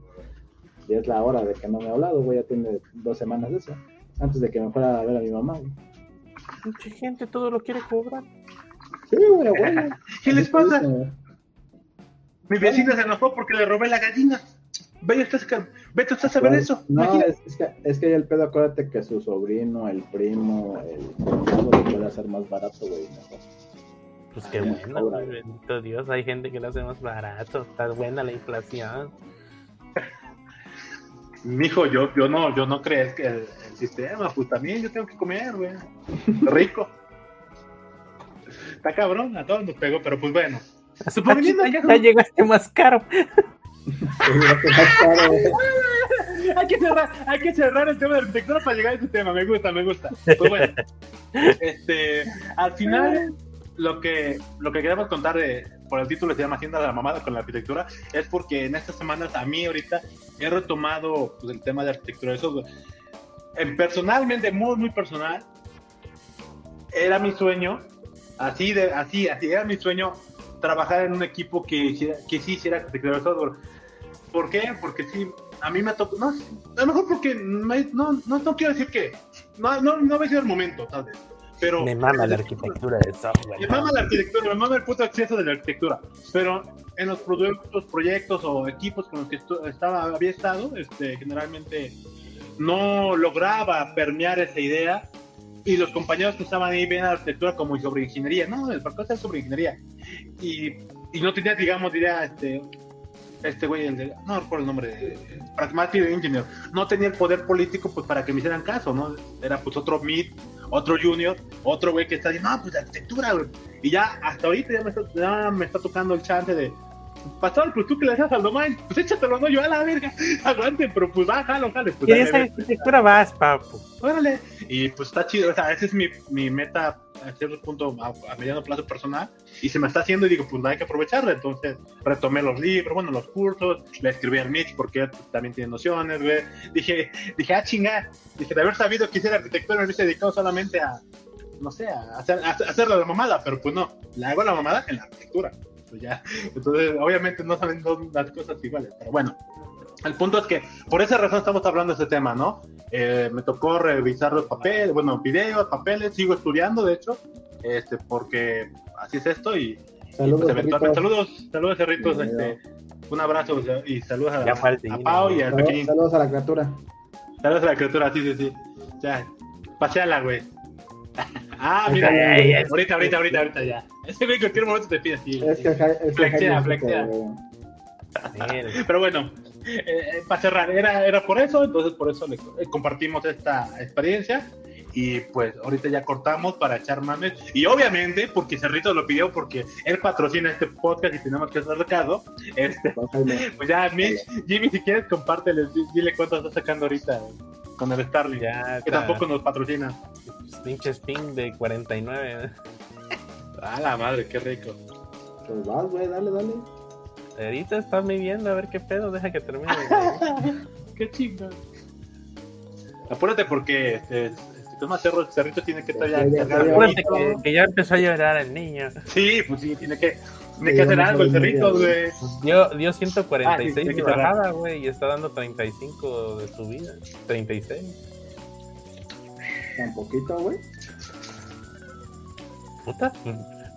Y es la hora de que no me ha hablado, güey, ya tiene dos semanas de eso. Antes de que me fuera a ver a mi mamá, Mucha gente todo lo quiere cobrar. Sí, güey, güey. ¿Qué les pasa? Mi vecina se enojó porque le robé la gallina. Vaya, estás, vete, estás a ver eso. No, es, que, es que el pedo, acuérdate que su sobrino, el primo, el lo puede hacer más barato, güey. Pues qué bueno, bendito Dios, hay gente que lo hace más barato, está buena la inflación. Mijo, yo, yo no, yo no crees que el, sistema, pues también yo tengo que comer, güey. Rico. Está cabrón, a todos nos pegó, pero pues bueno. ya llegaste más caro. hay, que cerrar, hay que cerrar el tema de arquitectura para llegar a ese tema. Me gusta, me gusta. Pues bueno, este, al final, lo que, lo que queremos contar de, por el título se llama Hacienda de la Mamada con la arquitectura, es porque en estas semanas a mí ahorita he retomado pues, el tema de arquitectura de. En, personalmente, muy, muy personal, era mi sueño, así, de, así, así era mi sueño trabajar en un equipo que, que sí hiciera arquitectura de software ¿Por qué? Porque sí, a mí me tocó, no, a lo mejor porque no, no, no quiero decir que, no, no, no a sido el momento, tal vez. Pero, me mama la arquitectura de software. Me mama la arquitectura, me mama el puto acceso de la arquitectura. Pero en los productos, proyectos o equipos con los que estaba, había estado, este, generalmente no lograba permear esa idea. Y los compañeros que estaban ahí ven la arquitectura como sobre ingeniería. No, el parque es sobre ingeniería. Y, y no tenía, digamos, diría, este, este güey, el de, no recuerdo el nombre, Pragmatic Engineer, no tenía el poder político pues para que me hicieran caso, ¿no? Era pues otro mid, otro junior, otro güey que está diciendo, no, pues la arquitectura, güey. Y ya hasta ahorita ya me está, ya me está tocando el chance de, pastor, pues tú que le haces al domain, pues échatelo, no, yo a la verga, aguante, pero pues va, jalo, jale. Pues, ¿Qué esa arquitectura vas, papu? Órale. Y pues está chido, o sea, esa es mi, mi meta a cierto punto a, mediano plazo personal y se me está haciendo y digo, pues hay que aprovecharla. Entonces retomé los libros, bueno, los cursos, le escribí al Mitch porque también tiene nociones, güey. Dije, dije, ah, chinga, dije, de haber sabido que hiciera arquitectura me hubiese dedicado solamente a, no sé, a, hacer, a la mamada, pero pues no, le hago la mamada en la arquitectura. Pues ya, entonces obviamente no saben las cosas iguales, pero bueno. El punto es que por esa razón estamos hablando de este tema, ¿no? Eh, me tocó revisar los papeles, bueno, videos, papeles, sigo estudiando, de hecho, este, porque así es esto y, saludos, pues, saludos, saludos, Cerritos, este, un abrazo y saludos a, a Pau y a saludos, saludos a la criatura. Saludos a la criatura, sí, sí, sí. Ya, paseala, güey. ah, mira, ahorita, ahorita, ahorita, ahorita ya. Ese güey en cualquier momento te pide así. Es que, es flexea, flexea. Pero bueno, eh, para cerrar, era, era por eso, entonces por eso le, eh, compartimos esta experiencia Y pues ahorita ya cortamos para echar mames. Y obviamente, porque Cerrito lo pidió, porque él patrocina este podcast y tenemos que hacer caso. Este, pues ya, Mitch, Jimmy, si quieres, compártele, dile cuánto está sacando ahorita con el Starling. Ya, que tampoco nos patrocina. Pinche spin de 49. A la madre, qué rico. Pues vas, güey, dale, dale. Ahorita está midiendo a ver qué pedo, deja que termine. qué chingón. Apúrate porque este, este toma cerro, cerrito tiene que estar ya. Apúrate que, que, ya empezó a llorar el niño. Sí, pues sí, tiene que, tiene que hacer algo el cerrito, güey. Dio, dio 146 ah, sí, de bajada, güey, y está dando 35 de subida. 36. Tan poquito, güey. Puta,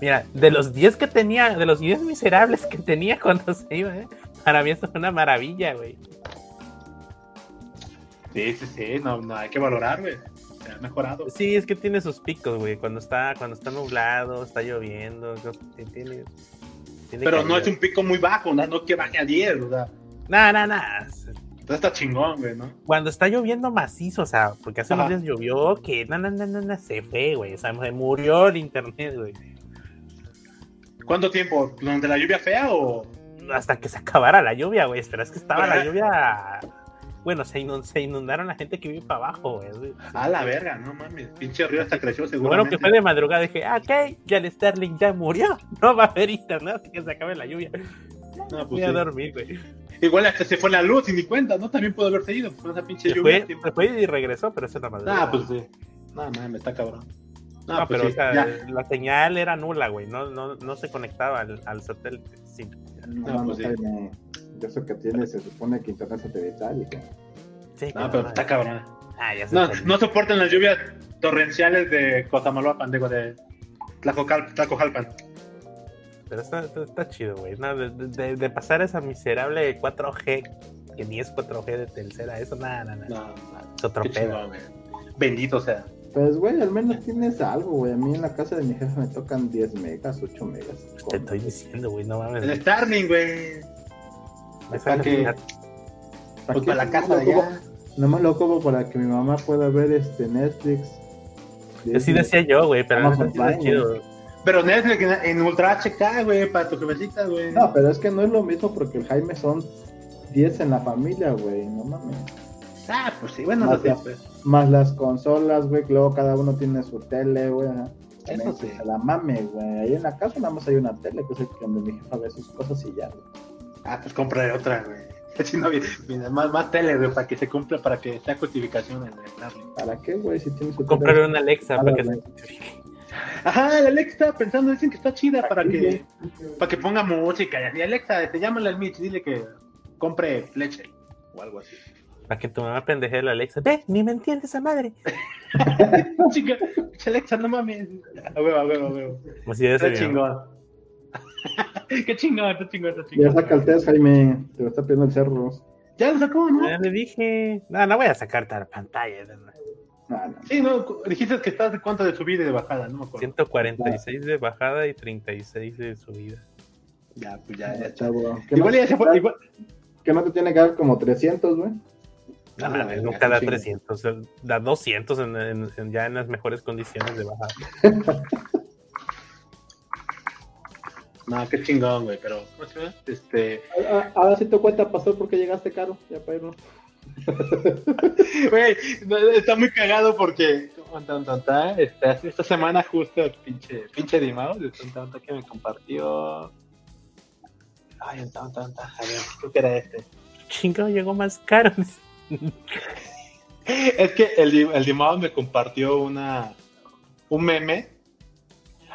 Mira, de los 10 que tenía, de los 10 miserables que tenía cuando se iba, ¿eh? para mí esto es una maravilla, güey. Sí, sí, sí, no, no hay que valorar, güey. Se ha mejorado. Sí, es que tiene sus picos, güey. Cuando está, cuando está nublado, está lloviendo, tiene, Pero no es un pico muy bajo, no, no que baje a 10, o sea. No, no. Entonces está chingón, güey, ¿no? Cuando está lloviendo macizo, o sea, porque hace unos días llovió que no, no, no, no, se fue, güey. O sea, se murió el internet, güey. ¿Cuánto tiempo? ¿Durante la lluvia fea o...? Hasta que se acabara la lluvia, güey. Pero es que estaba la lluvia... Bueno, se, inundaron la gente que vive para abajo, güey. A la verga, no mames. Pinche río hasta creció seguro. Bueno, que fue de madrugada. Dije, ah, ok, ya el Sterling ya murió. No va a haber internet hasta que se acabe la lluvia. No, pues Voy a dormir, güey. Igual hasta se fue la luz y ni cuenta, ¿no? También pudo haberse ido con esa pinche se lluvia. Fue, se fue y regresó, pero eso es la madrugada. Ah, pues sí. No, mames, está cabrón. No, pues pero o sea, la señal era nula, güey. No, no, no se conectaba al, al satélite. Sí. No, pues sí. Eso que tiene se supone que internet satelital. Sí, no, pero está cabrón. Ah, ya no, no soportan las lluvias torrenciales de Cosamaloapan, digo, de Tlacojalpan. Pero está, está, chido, güey. No, de, de, pasar esa miserable 4G, que ni es 4G de tercera, eso nada, nada. No, no, es otro pedo. Bendito sea. Pues, güey, al menos tienes algo, güey. A mí en la casa de mi jefe me tocan 10 megas, 8 megas. Te estoy diciendo, güey, no mames. El Starling, güey. ¿Para que Pues para la casa de allá. Nomás lo como para que mi mamá pueda ver este Netflix. Así decía yo, güey, pero no es chido. Pero Netflix en Ultra HK, güey, para tu jefecita, güey. No, pero es que no es lo mismo porque el Jaime son 10 en la familia, güey, no mames. Ah, pues sí, bueno, más, no más las consolas, güey, luego cada uno tiene su tele, güey. Eso sí. La mame, güey. Ahí en la casa nada más hay una tele, que es donde mi jefa ve sus cosas y ya, güey. Ah, pues compré otra, güey. Si no, más, más tele, güey, para que se cumpla, para que sea justificación en el Darling. ¿Para qué, güey? Si tienes su Comprarle una Alexa para que se Ajá, la Alexa pensando, dicen que está chida para que, para que ponga música y así. Alexa, te llámale al Mitch, dile que compre leche o algo así. Para que tu mamá pendeje la Alexa. Ve, ni me entiende esa madre. Chica, Alexa, no mames. A huevo, a huevo, a huevo. Como si Qué chingón. Qué chingón, qué chingón, qué chingón. Ya saca el test, Jaime. Te lo está pidiendo el cerro. Ya lo sacó, ¿no? Ya le dije. No, no voy a sacarte a la pantalla. No, no. Sí, no, dijiste que estás de cuánto de subida y de bajada, no me acuerdo. 146 de bajada y 36 de subida. Ya, pues ya, ya, está. Igual ya se fue. Igual... Que no te tiene que dar como 300, güey. No, no, nunca da 300, da 200 en, en, ya en las mejores condiciones de bajada. no, qué chingón, güey, pero, ¿cómo se llama? Este... Ahora sí te cuenta, pasó porque llegaste caro, ya para irnos. Güey, está muy cagado porque este, esta semana justo el pinche, pinche Dimao de tanta que me compartió. Ay, un tanta, a ver, creo que era este. Chingado, llegó más caro es que el, el Dimao me compartió una un meme.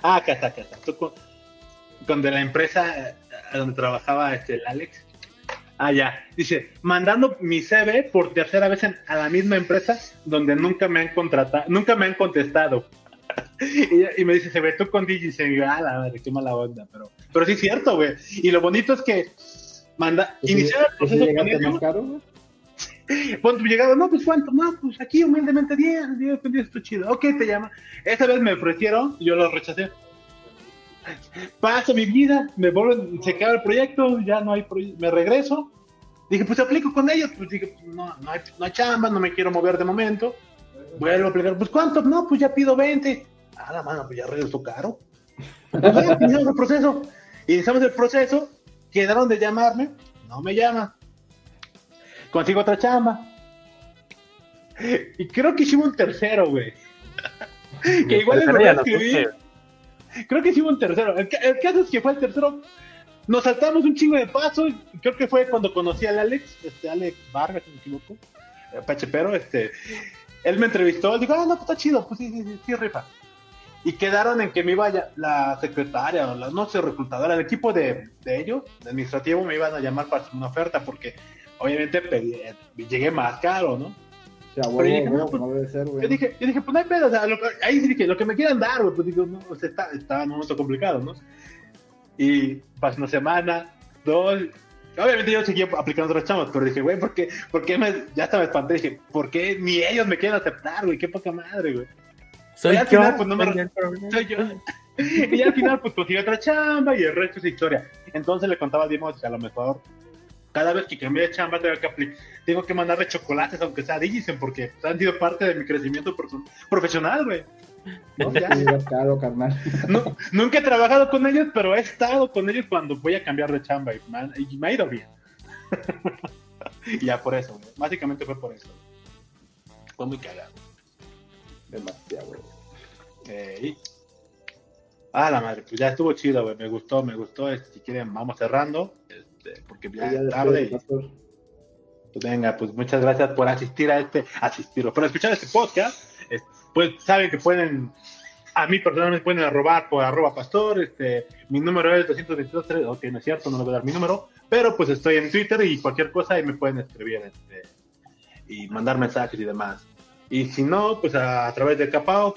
Ah, acá está, acá está. Donde la empresa eh, donde trabajaba este, el Alex. Ah, ya. Dice, mandando mi CV por tercera vez a la misma empresa donde nunca me han contratado, nunca me han contestado. y, me dice, se ve tú con DJ. Y se me ah, la madre, qué mala onda. Pero, pero sí es cierto, güey. Y lo bonito es que manda, iniciar el proceso con ellos. ¿Cuánto llegado? No, pues cuánto, no, pues aquí humildemente 10, 10, 10, esto chido. Ok, te llama. Esta vez me ofrecieron, yo lo rechacé. Paso mi vida, me vuelven, se acaba el proyecto, ya no hay proyecto, me regreso. Dije, pues aplico con ellos, pues dije, no, no hay, no hay chamba, no me quiero mover de momento. Vuelvo a aplicar, pues ¿cuánto? No, pues ya pido 20. Ah, la mano, pues ya regresó caro. Pues, iniciamos el proceso. Iniciamos el proceso, quedaron de llamarme, no me llama. Consigo otra chamba. Y creo que hicimos un tercero, güey. que igual volví a escribir. Creo que hicimos un tercero. El, el caso es que fue el tercero. Nos saltamos un chingo de pasos. Creo que fue cuando conocí al Alex, este Alex Vargas, si me equivoco. eh, Pachepero, este. Él me entrevistó, él dijo, ah, no, pues está chido, pues sí, sí, sí, sí, rifa. Y quedaron en que me iba ya- la secretaria, o la, no sé, reclutadora, el equipo de, de ellos, de administrativo, me iban a llamar para hacer una oferta, porque obviamente pedí- eh, llegué más caro, ¿no? O sea, huevo, yo dije, no, pues, ser, güey. Yo dije, yo dije, pues no hay pedo, o sea, lo que- ahí dije, lo que me quieran dar, güey, pues digo, no, o sea, está, está en un momento complicado, ¿no? Y pasó una semana, dos, obviamente yo seguía aplicando otras chamas, pero dije, güey, ¿por qué, por qué me, ya hasta me espanté, dije, ¿por qué ni ellos me quieren aceptar, güey? Qué poca madre, güey. Soy Y al yo. final, pues, no me- soy yo. Y al final, pues conseguí otra chamba y el resto es historia. Entonces le contaba a Dimos que a lo mejor cada vez que cambié de chamba tengo que, tengo que mandarle chocolates, aunque sea a Digicen, porque han sido parte de mi crecimiento profesional, güey. ¿No? Ya. Carnal. Nunca he trabajado con ellos, pero he estado con ellos cuando voy a cambiar de chamba y me, han- y me ha ido bien. y ya por eso, güey. básicamente fue por eso. Fue muy cagado. Demasiado, güey. Eh, y- Ah, la madre, pues ya estuvo chido, güey. Me gustó, me gustó. Si quieren, vamos cerrando. Este, porque ya Ya es después, tarde. Pues venga, pues muchas gracias por asistir a este, asistir, por escuchar este podcast. Es- pues saben que pueden, a mí personalmente pueden arrobar por arroba pastor, este, mi número es 222, tres- ok, no es cierto, no le voy a dar mi número, pero pues estoy en Twitter y cualquier cosa ahí me pueden escribir, este, y mandar mensajes y demás. Y si no, pues a, a través de Capao,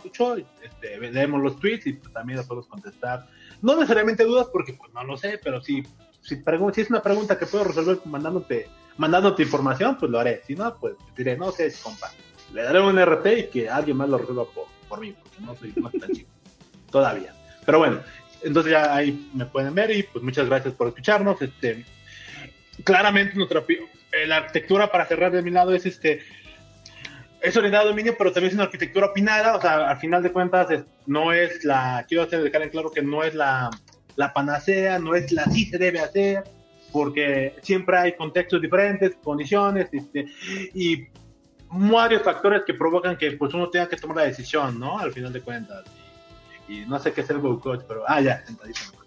este, leemos los tweets y pues, también los podemos contestar. No necesariamente dudas porque pues no lo sé, pero si, si, si es una pregunta que puedo resolver mandándote mandándote información, pues lo haré. Si no, pues diré, no sé, compa. Le daré un RT y que alguien más lo resuelva por, por mí, porque no soy soy tan chico. Todavía. Pero bueno, entonces ya ahí me pueden ver y pues muchas gracias por escucharnos. Este, claramente nuestra eh, la arquitectura para cerrar de mi lado es este es orientada a dominio, pero también es una arquitectura opinada, o sea, al final de cuentas no es la, quiero dejar en claro que no es la, la panacea, no es la sí se debe hacer, porque siempre hay contextos diferentes, condiciones, este, y varios factores que provocan que pues uno tenga que tomar la decisión, ¿no? Al final de cuentas. Y, y no sé qué es el Go Coach, pero, ah, ya, sentadísimo.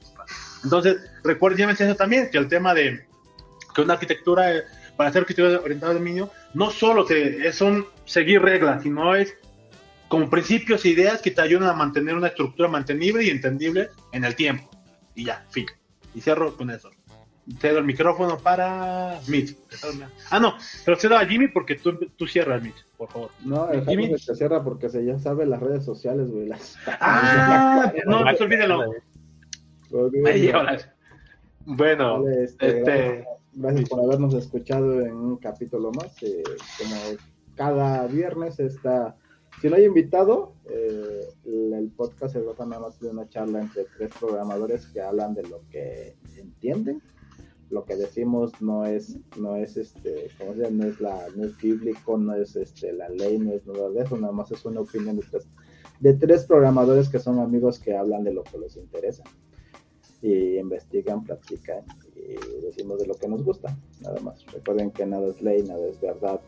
Entonces, recuerden, eso también, que el tema de que una arquitectura, eh, para hacer arquitectura orientada al dominio, no solo es un seguir reglas, sino es como principios e ideas que te ayudan a mantener una estructura mantenible y entendible en el tiempo. Y ya, fin. Y cierro con eso. Cedo el micrófono para Mitch. Ah, no, pero cedo a Jimmy porque tú, tú cierras, Mitch, por favor. No, el Jimmy. Se cierra porque se ya sabe las redes sociales, güey. Las... Ah, no, pues olvídelo. Bueno, vale, este, este, gracias, gracias por habernos escuchado en un capítulo más. eh, como cada viernes está, si no hay invitado, eh, el, podcast se trata nada más de una charla entre tres programadores que hablan de lo que entienden. Lo que decimos no es, no es este, como se llama? no es la, no es bíblico, no es este la ley, no es nada de eso, nada más es una opinión de tres, de tres programadores que son amigos que hablan de lo que les interesa y investigan, platican y decimos de lo que nos gusta, nada más. Recuerden que nada es ley, nada es verdad,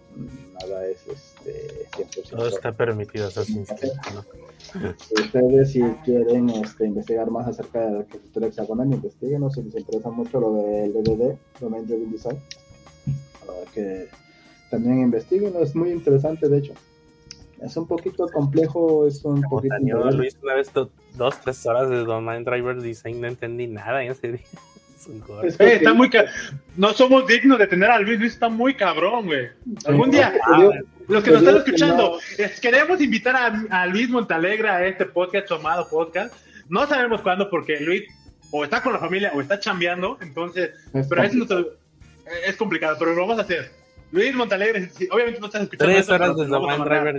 nada es este 100%. Todo está permitido, eso sí, ¿no? Ustedes si quieren este, investigar más acerca de la arquitectura hexagonal, investiguen, o si les interesa mucho lo del DDD, Domain Driven Design, que también investiguen, es muy interesante de hecho. Es un poquito complejo, es un Como poquito... Daniel Luis una vez dos, tres horas de Domain Driver Design, no entendí nada en ese día. Es Eh, está muy ca- no somos dignos de tener a Luis, Luis está muy cabrón, güey. Algún día, los que nos están escuchando, es- queremos invitar a, a Luis Montalegre a este podcast llamado podcast. No sabemos cuándo, porque Luis o está con la familia o está chambeando, entonces, Es pero es, complicado. nuestro- es complicado, pero lo vamos a hacer. Luis Montalegre, obviamente no estás escuchando. Tres horas de. Driver.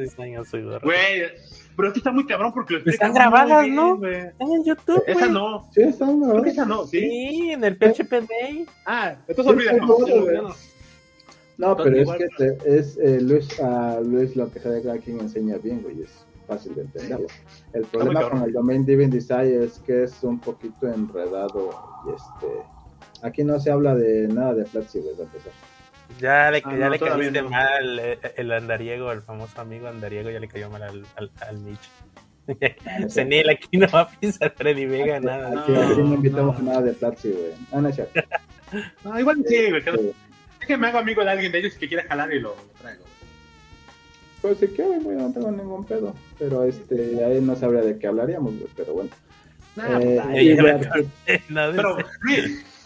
Güey, pero esto está muy cabrón porque lo Están grabadas, bien, ¿no? Están en YouTube, Esa no, Sí, está creo ¿no? que esa no, ¿sí? Sí, en el PHP Day. Ah, entonces olvídalo. Sí, sí, olvídalo. No, pero Igual, es que te- es eh, Luis, a Luis lo que sabe cada quien enseña bien, güey, es fácil de entenderlo. El problema con el domain driven design es que es un poquito enredado y este aquí no se habla de nada de Platzi, güey, para empezar. Ya le, Ah, ya no, le caíste no. mal eh, el andariego, el famoso amigo andariego, ya le cayó mal al, al, al Mitch. Zenil aquí no va a pisar Freddy Vega, nada. Aquí, No, aquí no invitamos no. nada de Platzi, güey. Ah, no es cierto. No, igual sí, güey. Sí. Es que me hago amigo de alguien de ellos que quiere jalar y lo traigo. Pues si quieren, güey, no tengo ningún pedo. Pero este, ahí no sabría de qué hablaríamos, güey, pero bueno. Nah, Eh, pues, ahí, ya no, Pero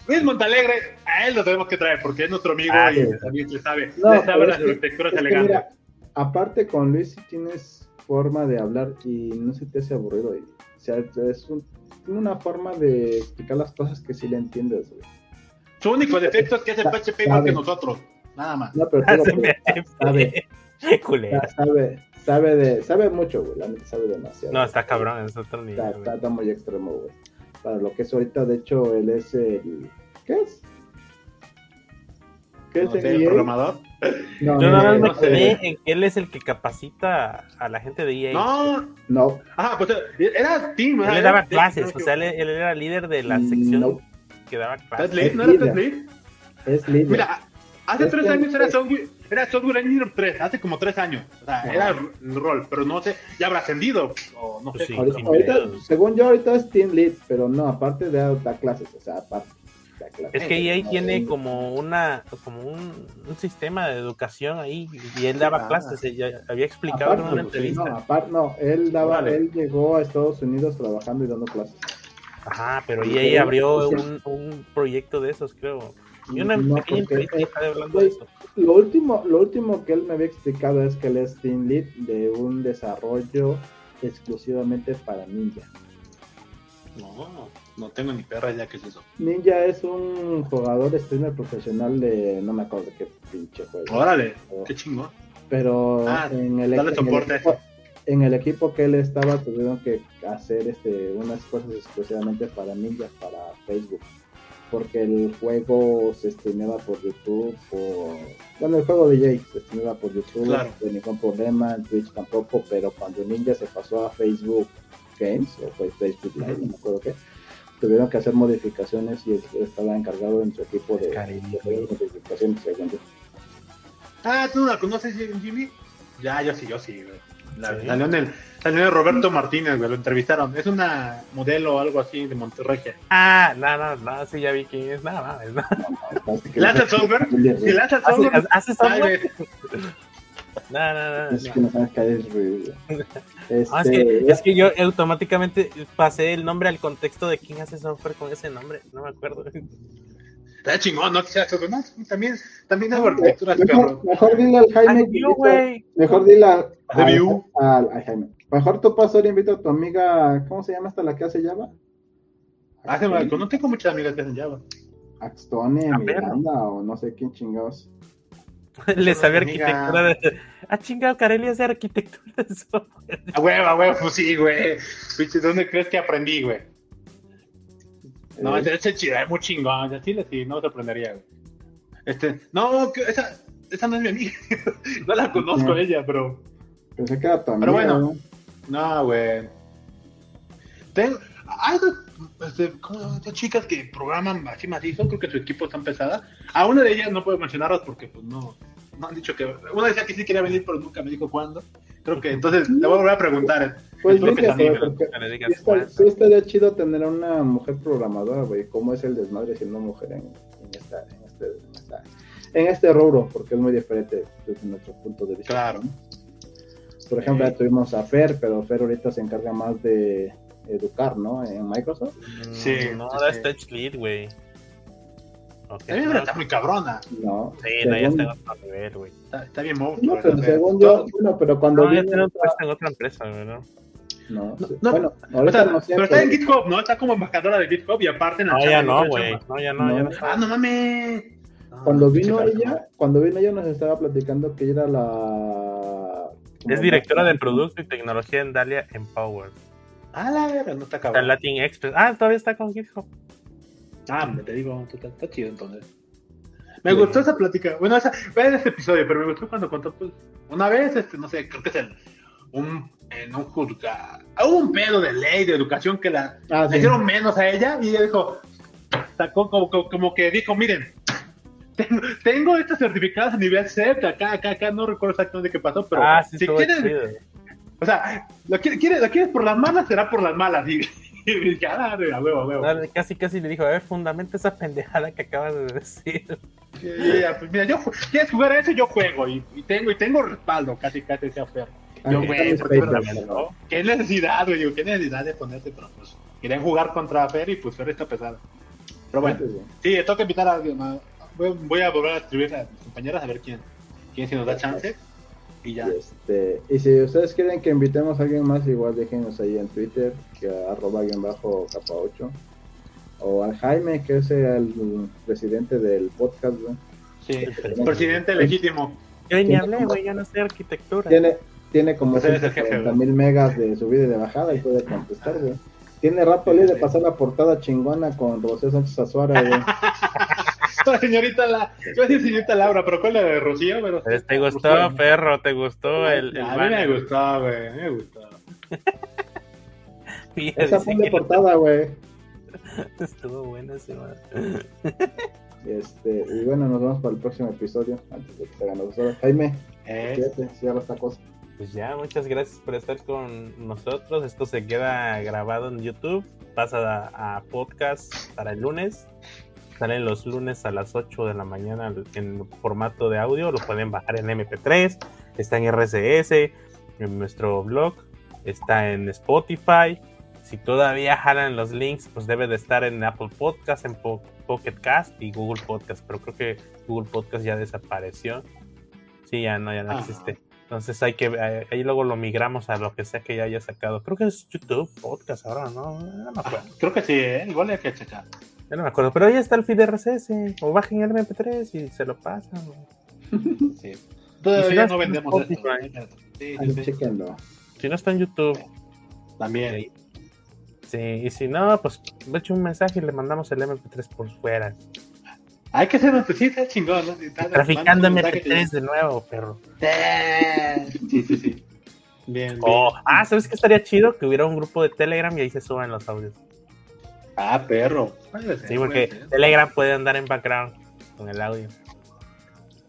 Luis, Montalegre, a él lo tenemos que traer porque es nuestro amigo Ah, y también le sabe, No, le sabe las arquitecturas Es que elegantes. mira, aparte con Luis sí tienes forma de hablar y no se te hace aburrido. Y, o sea, es un- tiene una forma de explicar las cosas que sí le entiendes, güey. Su único defecto es que es el Sa- PHP igual que nosotros. Nada más. No, pero se pero sabe, sabe, sabe de, sabe mucho, güey. La neta sabe demasiado. No, está cabrón, es otro nivel. Está, está- está muy extremo, güey. Para lo que es ahorita, de hecho, él es el. ¿Qué es? ¿Qué No es el el EA? programador. No, Yo no, nada más no, me quedé en que él es el que capacita a la gente de EA. No, no, ajá, pues era Team. él era- le daba era- clases, no, o sea, él, él era líder de la sección No. que daba ¿Ted clases. Lead? ¿No era Ted Lead? es líder. Mira, hace Es tres años era software, era software engineer 3, hace como tres años. O sea, era el rol, pero no sé, ya habrá ascendido. O no Pues sé. sí. ahorita, ahorita, según yo, ahorita es Team Lead, pero no, aparte de dar clases, o sea, aparte. Es que EA No, tiene como una como un, un sistema de educación ahí y él daba Ah. clases, ya había explicado en aparte, una no, entrevista. aparte, no, él daba, él llegó a Estados Unidos trabajando y dando clases. Ajá, pero EA pero- abrió un proyecto de esos, creo. Y una No, pequeña porque- entrevista estaba hablando de eso. Lo último, lo último que él me había explicado es que él es Team Lead de un desarrollo exclusivamente para Ninja. No, no tengo ni perra ya que es eso. Ninja es un jugador streamer profesional de no me acuerdo de qué pinche juego. Órale, qué chingón. Pero Ah, en, el, dale en el equipo, en el equipo que él estaba tuvieron que hacer este unas cosas exclusivamente para Ninja, para Facebook. Porque el juego se streameaba por YouTube, por... Bueno, el juego de Jay se streameaba por YouTube, Claro. no ningún problema, en Twitch tampoco, pero cuando Ninja se pasó a Facebook Games, o fue Facebook Live, no me acuerdo qué, tuvieron que hacer modificaciones y él estaba encargado en su equipo de, de hacer modificaciones según yo. Ah, ¿tú no la conoces, Jimmy? Ya, yo sí, yo sí, güey. La- Sí. Salió en el, salió en el Roberto Martínez, güey, lo entrevistaron. Es una modelo o algo así de Monterrey. Ah, no, no, no, sí ya vi quién es, nada que- ¿Lanza el software? Si lanza el ¿Hace, software, hace. No, no, no. Es que no sabes es, güey. Este, Ah, es, que, es que yo automáticamente pasé el nombre al contexto de quién hace software con ese nombre, no me acuerdo. Está chingón, no quisiera software. No, también, también hago arquitectura, mejor, mejor dile al Jaime Ay, yo, güey. mejor dile al, De al- View. al- al Jaime. Mejor tú pasó y invita a tu amiga, ¿cómo se llama esta la que hace Java? Hace, no tengo muchas amigas que hacen Java. Axtone, A ver. Miranda o no sé quién chingados. Le sabe arquitectura de. Ah, chingado, Carelia hace arquitectura de software. A huevo, a huevo, pues sí, güey. ¿dónde crees que aprendí, güey? No, Eh, ese, ese chido, es muy chingón. Ya Chile sí, no te aprendería, güey. Este, no, esa, esa no es mi amiga. no la conozco Ok. ella, pero. Pensé que era amiga. Pero bueno. ¿no? Güey. Tengo. Hay este. Dos chicas que programan así macizo, creo que su equipo está pesada. A una de ellas no puedo mencionarlas porque, pues, no. No han dicho que. Una decía que sí quería venir, pero nunca me dijo cuándo. Creo que entonces le voy a volver a preguntar. Pues Espero que se Que le sí está- sí estaría chido tener a una mujer programadora, güey. ¿Cómo es el desmadre siendo mujer en, en esta, en, este, en, esta- en este rubro? Porque es muy diferente desde nuestro punto de vista. Claro. ¿no? Por ejemplo, Sí. ya tuvimos a Fer, pero Fer ahorita se encarga más de educar, ¿no? En Microsoft. Sí, No, ahora es Tech Lead, güey. Ok, También no, está muy cabrona. No. Sí, no, ya según- está en otro nivel, güey. Está, está bien monstruo. No, pero según yo, bueno, pero cuando No, ya un puesto en otra empresa, güey, ¿no? no, No, sí, no, bueno, O ahorita sea, no sé, pero está en GitHub, ¿no? Está como embajadora de GitHub y aparte en la No, chamba ya no, güey. No, ya no, ya No. está. Ah, no mames. Cuando pinche vino ella, cuando vino ella nos estaba platicando que ella era la Es directora de producto y tecnología en Dalia Empower. Ah, la verga, no está Está en. Latin Express. Ah, todavía está con GitHub. Ah, me te digo, está, está chido entonces. Me gustó esa plática. Bueno, esa, fue en este episodio, pero me gustó cuando contó, pues, una vez, este, no sé, creo que es el, un, en un juzgado. Hubo un pedo de ley, de educación que la Ah, hicieron menos a ella y ella dijo, sacó como, como, como que dijo, miren, tengo, tengo estos certificados a nivel C, acá, acá, acá, no recuerdo exactamente qué pasó, pero ah, sí, si quieres, chido. o sea, lo quieres, lo quieres por las malas, será por las malas. Y, y dije, a huevo, a huevo. No, casi, casi le dijo, a ver, fundamenta esa pendejada que acabas de decir. Y ella, pues mira, yo, ¿quieres jugar a eso? Yo juego y, y tengo, y tengo respaldo, casi, casi sea perro. Yo, güey, pero- ¿Qué necesidad, güey? ¿Qué necesidad de ponerte? Pero pues querían jugar contra Fer y pues Fer está pesada. Pero bueno, sí, tengo que invitar a alguien más. Voy, voy a volver a escribir a mis compañeras a ver quién, quién si nos da chance. Y ya. Y, este, y si ustedes quieren que invitemos a alguien más, igual déjenos ahí en Twitter, que arroba alguien bajo capa 8. O al Jaime, que es el presidente del podcast, güey. Sí, presidente legítimo. Yo ni hablé, güey, yo no sé arquitectura. Tiene, tiene como Pues mil megas de subida y de bajada y puede contestar, güey. Tiene rato libre de pasar la portada chingona con Rocío Sánchez Azuara, güey. Señorita la, yo iba a decir señorita Laura, pero ¿cuál es la de Rocío? Pero, Pero ¿Te gustó, perro? ¿Te gustó el, el a mí me gustó, güey, me gustó. Esa fue de portada, güey. Estuvo buena ese. Este, y bueno, nos vemos para el próximo episodio. Antes de que se hagan los horas. Jaime, Eh, fíjate, cierra esta cosa. Pues ya, muchas gracias por estar con nosotros. Esto se queda grabado en YouTube, pasa a, a podcast para el lunes. Salen los lunes a las 8 de la mañana en formato de audio. Lo pueden bajar en MP3, está en RCS, en nuestro blog, está en Spotify. Si todavía jalan los links, pues debe de estar en Apple Podcast, en Po- Pocket Cast y Google Podcast. Pero creo que Google Podcast ya desapareció. Sí, ya no, ya no Ah. existe. Entonces hay que ahí luego lo migramos a lo que sea que ya haya sacado. Creo que es YouTube Podcast ahora, ¿no? No me acuerdo. creo que sí, ¿eh? igual hay que checar. Ya no me acuerdo. Pero ahí está el feed RSS. O bajen el MP3 y se lo pasan. Sí. Y si Todavía no no vendemos esto. Spotify. Sí, chéquenlo. Si no está en YouTube. También. Sí, y si no, pues me echo un mensaje y le mandamos el MP3 por fuera. Hay que hacer un sí, está chingón, ¿no? Está- Traficando manda un mensaje MP3 de nuevo, perro. Sí, sí, sí. Bien, bien. Oh, ah, ¿sabes qué estaría chido? Que hubiera un grupo de Telegram y ahí se suban los audios. Ah, perro. Puede ser, Sí, porque puede ser. Telegram puede andar en background con el audio.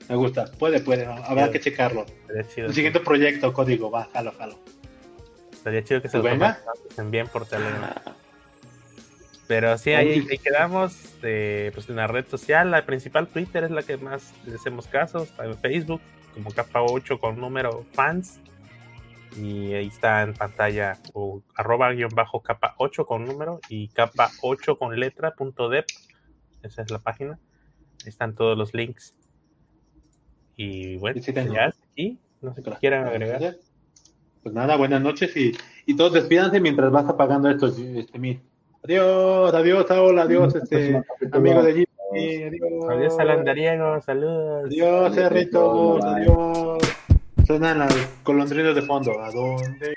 Me gusta. Puede, puede. Habrá Sí. que checarlo. Chido. El siguiente proyecto, código, va, jalo, jalo. Estaría chido que se Pues venga. envíen por Telegram. Pero sí, ahí, ahí quedamos. eh, pues en la red social, la principal Twitter es la que más le hacemos casos. En Facebook, como capa 8 con número fans. Y ahí está en pantalla, o arroba guion bajo capa 8 con número y capa 8 con letra punto dep. Esa es la página. Ahí están todos los links. Y bueno, Sí, sí ya aquí. No sé qué quieran agregar. Pues nada, buenas noches y, y todos despídanse mientras vas apagando esto. Este, mi. Adiós, adiós, hola, adiós, este, amigo de Jimmy, adiós. Adiós, Alandariego, saludos. Adiós, cerritos, adiós. Suenan las golondrinas de fondo. ¿A dónde?